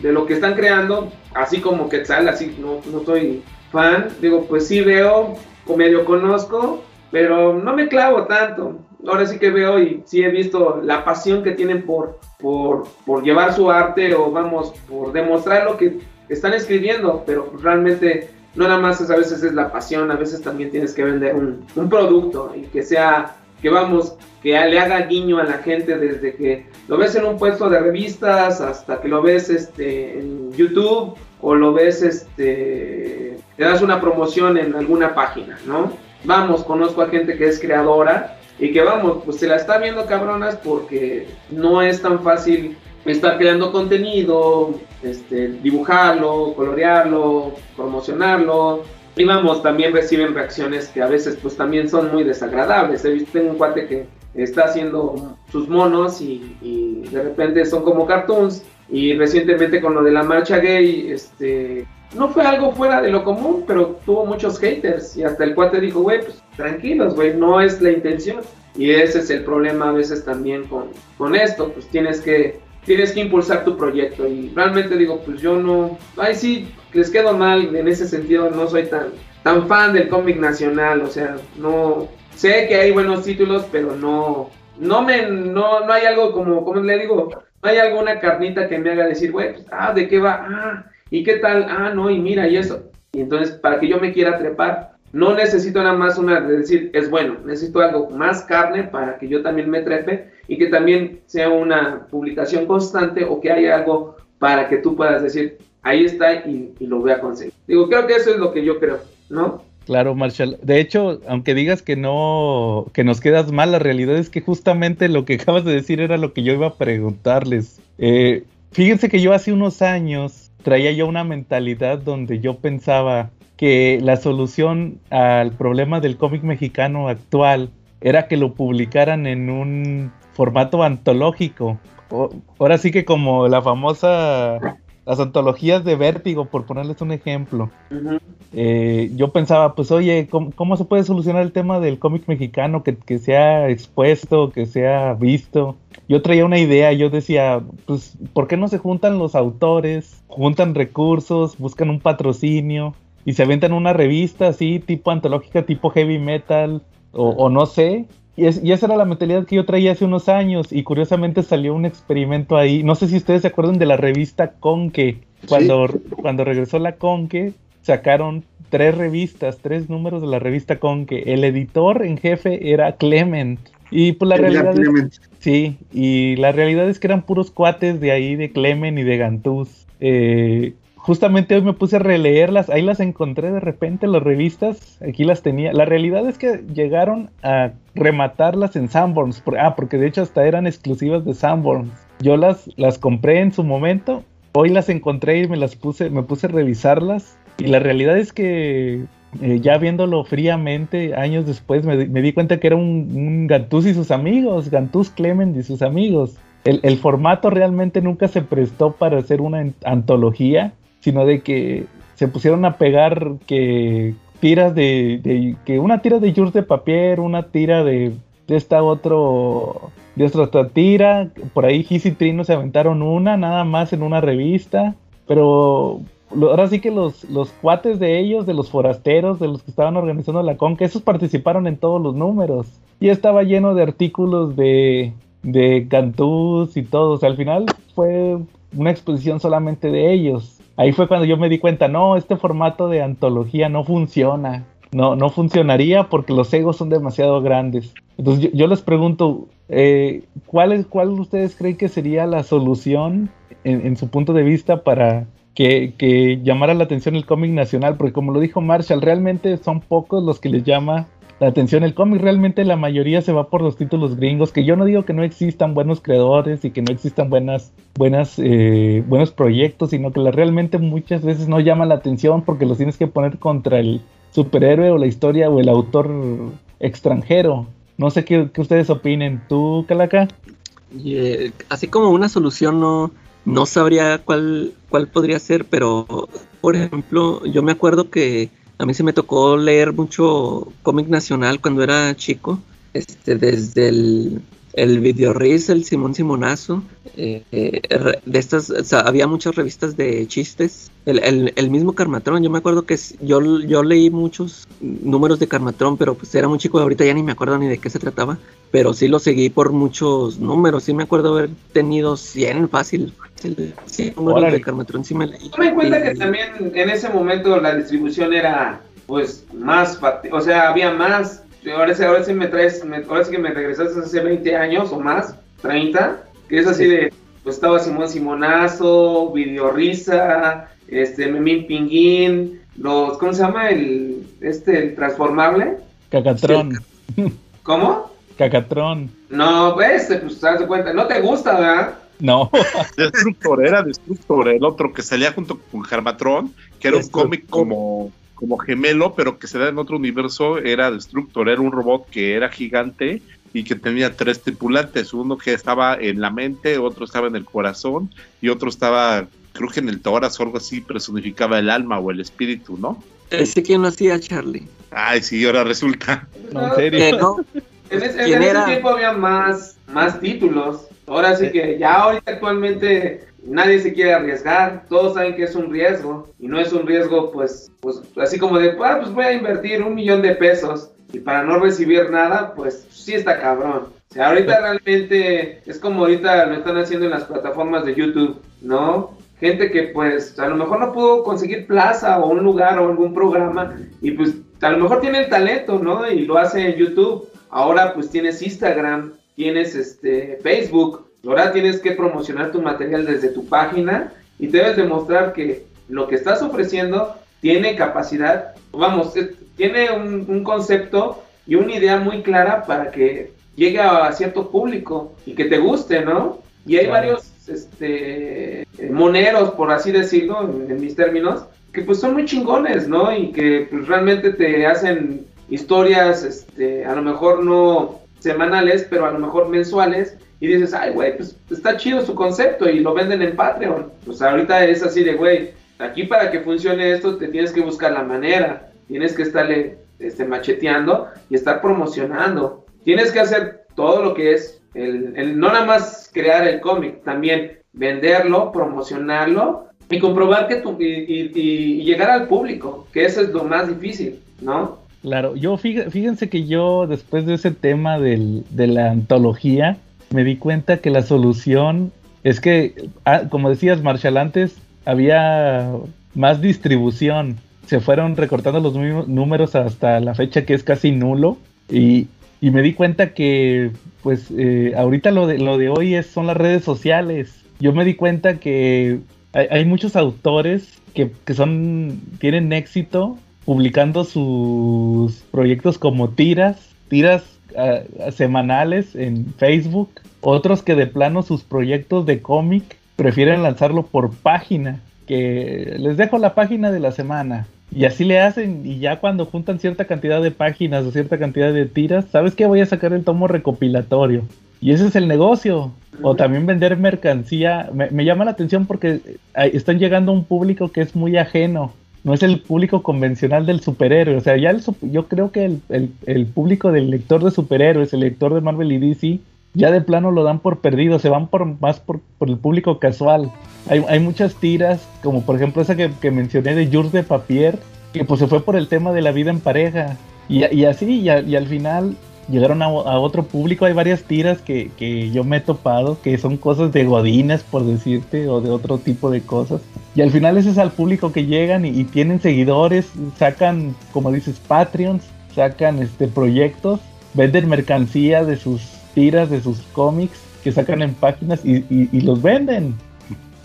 lo que están creando, así como Quetzal, así no, no soy fan. Digo, pues sí veo, medio conozco, pero no me clavo tanto. Ahora sí que veo y sí he visto la pasión que tienen por, por, por llevar su arte o vamos, por demostrar lo que están escribiendo, pero realmente no nada más a veces es la pasión, a veces también tienes que vender un, un producto y que sea que vamos, que le haga guiño a la gente desde que lo ves en un puesto de revistas hasta que lo ves este, en YouTube o lo ves, este, te das una promoción en alguna página, ¿no? Vamos, conozco a gente que es creadora y que vamos, pues se la está viendo cabronas porque no es tan fácil estar creando contenido, este, dibujarlo, colorearlo, promocionarlo, y vamos, también reciben reacciones que a veces pues también son muy desagradables. He visto un cuate que está haciendo sus monos y, de repente son como cartoons. Y recientemente con lo de la marcha gay, este, no fue algo fuera de lo común, pero tuvo muchos haters. Y hasta el cuate dijo, güey, pues tranquilos, güey, no es la intención. Y ese es el problema a veces también con, con esto, pues tienes que tienes que impulsar tu proyecto. Y realmente digo, pues yo no, ay sí, les quedo mal en ese sentido, no soy tan, tan fan del cómic nacional, o sea, no, sé que hay buenos títulos, pero no, no me, no, no hay algo como, como le digo, no hay alguna carnita que me haga decir, güey, pues, ah, ¿de qué va? Ah, ¿y qué tal? Ah, no, y mira, y eso. Y entonces, para que yo me quiera trepar, no necesito nada más una de decir, es bueno, necesito algo más carne para que yo también me trepe y que también sea una publicación constante o que haya algo para que tú puedas decir, ahí está y, lo voy a conseguir. Digo, creo que eso es lo que yo creo, ¿no? Claro, Marshall. De hecho, aunque digas que no, que nos quedas mal, la realidad es que justamente lo que [LAUGHS] acabas de decir era lo que yo iba a preguntarles. Eh, fíjense que yo hace unos años traía yo una mentalidad donde yo pensaba que la solución al problema del cómic mexicano actual era que lo publicaran en un formato antológico. ahora sí que como la famosa las antologías de Vértigo, por ponerles un ejemplo. Eh, yo pensaba, pues oye, ¿cómo, se puede solucionar el tema del cómic mexicano que, que sea expuesto, que sea visto? Yo traía una idea, yo decía, pues, ¿por qué no se juntan los autores, juntan recursos, buscan un patrocinio y se aventan una revista así, tipo antológica, tipo heavy metal, o, o no sé, y, esa era la mentalidad que yo traía hace unos años y curiosamente salió un experimento ahí. No sé si ustedes se acuerdan de la revista Conque. Cuando, cuando regresó la Conque, sacaron tres revistas, tres números de la revista Conque. El editor en jefe era Clement. Y pues la realidad es, sí, y la realidad es que eran puros cuates de ahí, de Clement y de Gantús. Eh, justamente hoy me puse a releerlas, ahí las encontré de repente las revistas, aquí las tenía. La realidad es que llegaron a rematarlas en Sanborns, ah, porque de hecho hasta eran exclusivas de Sanborns. Yo las, las compré en su momento, hoy las encontré y me las puse, me puse a revisarlas y la realidad es que eh, ya viéndolo fríamente, años después me, di cuenta que era un, un Gantús y sus amigos, Gantús Clement y sus amigos. El, el, formato realmente nunca se prestó para hacer una antología sino de que se pusieron a pegar que tiras de, que una tira de Jules de papel, una tira de, de esta otro de otra tira, por ahí Giz y Trino se aventaron una, nada más en una revista, pero ahora sí que los, los cuates de ellos, de los forasteros, de los que estaban organizando la conca, esos participaron en todos los números. Y estaba lleno de artículos de, de Cantús y todo. al final fue una exposición solamente de ellos. Ahí fue cuando yo me di cuenta, no, este formato de antología no funciona. No, no funcionaría porque los egos son demasiado grandes. Entonces yo, les pregunto, eh, ¿cuál, es, ¿cuál ustedes creen que sería la solución en su punto de vista para, que, llamara la atención el cómic nacional, porque como lo dijo Marshall, realmente son pocos los que les llama la atención el cómic, realmente la mayoría se va por los títulos gringos, que yo no digo que no existan buenos creadores y que no existan buenas, buenas, eh, buenos proyectos, sino que realmente muchas veces no llama la atención porque los tienes que poner contra el superhéroe o la historia o el autor extranjero. No sé qué, ustedes opinen. ¿Tú, Calaca? Eh, así como una solución no, no sabría cuál, cuál podría ser, pero por ejemplo, yo me acuerdo que a mí se me tocó leer mucho cómic nacional cuando era chico, este, desde el, el Videorriz, el Simón Simonazo, eh, eh, de estas, había muchas revistas de chistes, el, el, mismo Carmatrón, yo me acuerdo que yo, yo leí muchos números de Carmatrón, pero pues era muy chico, ahorita ya ni me acuerdo ni de qué se trataba, pero sí lo seguí por muchos números, sí me acuerdo haber tenido 100 fácil, sí, números de Carmatrón sí me leí. Tome en cuenta que también en ese momento la distribución era pues más, o sea, había más ahora sí, ahora sí me traes, ahora sí que me regresaste hace 20 años o más, 30, que es así de, pues estaba Simón Simonazo, Video Risa, este, Memín Pinguín, los, ¿cómo se llama? El, este, el transformable. Cacatrón. ¿Cómo? Cacatrón. No, pues, pues te das cuenta, no te gusta, ¿verdad? No. [LAUGHS] Destructor, era Destructor, el otro que salía junto con Germatrón, que era un cómic como como gemelo, pero que se da en otro universo, era Destructor, era un robot que era gigante y que tenía tres tripulantes, uno que estaba en la mente, otro estaba en el corazón y otro estaba, creo que en el tórax o algo así, personificaba el alma o el espíritu, ¿no? Ese quién lo hacía, Charlie. Ay, sí, ahora resulta. No, en serio. [LAUGHS] En, ese, tiempo había más, más títulos. Ahora sí que ya ahorita actualmente nadie se quiere arriesgar, todos saben que es un riesgo y no es un riesgo pues, pues así como de, ah, pues voy a invertir un millón de pesos y para no recibir nada, pues sí está cabrón. O sea, ahorita realmente es como ahorita lo están haciendo en las plataformas de YouTube, ¿no? Gente que pues a lo mejor no pudo conseguir plaza o un lugar o algún programa y pues a lo mejor tiene el talento, ¿no? Y lo hace en YouTube. Ahora pues tienes Instagram, tienes este Facebook, Ahora tienes que promocionar tu material desde tu página y debes demostrar que lo que estás ofreciendo tiene capacidad, vamos, tiene un, concepto y una idea muy clara para que llegue a cierto público y que te guste, ¿no? Y hay varios este, moneros, por así decirlo, en, mis términos, que pues son muy chingones, ¿no? Y que pues, realmente te hacen historias, este, a lo mejor no semanales, pero a lo mejor mensuales, y dices, ay, güey, pues está chido su concepto y lo venden en Patreon. Pues ahorita es así de, güey, aquí para que funcione esto te tienes que buscar la manera, tienes que estarle este, macheteando y estar promocionando. Tienes que hacer todo lo que es, el, no nada más crear el cómic, también venderlo, promocionarlo y comprobar que tu, y, llegar al público, que eso es lo más difícil, ¿no? Claro, yo fíjense que yo después de ese tema del, de la antología, me di cuenta que la solución es que, ah, como decías, Marshall, antes había más distribución. Se fueron recortando los números hasta la fecha que es casi nulo. Y, me di cuenta que, pues, eh, ahorita lo de, lo de hoy es, son las redes sociales. Yo me di cuenta que hay, muchos autores que, que, son, tienen éxito publicando sus proyectos como tiras, tiras semanales en Facebook, otros que de plano sus proyectos de cómic prefieren lanzarlo por página, que les dejo la página de la semana. Y así le hacen, y ya cuando juntan cierta cantidad de páginas o cierta cantidad de tiras, ¿sabes que Voy a sacar el tomo recopilatorio. Y ese es el negocio. O también vender mercancía. Me, llama la atención porque están llegando a un público que es muy ajeno no es el público convencional del superhéroe. O sea, ya el, yo creo que el, el, público del lector de superhéroes, el lector de Marvel y DC, ya de plano lo dan por perdido, se van por más por, por el público casual. Hay, hay, muchas tiras, como por ejemplo esa que, que mencioné de Jules de Papier, que pues se fue por el tema de la vida en pareja. Y, así, y, al final llegaron a, otro público. Hay varias tiras que, que, yo me he topado, que son cosas de godines, por decirte, o de otro tipo de cosas. Y al final ese es al público que llegan y, y tienen seguidores, sacan, como dices, Patreons, sacan este proyectos, venden mercancía de sus tiras, de sus cómics, que sacan en páginas y, y los venden.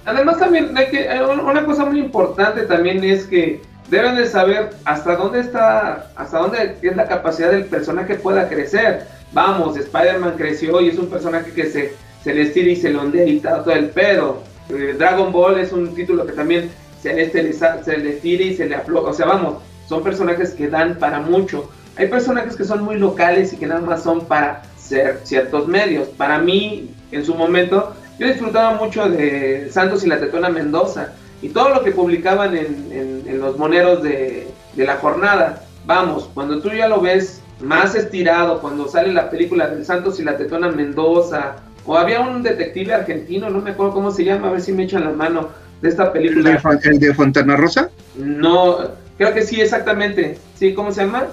Además también hay que, una cosa muy importante también es que deben de saber hasta dónde está, hasta dónde es la capacidad del personaje pueda crecer. Vamos, Spider-Man creció y es un personaje que se, se le estira y se le ondea y todo el pedo. Eh, Dragon Ball es un título que también se le, se le estira y se le afloja. O sea, vamos, son personajes que dan para mucho. Hay personajes que son muy locales y que nada más son para ser ciertos medios. Para mí, en su momento, yo disfrutaba mucho de Santos y la Tetona Mendoza y todo lo que publicaban en, en, los moneros de, de, la jornada. Vamos, cuando tú ya lo ves más estirado, cuando sale la película del Santos y la Tetona Mendoza, o había un detective argentino, no me acuerdo cómo se llama, a ver si me echan la mano de esta película. ¿El de, Fontana Rosa? No, creo que sí, exactamente. ¿Sí? ¿Cómo se llama?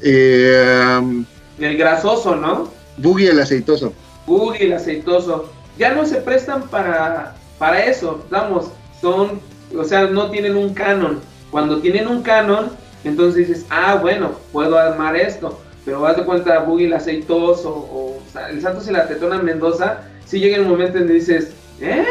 Eh, um, el grasoso, ¿no? Boogie el aceitoso. Boogie el aceitoso. Ya no se prestan para, para eso, vamos, son o sea, no tienen un canon. Cuando tienen un canon, entonces dices, ah, bueno, puedo armar esto. Pero vas de cuenta, Boogie el aceitoso o, el Santos y la Tetona Mendoza, si llega un momento en que dices, ¿eh?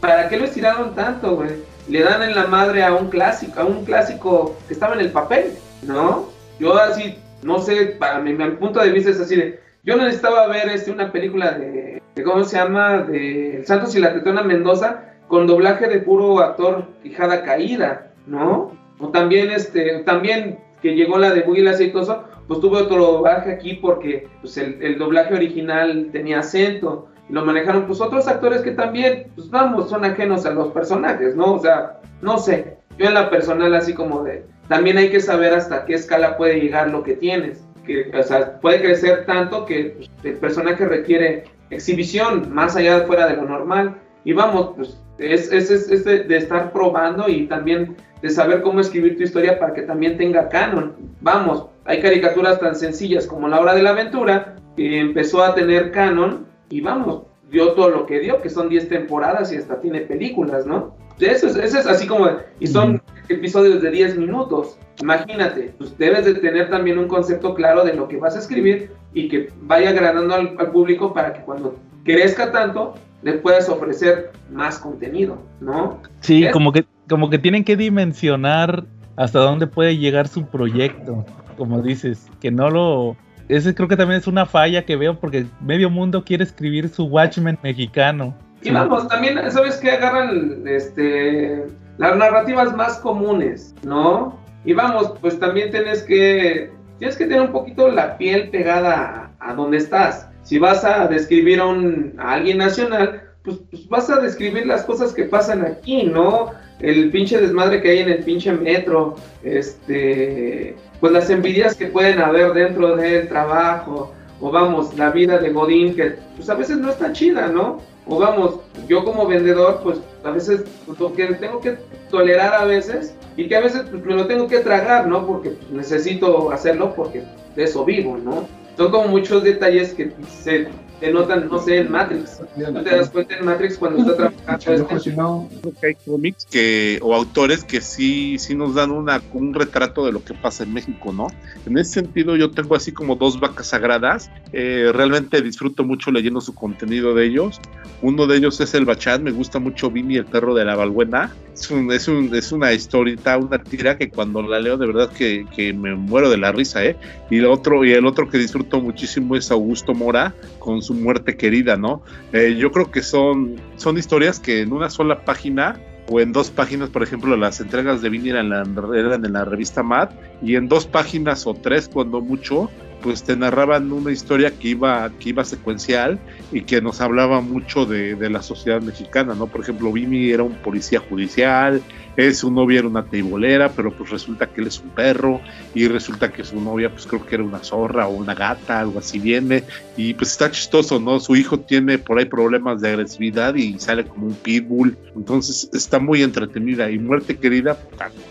¿Para qué lo estiraron tanto, güey? Le dan en la madre a un clásico, a un clásico que estaba en el papel, ¿no? Yo así, no sé, para mi, mi punto de vista es así de, yo necesitaba ver este, una película de, de ¿cómo se llama? De El Santos y la Tetona Mendoza, con doblaje de puro actor quijada caída, ¿no? O también, este, también que llegó la de el Aceitoso, pues tuve otro doblaje aquí porque pues, el, doblaje original tenía acento y lo manejaron pues otros actores que también, pues vamos, son ajenos a los personajes, ¿no? O sea, no sé, yo en la personal así como de, también hay que saber hasta qué escala puede llegar lo que tienes, que, o sea, puede crecer tanto que pues, el personaje requiere exhibición más allá fuera de lo normal y vamos, pues es, es, es, de, estar probando y también de saber cómo escribir tu historia para que también tenga canon. Vamos, hay caricaturas tan sencillas como La Hora de la Aventura, que empezó a tener canon y vamos, dio todo lo que dio, que son 10 temporadas y hasta tiene películas, ¿no? Eso es, eso es así como, y son episodios de 10 minutos. Imagínate, pues debes de tener también un concepto claro de lo que vas a escribir y que vaya agradando al, al público para que cuando crezca tanto, le puedes ofrecer más contenido, ¿no? Sí, como que, como que tienen que dimensionar hasta dónde puede llegar su proyecto, como dices, que no lo... Ese creo que también es una falla que veo porque medio mundo quiere escribir su Watchmen mexicano. Y vamos, también, ¿sabes qué? Agarran este, las narrativas más comunes, ¿no? Y vamos, pues también tienes que, tienes que tener un poquito la piel pegada a, a donde estás si vas a describir a, un, a alguien nacional, pues, pues, vas a describir las cosas que pasan aquí, ¿no? El pinche desmadre que hay en el pinche metro, este, pues las envidias que pueden haber dentro del trabajo, o vamos, la vida de Godín, que pues a veces no está chida, ¿no? O vamos, yo como vendedor, pues a veces pues, lo que tengo que tolerar a veces y que a veces pues, me lo tengo que tragar, ¿no? Porque necesito hacerlo porque de eso vivo, ¿no? Son como muchos detalles que se te notan, no sé, en Matrix. ¿No te das cuenta en Matrix cuando está trabajando este? Hay cómics que, o autores que sí, sí nos dan una, un retrato de lo que pasa en México, ¿no? En ese sentido yo tengo así como dos vacas sagradas. Eh, realmente disfruto mucho leyendo su contenido de ellos. Uno de ellos es el Bachat, me gusta mucho Vini, el perro de la Balbuena. Es, un, es, un, es una historita, una tira que cuando la leo de verdad que, que me muero de la risa, ¿eh? Y el otro, y el otro que disfruto muchísimo es Augusto Mora con su muerte querida, ¿no? Eh, yo creo que son, son historias que en una sola página o en dos páginas, por ejemplo, las entregas de Vini eran, en la revista Mad, y en dos páginas o tres, cuando mucho, pues te narraban una historia que iba, que iba secuencial y que nos hablaba mucho de, de la sociedad mexicana, ¿no? Por ejemplo, Vini era un policía judicial, eh, su novia era una teibolera, pero pues resulta que él es un perro y resulta que su novia pues creo que era una zorra o una gata, algo así viene y pues está chistoso, ¿no? Su hijo tiene por ahí problemas de agresividad y sale como un pitbull, entonces está muy entretenida y Muerte Querida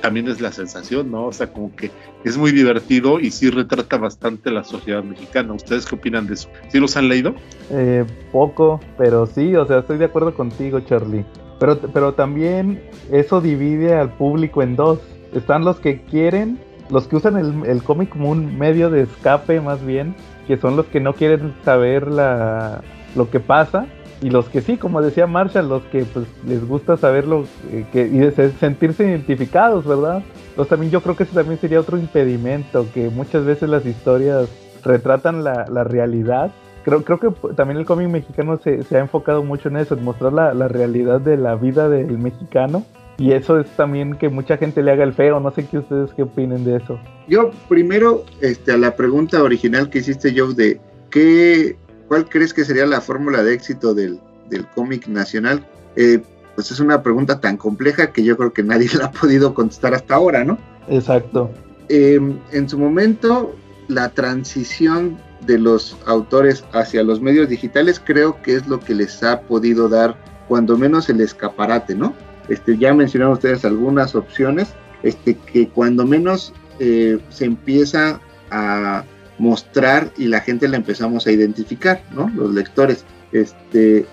también es la sensación, ¿no? O sea, como que es muy divertido y sí retrata bastante la sociedad mexicana. ¿Ustedes qué opinan de eso? ¿Sí los han leído? Eh, poco, pero sí, o sea, estoy de acuerdo contigo, Charlie. Pero, pero también eso divide al público en dos. Están los que quieren, los que usan el, el cómic como un medio de escape más bien, que son los que no quieren saber la, lo que pasa, y los que sí, como decía Marshall, los que pues, les gusta saberlo eh, que, y sentirse identificados, ¿verdad? Entonces también yo creo que ese también sería otro impedimento, que muchas veces las historias retratan la, la realidad creo, creo que también el cómic mexicano se, ha enfocado mucho en eso, en mostrar la, realidad de la vida del mexicano. Y eso es también que mucha gente le haga el feo. No sé qué ustedes qué opinen de eso. Yo primero, este, a la pregunta original que hiciste, Joe, de qué, cuál crees que sería la fórmula de éxito del, cómic nacional, eh, pues es una pregunta tan compleja que yo creo que nadie la ha podido contestar hasta ahora, ¿no? Exacto. Eh, en su momento, la transición de los autores hacia los medios digitales creo que es lo que les ha podido dar cuando menos el escaparate, ¿no? Este, ya mencionaron ustedes algunas opciones, este, que cuando menos eh, se empieza a mostrar y la gente la empezamos a identificar, ¿no? Los lectores. Este,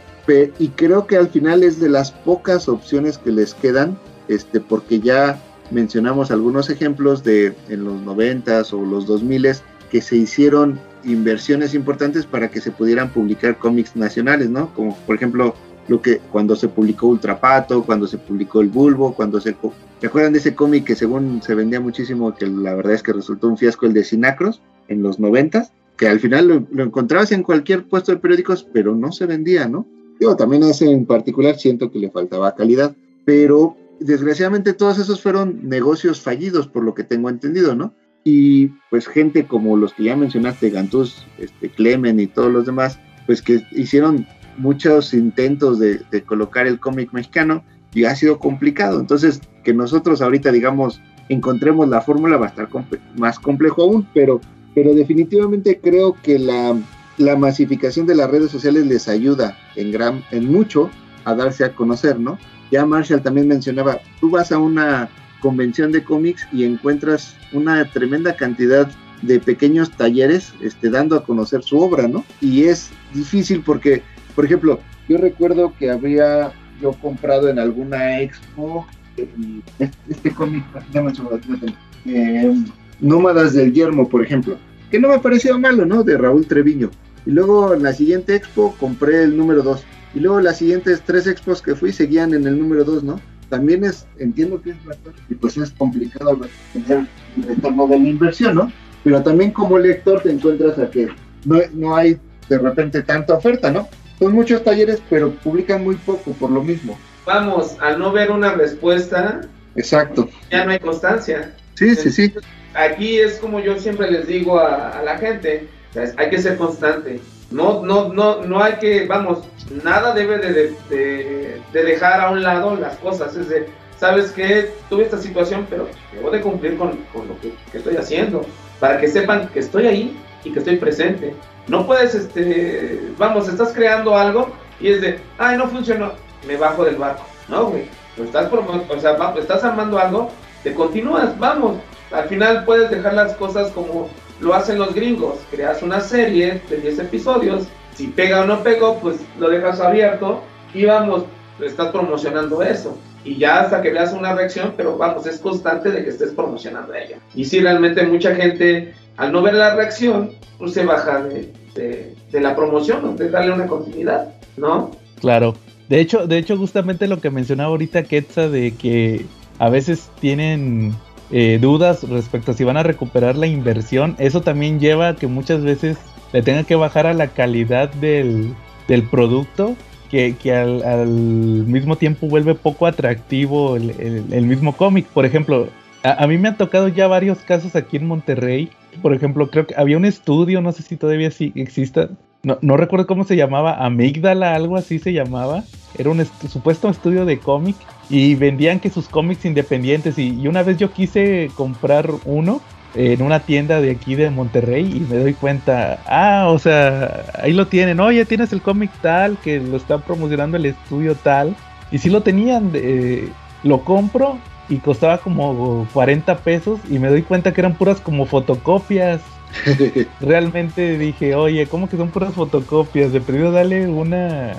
y creo que al final es de las pocas opciones que les quedan, este, porque ya mencionamos algunos ejemplos de en los noventas o los 2000 que se hicieron inversiones importantes para que se pudieran publicar cómics nacionales, ¿no? Como por ejemplo lo que cuando se publicó Ultrapato, cuando se publicó El Bulbo, cuando se ¿Se acuerdan de ese cómic que según se vendía muchísimo, que la verdad es que resultó un fiasco el de Sinacros en los noventas, que al final lo, lo, encontrabas en cualquier puesto de periódicos, pero no se vendía, ¿no? Digo, también ese en particular siento que le faltaba calidad, pero desgraciadamente todos esos fueron negocios fallidos, por lo que tengo entendido, ¿no? Y pues gente como los que ya mencionaste, Gantús, este, Clemen y todos los demás, pues que hicieron muchos intentos de, colocar el cómic mexicano y ha sido complicado. Entonces, que nosotros ahorita, digamos, encontremos la fórmula va a estar más complejo aún, pero, pero definitivamente creo que la, la, masificación de las redes sociales les ayuda en, gran, en mucho a darse a conocer, ¿no? Ya Marshall también mencionaba, tú vas a una convención de cómics y encuentras una tremenda cantidad de pequeños talleres este, dando a conocer su obra, ¿no? Y es difícil porque, por ejemplo, yo recuerdo que había yo comprado en alguna expo este, este cómic, eh, Nómadas del Yermo, por ejemplo, que no me pareció malo, ¿no? De Raúl Treviño. Y luego en la siguiente expo compré el número 2. Y luego las siguientes tres expos que fui seguían en el número 2, ¿no? También es, entiendo que es y pues es complicado tener el retorno de la inversión, ¿no? Pero también como lector te encuentras a que no, no hay de repente tanta oferta, ¿no? Son muchos talleres, pero publican muy poco por lo mismo. Vamos, al no ver una respuesta, exacto. Ya no hay constancia. Sí, sí, sí. Aquí es como yo siempre les digo a, la gente, hay que ser constante. No, no, no, no hay que, vamos, nada debe de, dejar a un lado las cosas. Es de, sabes que tuve esta situación, pero debo de cumplir con, lo que, estoy haciendo, para que sepan que estoy ahí y que estoy presente. No puedes, este, vamos, estás creando algo y es de, ay, no funcionó, me bajo del barco. No, güey, estás, o sea, estás armando algo, te continúas, vamos. Al final puedes dejar las cosas como lo hacen los gringos. Creas una serie de 10 episodios. Si pega o no pegó, pues lo dejas abierto y vamos, estás promocionando eso. Y ya hasta que veas una reacción, pero vamos, es constante de que estés promocionando ella. Y si realmente mucha gente, al no ver la reacción, pues se baja de, la promoción, de darle una continuidad, ¿no? Claro. De hecho, de hecho, justamente lo que mencionaba ahorita Ketza de que a veces tienen eh, dudas respecto a si van a recuperar la inversión, eso también lleva a que muchas veces le tengan que bajar a la calidad del, producto, que, al, mismo tiempo vuelve poco atractivo el, mismo cómic. Por ejemplo, a, mí me han tocado ya varios casos aquí en Monterrey. Por ejemplo, creo que había un estudio, no sé si todavía sí exista, no, no recuerdo cómo se llamaba, Amígdala, algo así se llamaba. Era un supuesto estudio de cómic y vendían que sus cómics independientes y, y, una vez yo quise comprar uno en una tienda de aquí de Monterrey y me doy cuenta, ah, o sea, ahí lo tienen, oye, tienes el cómic tal, que lo están promocionando el estudio tal, y si lo tenían, eh, lo compro y costaba como 40 pesos y me doy cuenta que eran puras como fotocopias. [LAUGHS] Realmente dije, oye, ¿cómo que son puras fotocopias? De perdido dale una,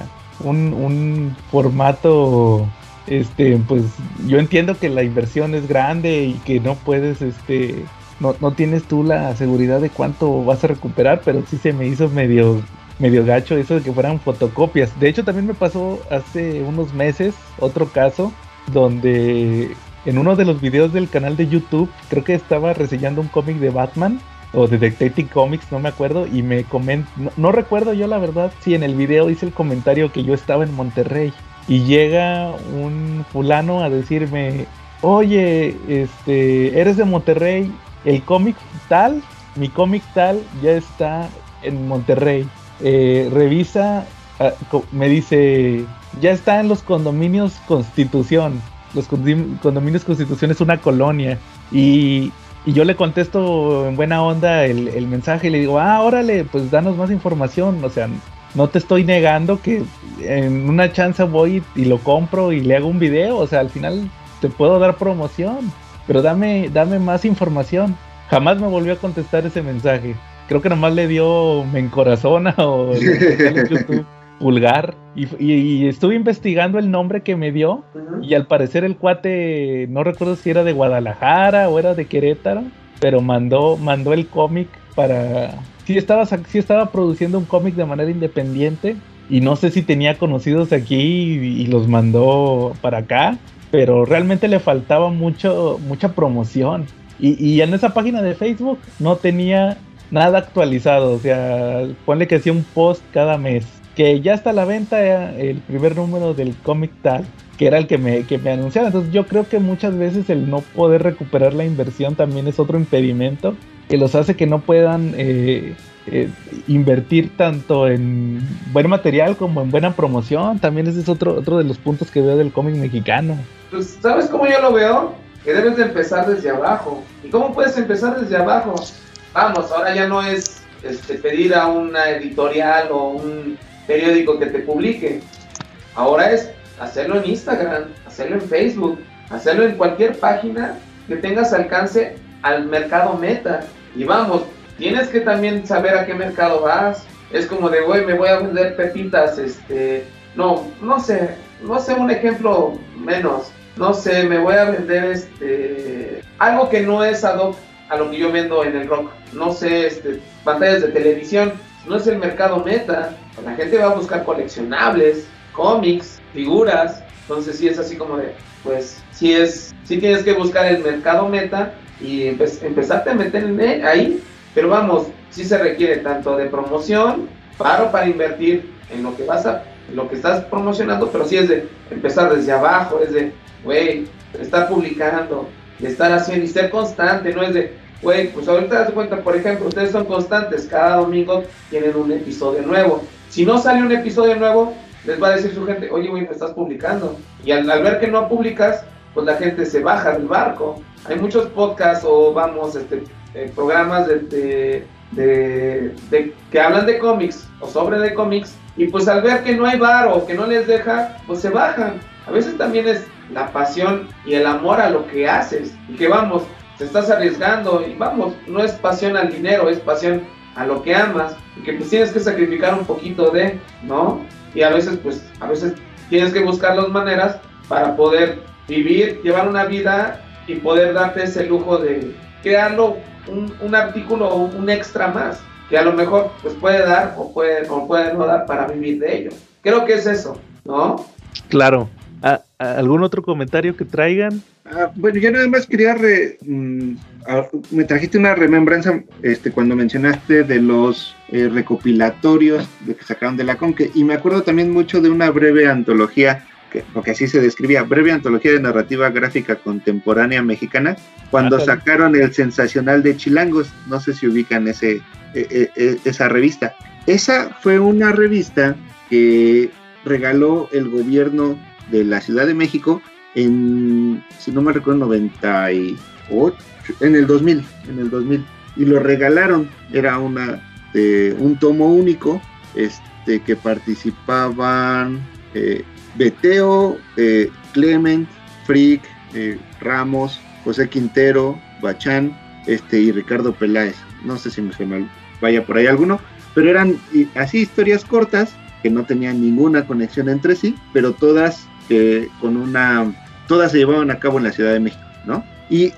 un, un formato este, pues yo entiendo que la inversión es grande y que no puedes, este, no, tienes tú la seguridad de cuánto vas a recuperar, pero sí se me hizo medio, medio gacho eso de que fueran fotocopias. De hecho, también me pasó hace unos meses otro caso donde en uno de los videos del canal de YouTube, creo que estaba reseñando un cómic de Batman o de Detective Comics, no me acuerdo, y me comentó, no, no, recuerdo yo la verdad si en el video hice el comentario que yo estaba en Monterrey y llega un fulano a decirme, oye, este, eres de Monterrey, el cómic tal, mi cómic tal ya está en Monterrey. Eh, revisa, uh, me dice, ya está en los condominios Constitución. Los condominios Constitución es una colonia. Y, y yo le contesto en buena onda el, el, mensaje y le digo, ah, órale, pues danos más información. O sea, no te estoy negando que en una chance voy y lo compro y le hago un video. O sea, al final te puedo dar promoción pero dame, dame más información. Jamás me volvió a contestar ese mensaje. Creo que nomás le dio me encorazona o [LAUGHS] en YouTube pulgar. Y, y, y, estuve investigando el nombre que me dio. Uh -huh. Y al parecer el cuate, no recuerdo si era de Guadalajara o era de Querétaro, pero mandó, mandó el cómic para. Sí estaba, sí estaba produciendo un cómic de manera independiente. Y no sé si tenía conocidos aquí y, los mandó para acá pero realmente le faltaba mucho, mucha promoción. Y, y, en esa página de Facebook no tenía nada actualizado, o sea, ponle que hacía un post cada mes, que ya está a la venta el primer número del cómic tal, que era el que me, que me anunciaba. Entonces yo creo que muchas veces el no poder recuperar la inversión también es otro impedimento que los hace que no puedan eh, eh, invertir tanto en buen material como en buena promoción. También ese es otro, otro de los puntos que veo del cómic mexicano. Pues, ¿sabes cómo yo lo veo? Que debes de empezar desde abajo. ¿Y cómo puedes empezar desde abajo? Vamos, ahora ya no es este, pedir a una editorial o un periódico que te publique. Ahora es hacerlo en Instagram, hacerlo en Facebook, hacerlo en cualquier página que tengas alcance al mercado meta. Y vamos, tienes que también saber a qué mercado vas. Es como de, güey, me voy a vender pepitas, este, no, no sé, no sé un ejemplo menos. No sé, me voy a vender este algo que no es ad hoc a lo que yo vendo en el rock. No sé, este, pantallas de televisión. No es el mercado meta. La gente va a buscar coleccionables, cómics, figuras. Entonces sí es así como de, pues, sí es, sí tienes que buscar el mercado meta y empe empezarte a meter ahí. Pero vamos, sí se requiere tanto de promoción, paro para invertir en lo que vas a, lo que estás promocionando, pero sí es de empezar desde abajo, es de, güey, estar publicando, estar haciendo y ser constante, no es de, güey, pues ahorita das cuenta, por ejemplo, ustedes son constantes, cada domingo tienen un episodio nuevo. Si no sale un episodio nuevo, les va a decir su gente, oye, güey, me estás publicando. Y al ver que no publicas, pues la gente se baja del barco. Hay muchos podcasts o vamos, este, eh, programas de, de, de, que hablan de cómics o sobre de cómics y pues al ver que no hay bar o que no les deja, pues se bajan. A veces también es la pasión y el amor a lo que haces y que vamos, te estás arriesgando y vamos, no es pasión al dinero, es pasión a lo que amas y que pues tienes que sacrificar un poquito de, ¿no? Y a veces pues, a veces tienes que buscar las maneras para poder vivir, llevar una vida y poder darte ese lujo de crearlo un, un artículo o un extra más que a lo mejor pues puede dar o puede, o puede no dar para vivir de ello. Creo que es eso, ¿no? Claro. ¿A, a ¿Algún otro comentario que traigan? Ah, bueno, yo nada más quería re, mm, a, me trajiste una remembranza este, cuando mencionaste de los eh, recopilatorios de que sacaron de la Conque y me acuerdo también mucho de una breve antología que, porque así se describía, breve antología de narrativa gráfica contemporánea mexicana, cuando ah, sacaron el sensacional de Chilangos, no sé si ubican ese, eh, eh, esa revista. esa fue una revista que regaló el gobierno de la Ciudad de México en, si no me recuerdo, 98, en el 2000, en el 2000, y lo regalaron, era una, de un tomo único, este, que participaban eh, Beteo, eh, Clement, Frick, eh, Ramos, José Quintero, Bachán, este, y Ricardo Peláez, no sé si me, vaya por ahí alguno, pero eran así historias cortas que no tenían ninguna conexión entre sí, pero todas con una, todas se llevaban a cabo en la Ciudad de México, ¿no? Y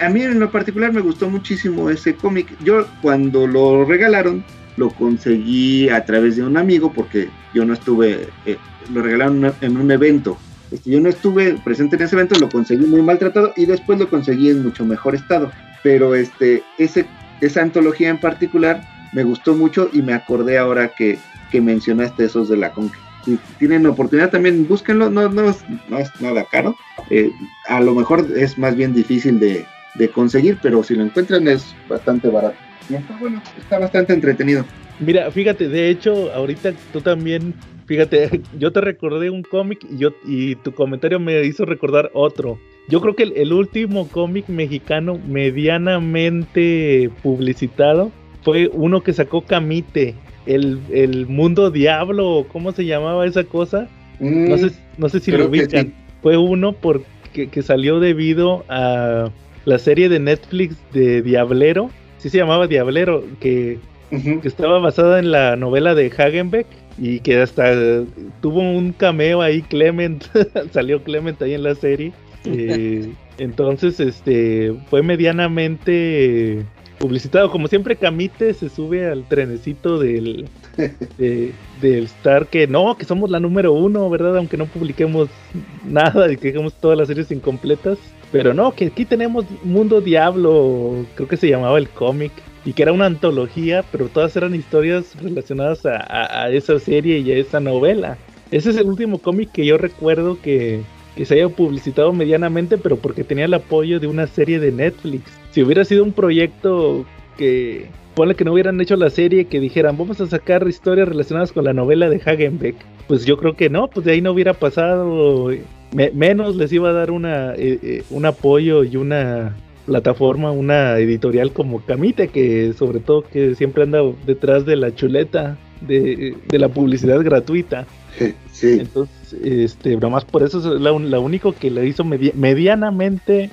a mí, en lo particular me gustó muchísimo ese cómic. Yo cuando lo regalaron lo conseguí a través de un amigo porque yo no estuve, eh, lo regalaron en un evento. Este, yo no estuve presente en ese evento, lo conseguí muy maltratado y después lo conseguí en mucho mejor estado. Pero este, ese, esa antología en particular me gustó mucho y me acordé ahora que, que mencionaste esos de la Conque si tienen oportunidad también búsquenlo, no, no, es, no es nada caro, eh, a lo mejor es más bien difícil de, conseguir, pero si lo encuentran es bastante barato. Y está bueno, está bastante entretenido. Mira, fíjate, de hecho, ahorita tú también, fíjate, [LAUGHS] yo te recordé un cómic y, yo, y tu comentario me hizo recordar otro. Yo creo que el, el último cómic mexicano medianamente publicitado fue uno que sacó Camite, el, mundo diablo, ¿cómo se llamaba esa cosa? no, sé, no sé si lo ubican. Fue uno porque, que salió debido a la serie de Netflix de Diablero. Sí se llamaba Diablero, que, estaba basada en la novela de Hagenbeck y que hasta tuvo un cameo ahí Clement, [LAUGHS] salió Clement ahí en la serie. Eh, [LAUGHS] entonces, este, fue medianamente publicitado. Como siempre, Camite se sube al trenecito del, del Star que no, que somos la número uno, ¿verdad? Aunque no publiquemos nada y que dejemos todas las series incompletas. Pero no, que aquí tenemos Mundo Diablo, creo que se llamaba el cómic, y que era una antología, pero todas eran historias relacionadas a, a esa serie y a esa novela. Ese es el último cómic que yo recuerdo que, que se haya publicitado medianamente, pero porque tenía el apoyo de una serie de Netflix. Si hubiera sido un proyecto que, ponle que no hubieran hecho la serie, que dijeran, vamos a sacar historias relacionadas con la novela de Hagenbeck, pues yo creo que no, pues de ahí no hubiera pasado, menos les iba a dar una, eh, eh, un apoyo y una plataforma, una editorial como Camite, que sobre todo que siempre anda detrás de la chuleta, de, de la publicidad gratuita. Sí. Entonces, este, más por eso es la, único que le hizo medianamente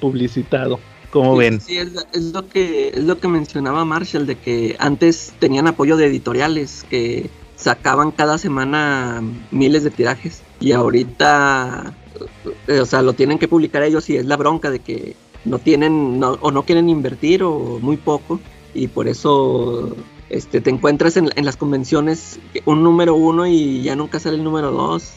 publicitado. Como ven. Sí, es, lo que es lo que mencionaba Marshall de que antes tenían apoyo de editoriales que sacaban cada semana miles de tirajes y ahorita eh, o sea, lo tienen que publicar ellos y es la bronca de que no tienen o no quieren invertir o muy poco y por eso este, te encuentras en, las convenciones un número uno y ya nunca sale el número dos.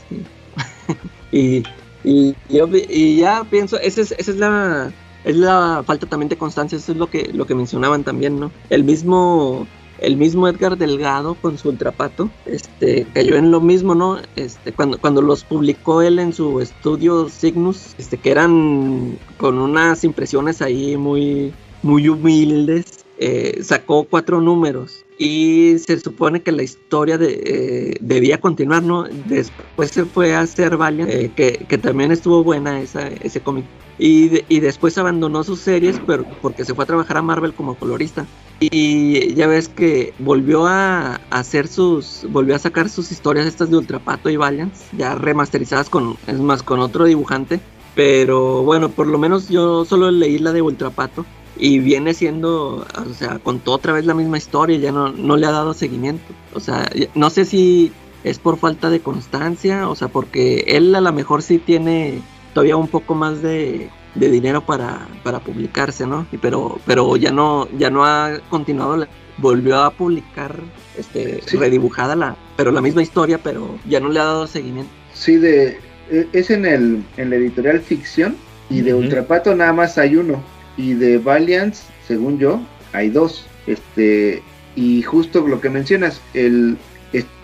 [LAUGHS] y, y, ya pienso, esa es, esa es la es la falta también de constancia, eso es lo que, lo que mencionaban también, ¿no? El mismo, el mismo Edgar Delgado con su ultrapato, este, cayó en lo mismo, ¿no? Este, cuando, cuando los publicó él en su estudio Cygnus, este, que eran con unas impresiones ahí muy, muy humildes, eh, sacó cuatro números y se supone que la historia eh, debía continuar, ¿no? Después se fue a hacer Valiant, eh, que, que, también estuvo buena esa, ese cómic. Y, y, después abandonó sus series pero porque se fue a trabajar a Marvel como colorista. Y ya ves que volvió a, hacer sus, volvió a sacar sus historias estas de Ultrapato y Valiant, ya remasterizadas con, es más, con otro dibujante. Pero bueno, por lo menos yo solo leí la de Ultrapato y viene siendo, o sea, contó otra vez la misma historia, ya no, no le ha dado seguimiento. O sea, no sé si es por falta de constancia, o sea, porque él a lo mejor sí tiene todavía un poco más de, dinero para, para publicarse, ¿no? Pero, pero ya no, ya no ha continuado, volvió a publicar este redibujada la, pero la misma historia, pero ya no le ha dado seguimiento. Sí, de e, es en el en la editorial ficción y de Ultrapato nada más hay uno y de Valiant, según yo, hay dos. Este, y justo lo que mencionas, el,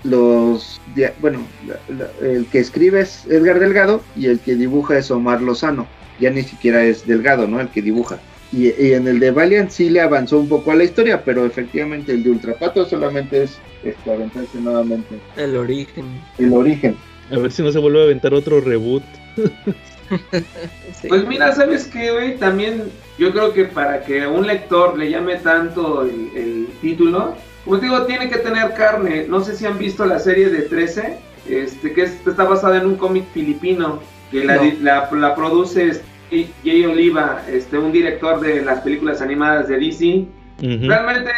los, bueno, el que escribe es Edgar Delgado y el que dibuja es Omar Lozano. Ya ni siquiera es Delgado, ¿no? El que dibuja. Y, y en el de Valiant sí le avanzó un poco a la historia, pero efectivamente el de Ultrapato solamente es este, aventarse nuevamente El origen. el origen. A ver si no se vuelve a aventar otro reboot. Sí. [LAUGHS] Pues mira, ¿sabes qué, güey? También yo creo que para que a un lector le llame tanto el, el título, como te digo, tiene que tener carne. No sé si han visto la serie de 13, este, que es- está basada en un cómic filipino, que la, No. la, la produce Jay Oliva, este, un director de las películas animadas de DC. Realmente,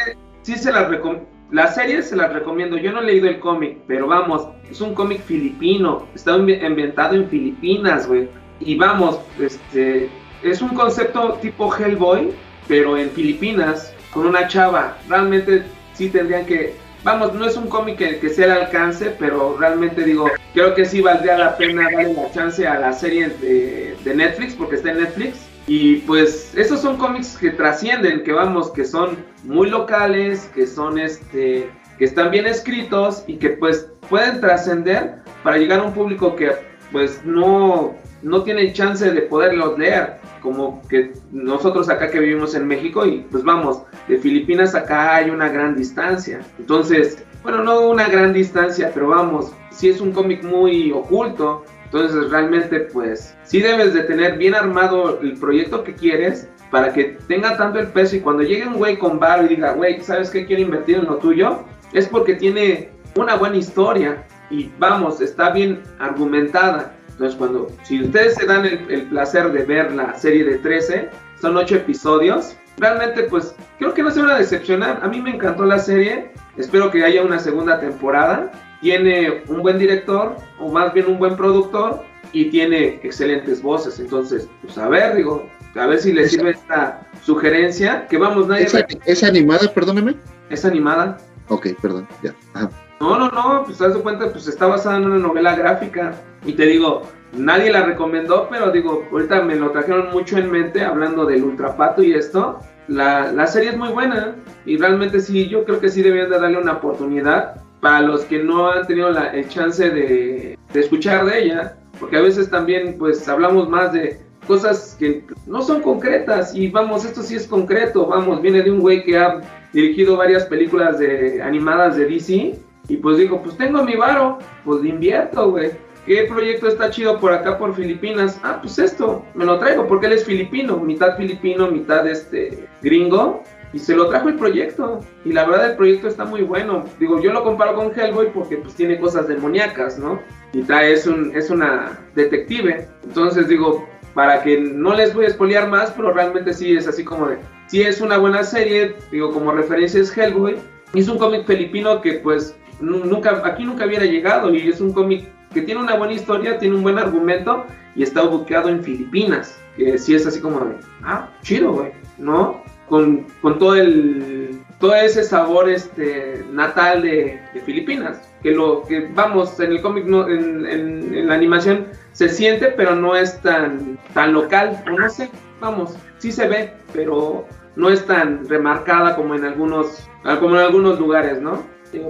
sí se las recomiendo. La serie se las recomiendo. Yo no he leído el cómic, pero vamos, es un cómic filipino. Está ambientado en Filipinas, güey. Y vamos, este, es un concepto tipo Hellboy, pero en Filipinas, con una chava. Realmente sí tendrían que. Vamos, no es un cómic que, que sea al alcance, pero realmente digo, creo que sí valdría la pena darle la chance a la serie de, de Netflix, porque está en Netflix. Y pues esos son cómics que trascienden, que vamos, que son muy locales, que son este, que están bien escritos y que pues pueden trascender para llegar a un público que pues no, no tiene chance de poderlos leer, como que nosotros acá que vivimos en México y pues vamos, de Filipinas acá hay una gran distancia. Entonces, bueno, no una gran distancia, pero vamos, sí es un cómic muy oculto, entonces realmente pues sí debes de tener bien armado el proyecto que quieres para que tenga tanto el peso y cuando llegue un güey con bar y diga, güey, ¿sabes qué quiero invertir en lo tuyo? Es porque tiene una buena historia y vamos, está bien argumentada. Entonces cuando, si ustedes se dan el, el placer de ver la serie de 13, son ocho episodios, realmente pues creo que no se van a decepcionar. A mí me encantó la serie, espero que haya una segunda temporada. Tiene un buen director, o más bien un buen productor, y tiene excelentes voces. Entonces, pues a ver, digo, a ver si les sirve esta sugerencia. Que vamos, nadie ¿Es, es animada, perdóneme? es animada. Ok, perdón, ya. Ajá. No, no, no, pues haz de cuenta, pues está basada en una novela gráfica. Y te digo, nadie la recomendó, pero digo, ahorita me lo trajeron mucho en mente hablando del ultrapato y esto. La, la serie es muy buena y realmente sí, yo creo que sí deberían de darle una oportunidad para los que no han tenido la, el chance de, de escuchar de ella, porque a veces también pues hablamos más de cosas que no son concretas y vamos, esto sí es concreto, vamos, viene de un güey que ha dirigido varias películas de animadas de DC y pues digo, pues tengo mi varo, pues invierto, güey. ¿Qué proyecto está chido por acá por Filipinas? Ah, pues esto, me lo traigo porque él es filipino, mitad filipino, mitad este gringo y se lo trajo el proyecto y la verdad el proyecto está muy bueno. Digo, yo lo comparo con Hellboy porque pues tiene cosas demoníacas, ¿no? Y trae es un es una detective. Entonces digo, para que no les voy a espolear más, pero realmente sí es así como de, sí es una buena serie, digo, como referencia es Hellboy. Es un cómic filipino que pues nunca, aquí nunca hubiera llegado y es un cómic que tiene una buena historia, tiene un buen argumento y está ubicado en Filipinas, que sí es así como de, ah, chido, güey, ¿no? Con, con todo el todo ese sabor este natal de, Filipinas, que lo que vamos en el cómic no, en, en- en la animación se siente, pero no es tan tan local, o no sé, vamos, sí se ve, pero no es tan remarcada como en algunos como en algunos lugares, ¿no?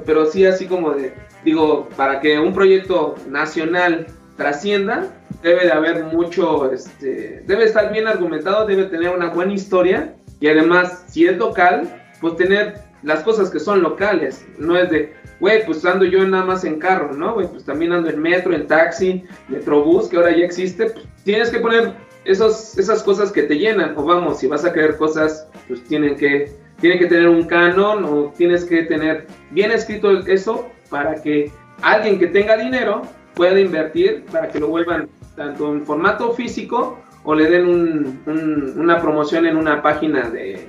Pero sí así como de digo, para que un proyecto nacional trascienda, debe de haber mucho, este, debe estar bien argumentado, debe tener una buena historia y además, si es local, pues tener las cosas que son locales, no es de, güey, pues ando yo nada más en carro, ¿no? Güey, pues también ando en metro, en taxi, metrobús, que ahora ya existe, pues tienes que poner esos, esas cosas que te llenan, o vamos, si vas a crear cosas, pues tienen que, tienen que tener un canon o tienes que tener bien escrito eso para que alguien que tenga dinero pueda invertir para que lo vuelvan tanto en formato físico o le den un- un- una promoción en una página de,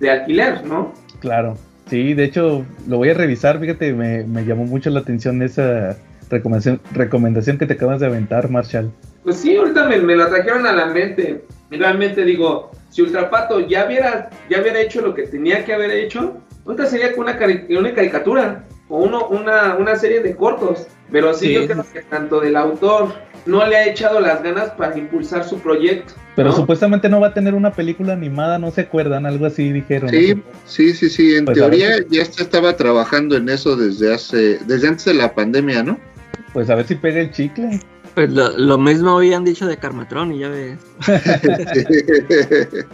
de alquiler, ¿no? Claro. Sí, de hecho, lo voy a revisar. Fíjate, me, me llamó mucho la atención esa recomendación, recomendación que te acabas de aventar, Marshall. Pues sí, ahorita me, me la trajeron a la mente. Y realmente digo, si Ultrapato ya hubiera, ya hubiera hecho lo que tenía que haber hecho, ahorita sería una, cari- una caricatura o uno, una, una serie de cortos. Pero sí, Sí. yo creo que tanto del autor no le ha echado las ganas para impulsar su proyecto. Pero ¿no? supuestamente no va a tener una película animada, ¿no se acuerdan? Algo así dijeron. Sí, sí, sí, sí. En Pues a teoría ya se estaba trabajando en eso desde hace, desde antes de la pandemia, ¿no? Pues a ver si pega el chicle. Pues lo, lo mismo habían dicho de Carmatrón y ya ves. [LAUGHS]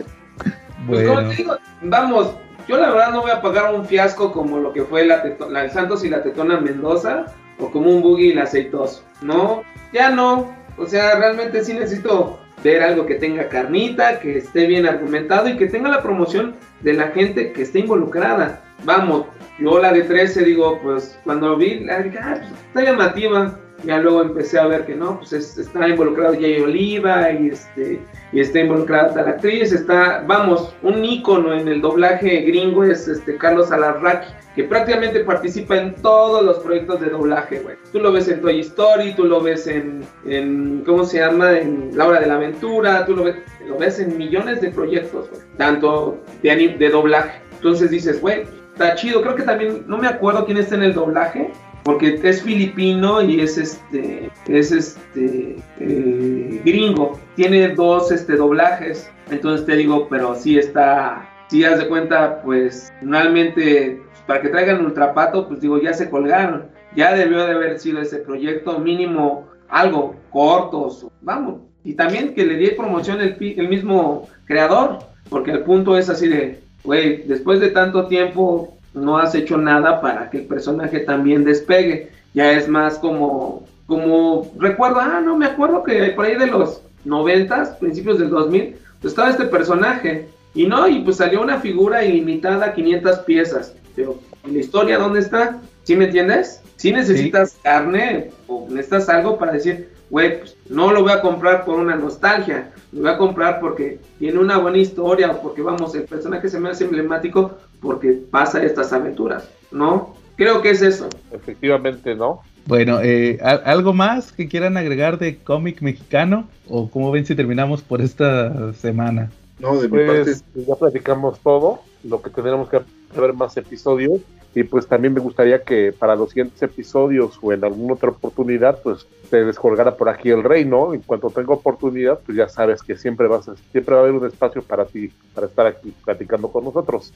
Pues como te digo, vamos, yo la verdad no voy a pagar un fiasco como lo que fue la, la Santos y la Tetona Mendoza, o como un buggy el aceitoso. No, ya no. O sea, realmente sí necesito ver algo que tenga carnita, que esté bien argumentado y que tenga la promoción de la gente que esté involucrada. Vamos, yo la de 13 digo, pues cuando vi, la dije, ah, pues, está llamativa. Ya luego empecé a ver que no, pues está involucrado Jay Oliva y, este, y está involucrada la actriz, está, vamos, un ícono en el doblaje gringo es este Carlos Alarraqui que prácticamente participa en todos los proyectos de doblaje, güey. Tú lo ves en Toy Story, tú lo ves en, en ¿cómo se llama? En La Hora de la Aventura, tú lo ves, lo ves en millones de proyectos, güey. Tanto de, de doblaje. Entonces dices, güey, está chido. Creo que también, no me acuerdo quién está en el doblaje, porque es filipino y es este, es este, eh, gringo. Tiene dos este, doblajes. Entonces te digo, pero sí está, si haz de cuenta, pues, normalmente para que traigan Ultrapato, pues digo, ya se colgaron. Ya debió de haber sido ese proyecto mínimo algo cortos, vamos. Y también que le di promoción el, el mismo creador, porque el punto es así de, güey, después de tanto tiempo no has hecho nada para que el personaje también despegue. Ya es más como, como, recuerdo, ah, no, me acuerdo que por ahí de los noventas, principios del 2000, pues estaba este personaje. Y no, y pues salió una figura ilimitada, 500 piezas pero en la historia, ¿dónde está? ¿Sí me entiendes? Si necesitas carne o necesitas algo para decir, güey, pues no lo voy a comprar por una nostalgia, lo voy a comprar porque tiene una buena historia o porque, vamos, el personaje se me hace emblemático porque pasa estas aventuras, ¿no? Creo que es eso. Efectivamente, ¿no? Bueno, eh, ¿algo más que quieran agregar de cómic mexicano? ¿O cómo ven si terminamos por esta semana? No, de mi pues, parte ya platicamos todo, lo que tendremos que ver más episodios y pues también me gustaría que para los siguientes episodios o en alguna otra oportunidad pues te descolgara por aquí el rey, ¿no? En cuanto tenga oportunidad pues ya sabes que siempre vas a, siempre va a haber un espacio para ti para estar aquí platicando con nosotros.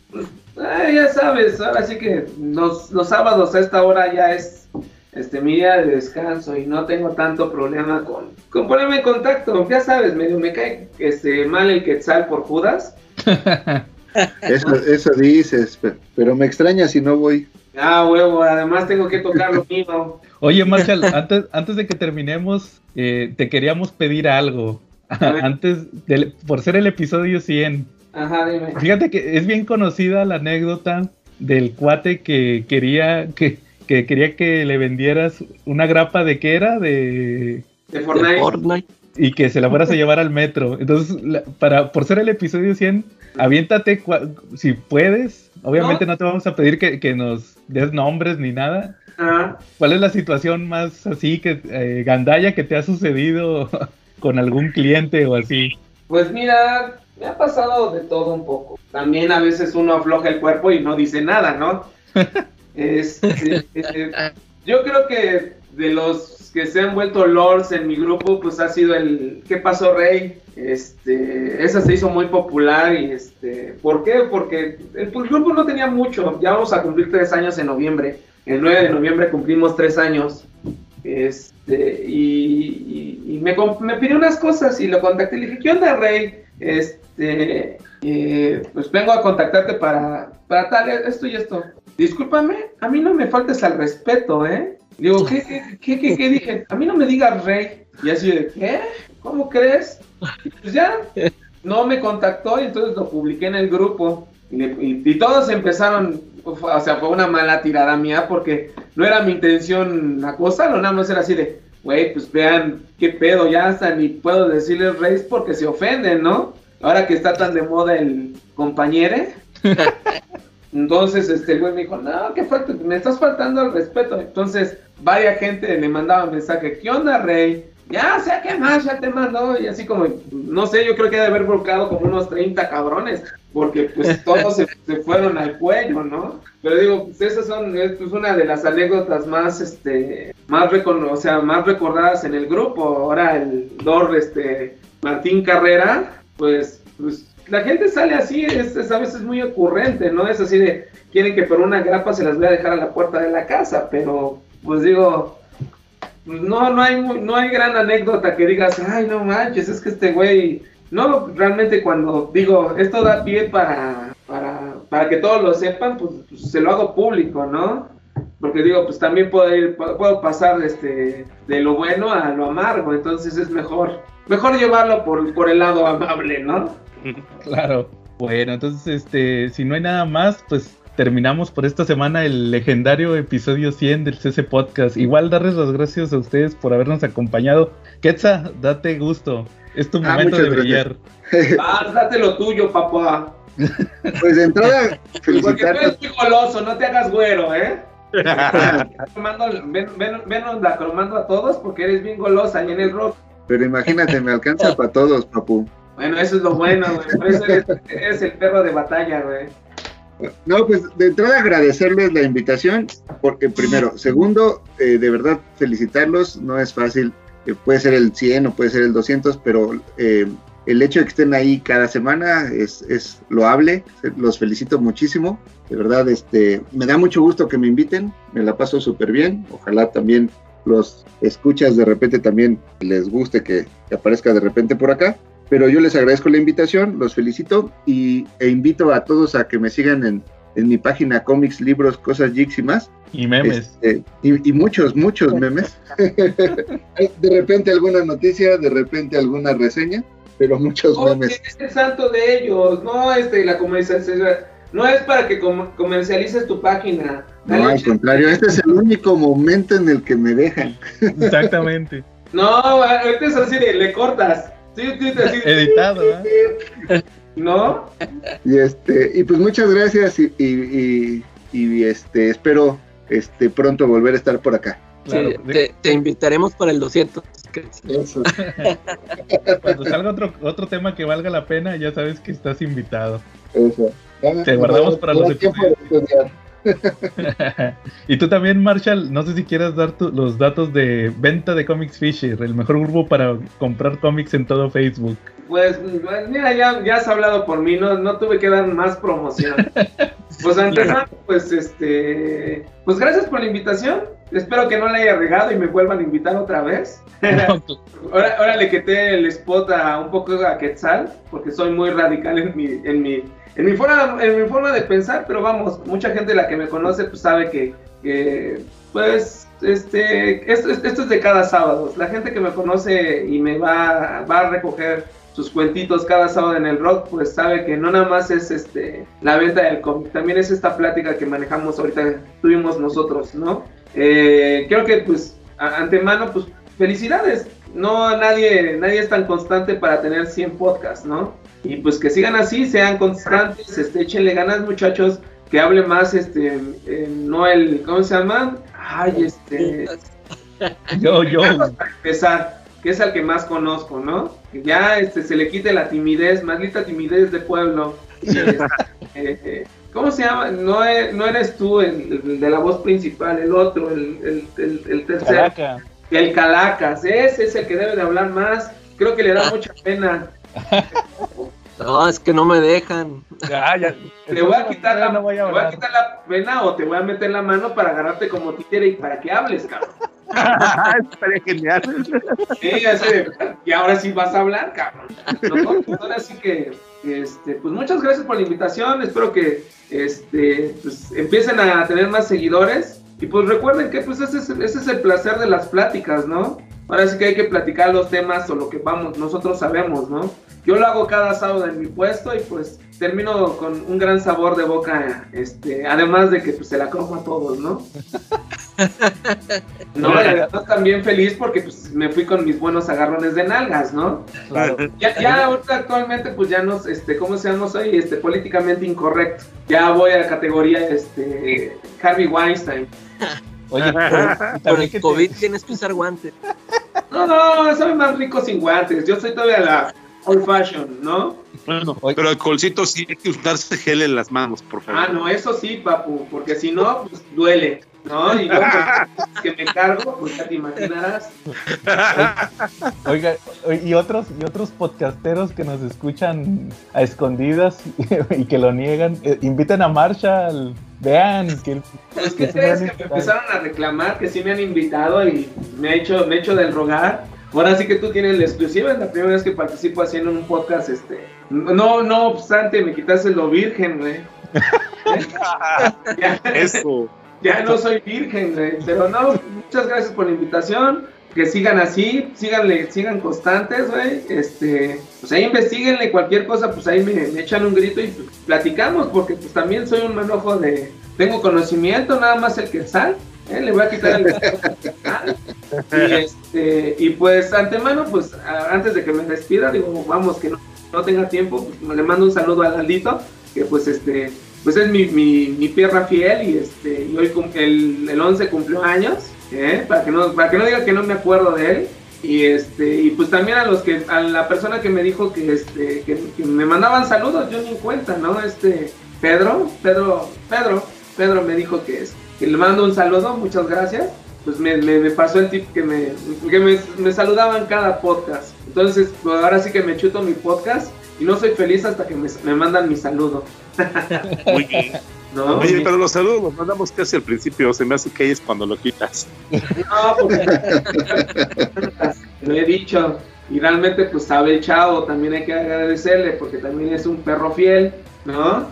ya sabes, ahora sí que los, los sábados a esta hora ya es este mi día de descanso y no tengo tanto problema con, con ponerme en contacto. Ya sabes, medio me cae este mal el quetzal por Judas. [LAUGHS] Eso, eso dices, pero me extraña si no voy. Ah, huevo, además tengo que tocar lo mío. Oye, Marshall, antes, antes de que terminemos, eh, te queríamos pedir algo. antes, de, por ser el episodio 100. Ajá, dime. Fíjate que es bien conocida la anécdota del cuate que quería que, que quería que le vendieras una grapa de qué era de, de Fortnite. y que se la fueras a llevar al metro. Entonces, para por ser el episodio 100, aviéntate si puedes. Obviamente no, te vamos a pedir que, nos des nombres ni nada. ¿Cuál es la situación más así que eh, gandalla que te ha sucedido [LAUGHS] con algún cliente o así? Pues mira, me ha pasado de todo un poco. También a veces uno afloja el cuerpo y no dice nada, ¿no? [LAUGHS] Este, eh, yo creo que de los que se han vuelto lords en mi grupo, pues ha sido el ¿Qué pasó, Rey? Este, esa se hizo muy popular y este, ¿por qué? Porque el, grupo no tenía mucho, ya vamos a cumplir tres años en noviembre, el 9 de noviembre cumplimos tres años, este, y, me, me, pidió unas cosas y lo contacté y le dije, ¿qué onda, Rey? Este, eh, pues vengo a contactarte para, para tal, esto y esto. Discúlpame, a mí no me faltes al respeto, ¿eh? Digo, ¿qué, qué, qué, qué, dije? A mí no me digas rey. Y así de, ¿qué? ¿Cómo crees? pues ya, no me contactó y entonces lo publiqué en el grupo. Y, todos empezaron, o sea, fue una mala tirada mía porque no era mi intención acosarlo, nada más era así de, güey, pues vean qué pedo, ya hasta ni puedo decirles reyes porque se ofenden, ¿no? Ahora que está tan de moda el compañere. [LAUGHS] Entonces, este güey me dijo, no, qué falta, me estás faltando al respeto. Entonces, varias gente le mandaba mensaje, ¿qué onda, Rey? Ya sé qué más, ya te mandó. Y así como, no sé, yo creo que ha de haber volcado como unos 30 cabrones, porque pues [LAUGHS] todos se, fueron al cuello, ¿no? Pero digo, pues esas son, es pues, una de las anécdotas más, este, más, o sea, más recordadas en el grupo. Ahora el Dor, este, Martín Carrera, pues, pues la gente sale así, es, a veces muy ocurrente, ¿no? Es así de, quieren que por una grapa se las voy a dejar a la puerta de la casa, pero pues digo, no, no hay, no hay gran anécdota que digas, ay, no manches, es que este güey no, realmente cuando digo, esto da pie para, para, para que todos lo sepan, pues, pues, se lo hago público, ¿no? Porque digo, pues también puedo, ir, puedo pasar este, de lo bueno a lo amargo, entonces es mejor, mejor llevarlo por, por el lado amable, ¿no? [LAUGHS] Claro. Bueno, entonces, este, si no hay nada más, pues terminamos por esta semana el legendario episodio 100 del CC Podcast. Igual darles las gracias a ustedes por habernos acompañado. Quetza, date gusto. Es tu ah, momento de brillar. [LAUGHS] Ah, date lo tuyo, papá. [LAUGHS] Pues de entrada, Porque tú eres muy goloso, no te hagas güero, ¿eh? ven, ven, ven la cromando a todos porque eres bien golosa ahí en el rock. Pero imagínate, me alcanza para todos, papu. Bueno, eso es lo bueno, güey. Eso eres el perro de batalla, güey. No, pues de entrada agradecerles la invitación, porque primero, segundo, eh, de verdad felicitarlos, no es fácil, eh, puede ser el 100 o puede ser el 200, pero eh, el hecho de que estén ahí cada semana es, es loable, los felicito muchísimo, de verdad, este, me da mucho gusto que me inviten, me la paso súper bien, ojalá también los escuchas de repente también les guste que aparezca de repente por acá. Pero yo les agradezco la invitación, los felicito y, e invito a todos a que me sigan en, mi página cómics, libros, cosas, jigs y más. Y memes. Este, y, muchos, muchos memes. [LAUGHS] de repente alguna noticia, de repente alguna reseña, pero muchos memes. Es el santo de ellos, no este, la comercialización. No es para que comercialices tu página. no, al contrario, este es el único momento en el que me dejan. Exactamente. no, este es así de le cortas. Editado, ¿no? Y este, y pues muchas gracias y, y, este espero este pronto volver a estar por acá. te, invitaremos para el 200. [LAUGHS] Cuando salga otro, otro tema que valga la pena, ya sabes que estás invitado. Te guardamos para los episodios. [LAUGHS] y tú también, Marshall, no sé si quieras dar los datos de venta de Comics Fisher, el mejor grupo para comprar cómics en todo Facebook. Pues, mira, ya, ya has hablado por mí, no, no tuve que dar más promoción. [LAUGHS] pues antes, pues este, pues gracias por la invitación. Espero que no le haya regado y me vuelvan a invitar otra vez. [LAUGHS] ahora, ahora, le quité el spot a un poco a Quetzal, porque soy muy radical en mi, en mi en mi forma, en mi forma de pensar, pero vamos, mucha gente la que me conoce pues sabe que, pues, este, esto, es de cada sábado. La gente que me conoce y me va, va a recoger sus cuentitos cada sábado en el rock, pues sabe que no nada más es este la venta del cómic, también es esta plática que manejamos ahorita, tuvimos nosotros, ¿no? Eh, creo que pues antemano, pues felicidades. No nadie, nadie es tan constante para tener 100 podcasts, ¿no? Y pues que sigan así, sean constantes, este, échenle ganas muchachos, que hable más, este, no el, ¿cómo se llama? Ay, este... [LAUGHS] Yo, yo. empezar, que es el que más conozco, ¿no? Que ya este, se le quite la timidez, maldita timidez de pueblo. [LAUGHS] Este, eh, ¿Cómo se llama? No, e, no eres tú el, de la voz principal, el otro, el, el, el, tercero. El Calacas, ese es el que debe de hablar más. Creo que le da mucha pena. [LAUGHS] No, es que no me dejan. Te voy a quitar la, no voy a, voy a quitar la pena o te voy a meter la mano para agarrarte como títere y para que hables, cabrón. [LAUGHS] Estaría genial. Sí, y ahora sí vas a hablar, cabrón. Pues ahora sí que, este, pues muchas gracias por la invitación. Espero que este, pues, empiecen a tener más seguidores. Y pues recuerden que pues ese es, ese es el placer de las pláticas, ¿no? Ahora sí que hay que platicar los temas o lo que vamos, nosotros sabemos, ¿no? Yo lo hago cada sábado en mi puesto y pues termino con un gran sabor de boca, este, además de que pues, se la como a todos, ¿no? [LAUGHS] no, y además también feliz porque pues me fui con mis buenos agarrones de nalgas, ¿no? Claro. Ya, ya ahorita actualmente pues ya no, este, ¿cómo se llama? Soy este, políticamente incorrecto. Ya voy a la categoría, este, Harvey Weinstein. [LAUGHS] Oye, por, el COVID tienes que usar guantes. No, no, soy más rico sin guantes. Yo soy todavía la old fashion, ¿no? Bueno, pero el colcito sí hay que usarse gel en las manos, por favor. Ah, no, eso sí, papu, porque si no, pues duele. ¿no? Y yo pues, [LAUGHS] que me cargo, pues ya te imaginarás. Oiga, y otros, y otros podcasteros que nos escuchan a escondidas [LAUGHS] y que lo niegan, eh, inviten a Marshall, vean que... Es que, crees que me empezaron a reclamar que sí me han invitado y me ha hecho, me he hecho del rogar Ahora sí que tú tienes la exclusiva, es la primera vez que participo haciendo un podcast, este, no, no obstante, me quitaste lo virgen, güey. ya, [LAUGHS] Eso. [LAUGHS] Ya no soy virgen, güey, pero no, muchas gracias por la invitación, que sigan así, síganle, sigan constantes, güey, este, pues ahí investiguenle cualquier cosa, pues ahí me, me echan un grito y platicamos, porque pues también soy un manojo de, tengo conocimiento, nada más el que sal, ¿eh? le voy a quitar el y, este, y pues antemano, pues antes de que me despida, digo, vamos, que no, no tenga tiempo, pues le mando un saludo a Laldito, que pues este, pues es mi, mi, mi perra fiel y este, y hoy el, el 11 cumplió años, ¿eh? para que no, para que no diga que no me acuerdo de él. Y este, y pues también a los que, a la persona que me dijo que este, que, me mandaban saludos, yo ni en cuenta, ¿no? Este, Pedro, Pedro, Pedro, Pedro me dijo que es, que le mando un saludo, muchas gracias. Pues me, me, me pasó el tip que me, que me, me saludaban cada podcast. Entonces, pues ahora sí que me chuto mi podcast y no soy feliz hasta que me, me mandan mi saludo. [LAUGHS] Muy bien. ¿No? Oye, pero los saludos los mandamos casi al principio. Se me hace que es cuando lo quitas. No, porque lo he dicho. Y realmente, pues sabe el chavo, también hay que agradecerle, porque también es un perro fiel, ¿no?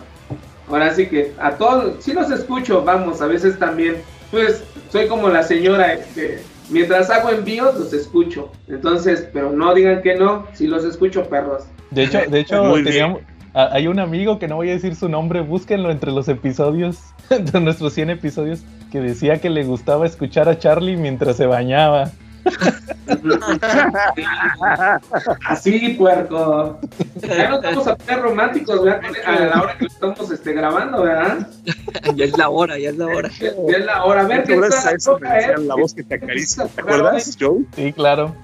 Ahora sí que a todos, sí los escucho, vamos, a veces también, pues soy como la señora, que mientras hago envíos, los escucho. Entonces, pero no digan que no, sí los escucho, perros. De hecho, de hecho [LAUGHS] teníamos- a- hay un amigo que no voy a decir su nombre, búsquenlo entre los episodios, [LAUGHS] de nuestros 100 episodios, que decía que le gustaba escuchar a Charlie mientras se bañaba. [LAUGHS] Así, puerco. Ya nos vamos a poner románticos, ¿verdad? A la hora que lo estamos este, grabando, ¿verdad? Ya es la hora, ya es la hora. Ya es la hora. A ver, ¿qué la voz que te acaricia. ¿Te acuerdas, Joe? Sí, claro.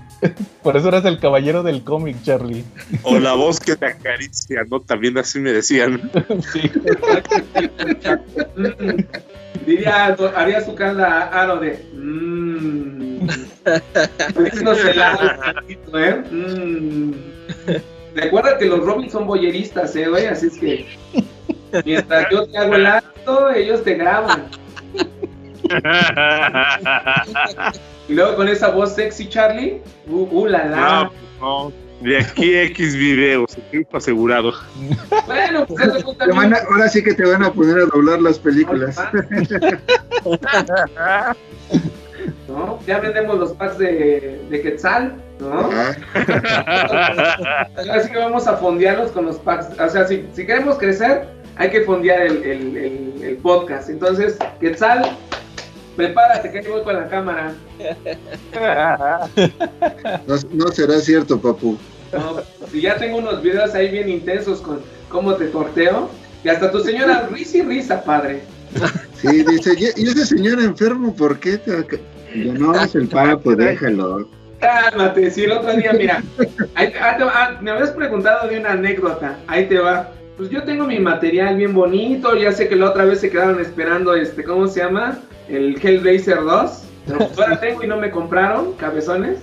Por eso eras el caballero del cómic, Charlie. O la voz que te acaricia, ¿no? También así me decían. [LAUGHS] Sí. Diría, haría su cara Aro de. Mmm. ¿eh? Mm. Recuerda que los Robins son boyeristas, ¿eh, güey? Así es que. Mientras yo te hago el acto, ellos te graban. [LAUGHS] Y luego con esa voz sexy, Charlie. Uh, uh la la. No, no. De aquí X videos, equipo asegurado. Bueno, pues eso tú Te van también. a- ahora sí que te van a poner a doblar las películas. [LAUGHS] ¿No? Ya vendemos los packs de, de Quetzal, ¿no? [LAUGHS] Así que vamos a fondearlos con los packs. O sea, si, si queremos crecer, hay que fondear el, el- el- el podcast. Entonces, Quetzal, prepárate que ahí voy con la cámara. No, no será cierto, papu. No, si ya tengo unos videos ahí bien intensos con cómo te torteo. Y hasta tu señora risa y risa, padre. Sí, dice, ¿y ese señor enfermo por qué? Te... ac-?" Yo, no, es el papu, déjalo. Cálmate, si el otro día, mira, ahí ah, te ah, me habías preguntado de una anécdota, ahí te va. Pues yo tengo mi material bien bonito, ya sé que la otra vez se quedaron esperando, este, ¿cómo se llama? El Hellraiser 2, pero pues ahora tengo y no me compraron, cabezones.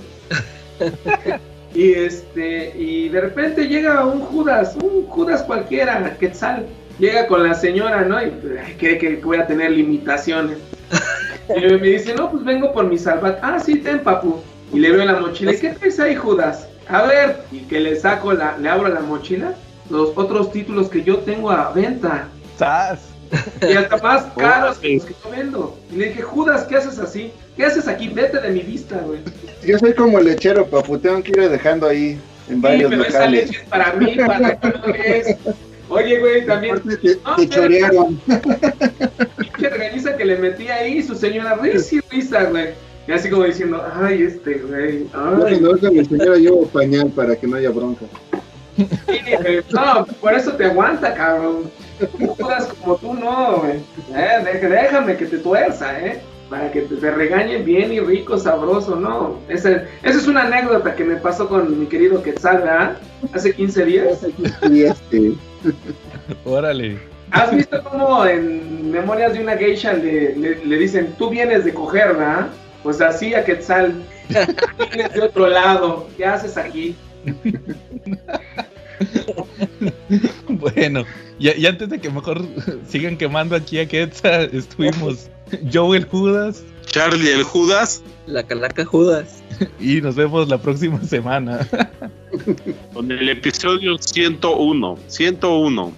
[LAUGHS] Y este, y de repente llega un Judas, un Judas cualquiera, Quetzal, llega con la señora, ¿no? Y ay, cree que voy a tener limitaciones. [LAUGHS] Y me dice, no, pues vengo por mi salvat. Ah, sí, ten, papu. Y le veo la mochila. ¿Y qué traes ahí, Judas? A ver. Y que le saco, la, le abro la mochila. Los otros títulos que yo tengo a venta. ¡Sas! [LAUGHS] Y hasta más caros que los que yo vendo. Y le dije, Judas, ¿qué haces así? ¿Qué haces aquí? Vete de mi vista, güey. Yo soy como el lechero, papu, tengo que ir dejando ahí en Sí, varios pero esa locales. leche es para mí, para no ves. Oye, güey, también. Te, No, te chorearon. [LAUGHS] pinche reganiza que le metí ahí, su señora risa y risa, güey. Y así como diciendo, ay, este, güey, ay. voy con mi señora llevo pañal para que no haya bronca. Sí, güey, no, por eso te aguanta, cabrón. No jodas como tú, no, güey. Eh, déjame que te tuerza, ¿eh? Para que te, te regañen bien y rico, sabroso, ¿no? Esa, esa es una anécdota que me pasó con mi querido Quetzal, ¿verdad? Hace 15 días. Y este, Órale. ¿Has visto cómo en Memorias de una Geisha le, le- le dicen, tú vienes de coger, ¿verdad? Pues así a Quetzal. Vienes de otro lado. ¿Qué haces aquí? [LAUGHS] Bueno, y, antes de que mejor [LAUGHS] sigan quemando aquí a Quetza, estuvimos [LAUGHS] Joe el Judas. Charlie el Judas. La Calaca Judas. Y nos vemos la próxima semana. [LAUGHS] Con el episodio 101. 101.